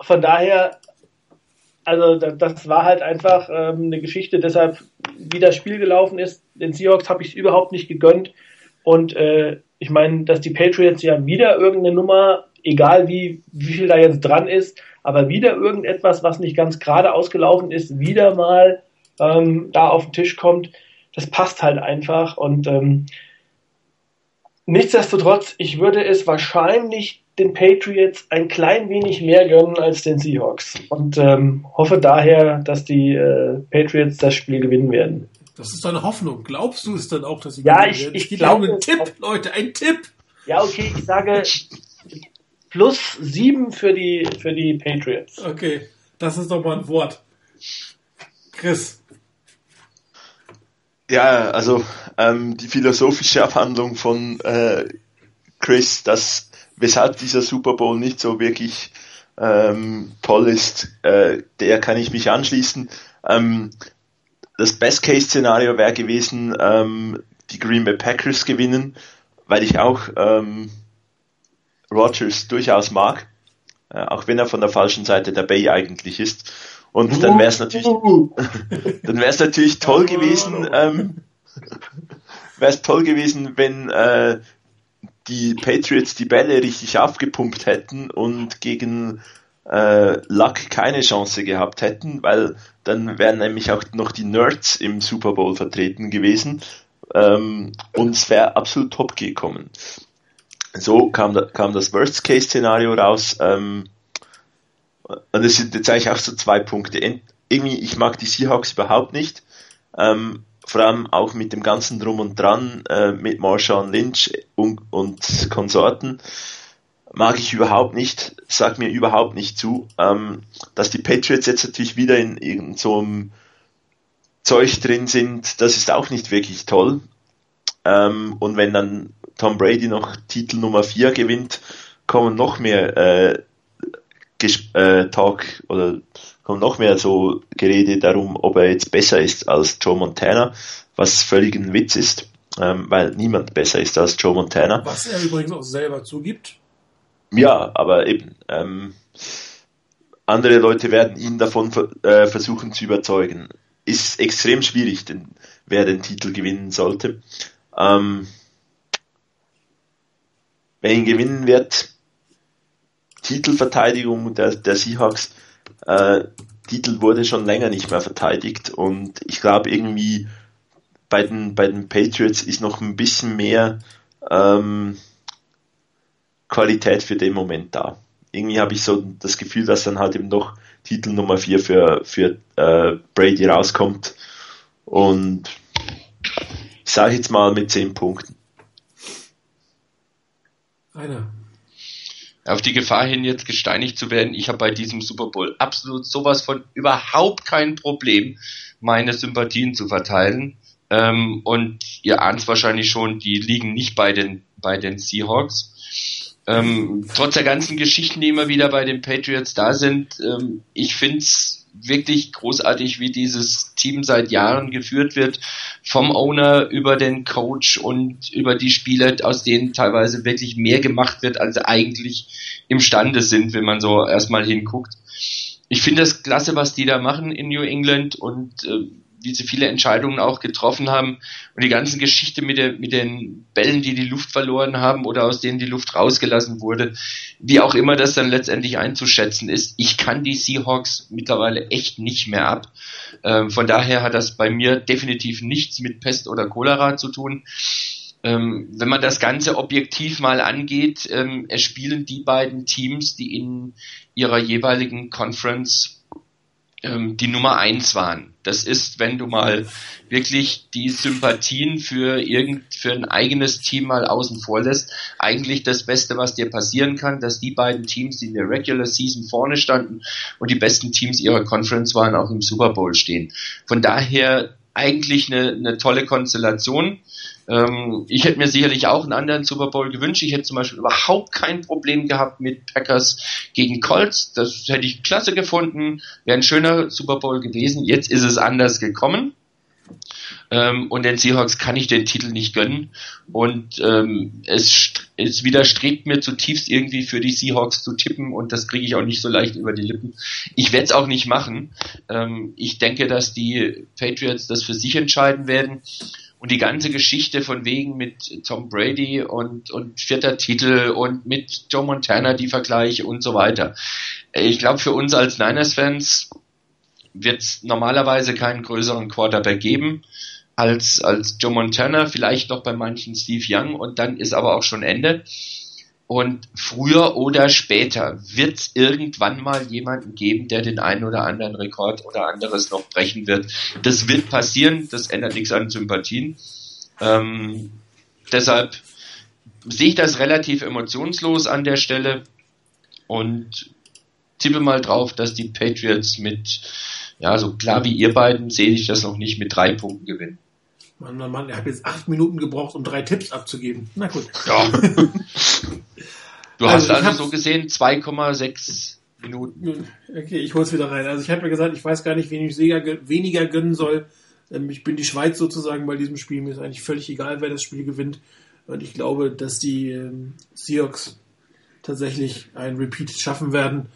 von daher also das war halt einfach ähm, eine Geschichte, deshalb wie das Spiel gelaufen ist. Den Seahawks habe ich es überhaupt nicht gegönnt. Und äh, ich meine, dass die Patriots ja wieder irgendeine Nummer, egal wie, wie viel da jetzt dran ist, aber wieder irgendetwas, was nicht ganz gerade ausgelaufen ist, wieder mal ähm, da auf den Tisch kommt, das passt halt einfach. Und ähm, nichtsdestotrotz, ich würde es wahrscheinlich den Patriots ein klein wenig mehr gönnen als den Seahawks und ähm, hoffe daher, dass die äh, Patriots das Spiel gewinnen werden. Das ist deine Hoffnung. Glaubst du es dann auch, dass sie ja, gewinnen ich, werden? Ich, ich glaube, ein Tipp, Leute, ein Tipp. Ja, okay, ich sage plus sieben für die für die Patriots. Okay, das ist doch mal ein Wort. Chris. Ja, also ähm, die philosophische Abhandlung von äh, Chris, dass weshalb dieser Super Bowl nicht so wirklich ähm, toll ist, äh, der kann ich mich anschließen. Ähm, das Best-Case-Szenario wäre gewesen, ähm, die Green Bay Packers gewinnen, weil ich auch ähm, Rogers durchaus mag, äh, auch wenn er von der falschen Seite der Bay eigentlich ist. Und dann wäre es natürlich, [LAUGHS] dann wäre es natürlich toll gewesen, ähm, wäre es toll gewesen, wenn äh, die Patriots die Bälle richtig aufgepumpt hätten und gegen äh, Luck keine Chance gehabt hätten, weil dann wären nämlich auch noch die Nerds im Super Bowl vertreten gewesen ähm, und es wäre absolut top gekommen. So kam, da, kam das Worst-Case-Szenario raus ähm, und es sind jetzt eigentlich auch so zwei Punkte. Irgendwie, ich mag die Seahawks überhaupt nicht. Ähm, vor allem auch mit dem ganzen Drum und Dran, äh, mit Marshawn Lynch und, und Konsorten, mag ich überhaupt nicht, sag mir überhaupt nicht zu, ähm, dass die Patriots jetzt natürlich wieder in irgendeinem so Zeug drin sind, das ist auch nicht wirklich toll. Ähm, und wenn dann Tom Brady noch Titel Nummer 4 gewinnt, kommen noch mehr äh, äh, Talk oder kommt noch mehr so Gerede darum, ob er jetzt besser ist als Joe Montana, was völlig ein Witz ist, ähm, weil niemand besser ist als Joe Montana. Was er übrigens auch selber zugibt. Ja, aber eben, ähm, andere Leute werden ihn davon äh, versuchen zu überzeugen. Ist extrem schwierig, denn, wer den Titel gewinnen sollte. Ähm, wer ihn gewinnen wird, Titelverteidigung der, der Seahawks, äh, Titel wurde schon länger nicht mehr verteidigt und ich glaube irgendwie bei den, bei den Patriots ist noch ein bisschen mehr ähm, Qualität für den Moment da. Irgendwie habe ich so das Gefühl, dass dann halt eben noch Titel Nummer 4 für, für äh, Brady rauskommt und ich sage jetzt mal mit 10 Punkten. Einer auf die Gefahr hin, jetzt gesteinigt zu werden, ich habe bei diesem Super Bowl absolut sowas von überhaupt kein Problem, meine Sympathien zu verteilen. Ähm, und ihr ahnt es wahrscheinlich schon, die liegen nicht bei den, bei den Seahawks. Ähm, trotz der ganzen Geschichten, die immer wieder bei den Patriots da sind, ähm, ich finde es wirklich großartig, wie dieses Team seit Jahren geführt wird, vom Owner über den Coach und über die Spieler, aus denen teilweise wirklich mehr gemacht wird, als eigentlich imstande sind, wenn man so erstmal hinguckt. Ich finde das klasse, was die da machen in New England und äh, wie sie viele Entscheidungen auch getroffen haben und die ganze Geschichte mit, der, mit den Bällen, die die Luft verloren haben oder aus denen die Luft rausgelassen wurde, wie auch immer das dann letztendlich einzuschätzen ist. Ich kann die Seahawks mittlerweile echt nicht mehr ab. Ähm, von daher hat das bei mir definitiv nichts mit Pest oder Cholera zu tun. Ähm, wenn man das Ganze objektiv mal angeht, ähm, es spielen die beiden Teams, die in ihrer jeweiligen Conference ähm, die Nummer eins waren. Das ist, wenn du mal wirklich die Sympathien für irgend, für ein eigenes Team mal außen vor lässt, eigentlich das Beste, was dir passieren kann, dass die beiden Teams, die in der Regular Season vorne standen und die besten Teams ihrer Conference waren, auch im Super Bowl stehen. Von daher eigentlich eine, eine tolle Konstellation. Ähm, ich hätte mir sicherlich auch einen anderen Super Bowl gewünscht. Ich hätte zum Beispiel überhaupt kein Problem gehabt mit Packers gegen Colts. Das hätte ich klasse gefunden. Wäre ein schöner Super Bowl gewesen. Jetzt ist es anders gekommen. Ähm, und den Seahawks kann ich den Titel nicht gönnen. Und ähm, es, es widerstrebt mir zutiefst irgendwie für die Seahawks zu tippen und das kriege ich auch nicht so leicht über die Lippen. Ich werde es auch nicht machen. Ähm, ich denke, dass die Patriots das für sich entscheiden werden. Und die ganze Geschichte von wegen mit Tom Brady und, und vierter Titel und mit Joe Montana die Vergleiche und so weiter. Ich glaube, für uns als Niners-Fans wird es normalerweise keinen größeren Quarterback geben als, als Joe Montana, vielleicht noch bei manchen Steve Young und dann ist aber auch schon Ende. Und früher oder später wird es irgendwann mal jemanden geben, der den einen oder anderen Rekord oder anderes noch brechen wird. Das wird passieren, das ändert nichts an Sympathien. Ähm, deshalb sehe ich das relativ emotionslos an der Stelle und tippe mal drauf, dass die Patriots mit, ja, so klar wie ihr beiden, sehe ich das noch nicht mit drei Punkten gewinnen. Mann, Mann, Mann, er hat jetzt acht Minuten gebraucht, um drei Tipps abzugeben. Na gut. Ja. [LAUGHS] Du also hast also so gesehen 2,6 Minuten. Okay, ich hol's wieder rein. Also ich habe mir gesagt, ich weiß gar nicht, wen ich weniger gönnen soll. Ähm, ich bin die Schweiz sozusagen bei diesem Spiel. Mir ist eigentlich völlig egal, wer das Spiel gewinnt. Und ich glaube, dass die ähm, Seahawks tatsächlich ein Repeat schaffen werden.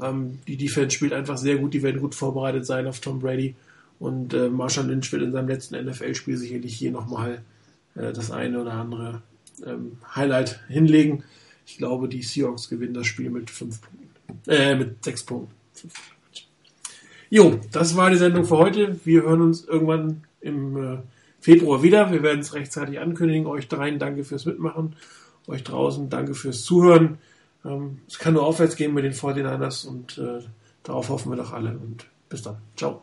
Ähm, die Defense spielt einfach sehr gut. Die werden gut vorbereitet sein auf Tom Brady. Und äh, Marshall Lynch wird in seinem letzten NFL-Spiel sicherlich hier nochmal äh, das eine oder andere ähm, Highlight hinlegen. Ich glaube, die Seahawks gewinnen das Spiel mit fünf Punkten. Äh, mit sechs Punkten. Jo, das war die Sendung für heute. Wir hören uns irgendwann im äh, Februar wieder. Wir werden es rechtzeitig ankündigen. Euch dreien danke fürs Mitmachen. Euch draußen danke fürs Zuhören. Ähm, es kann nur aufwärts gehen mit den 49ers und äh, darauf hoffen wir doch alle. Und bis dann. Ciao.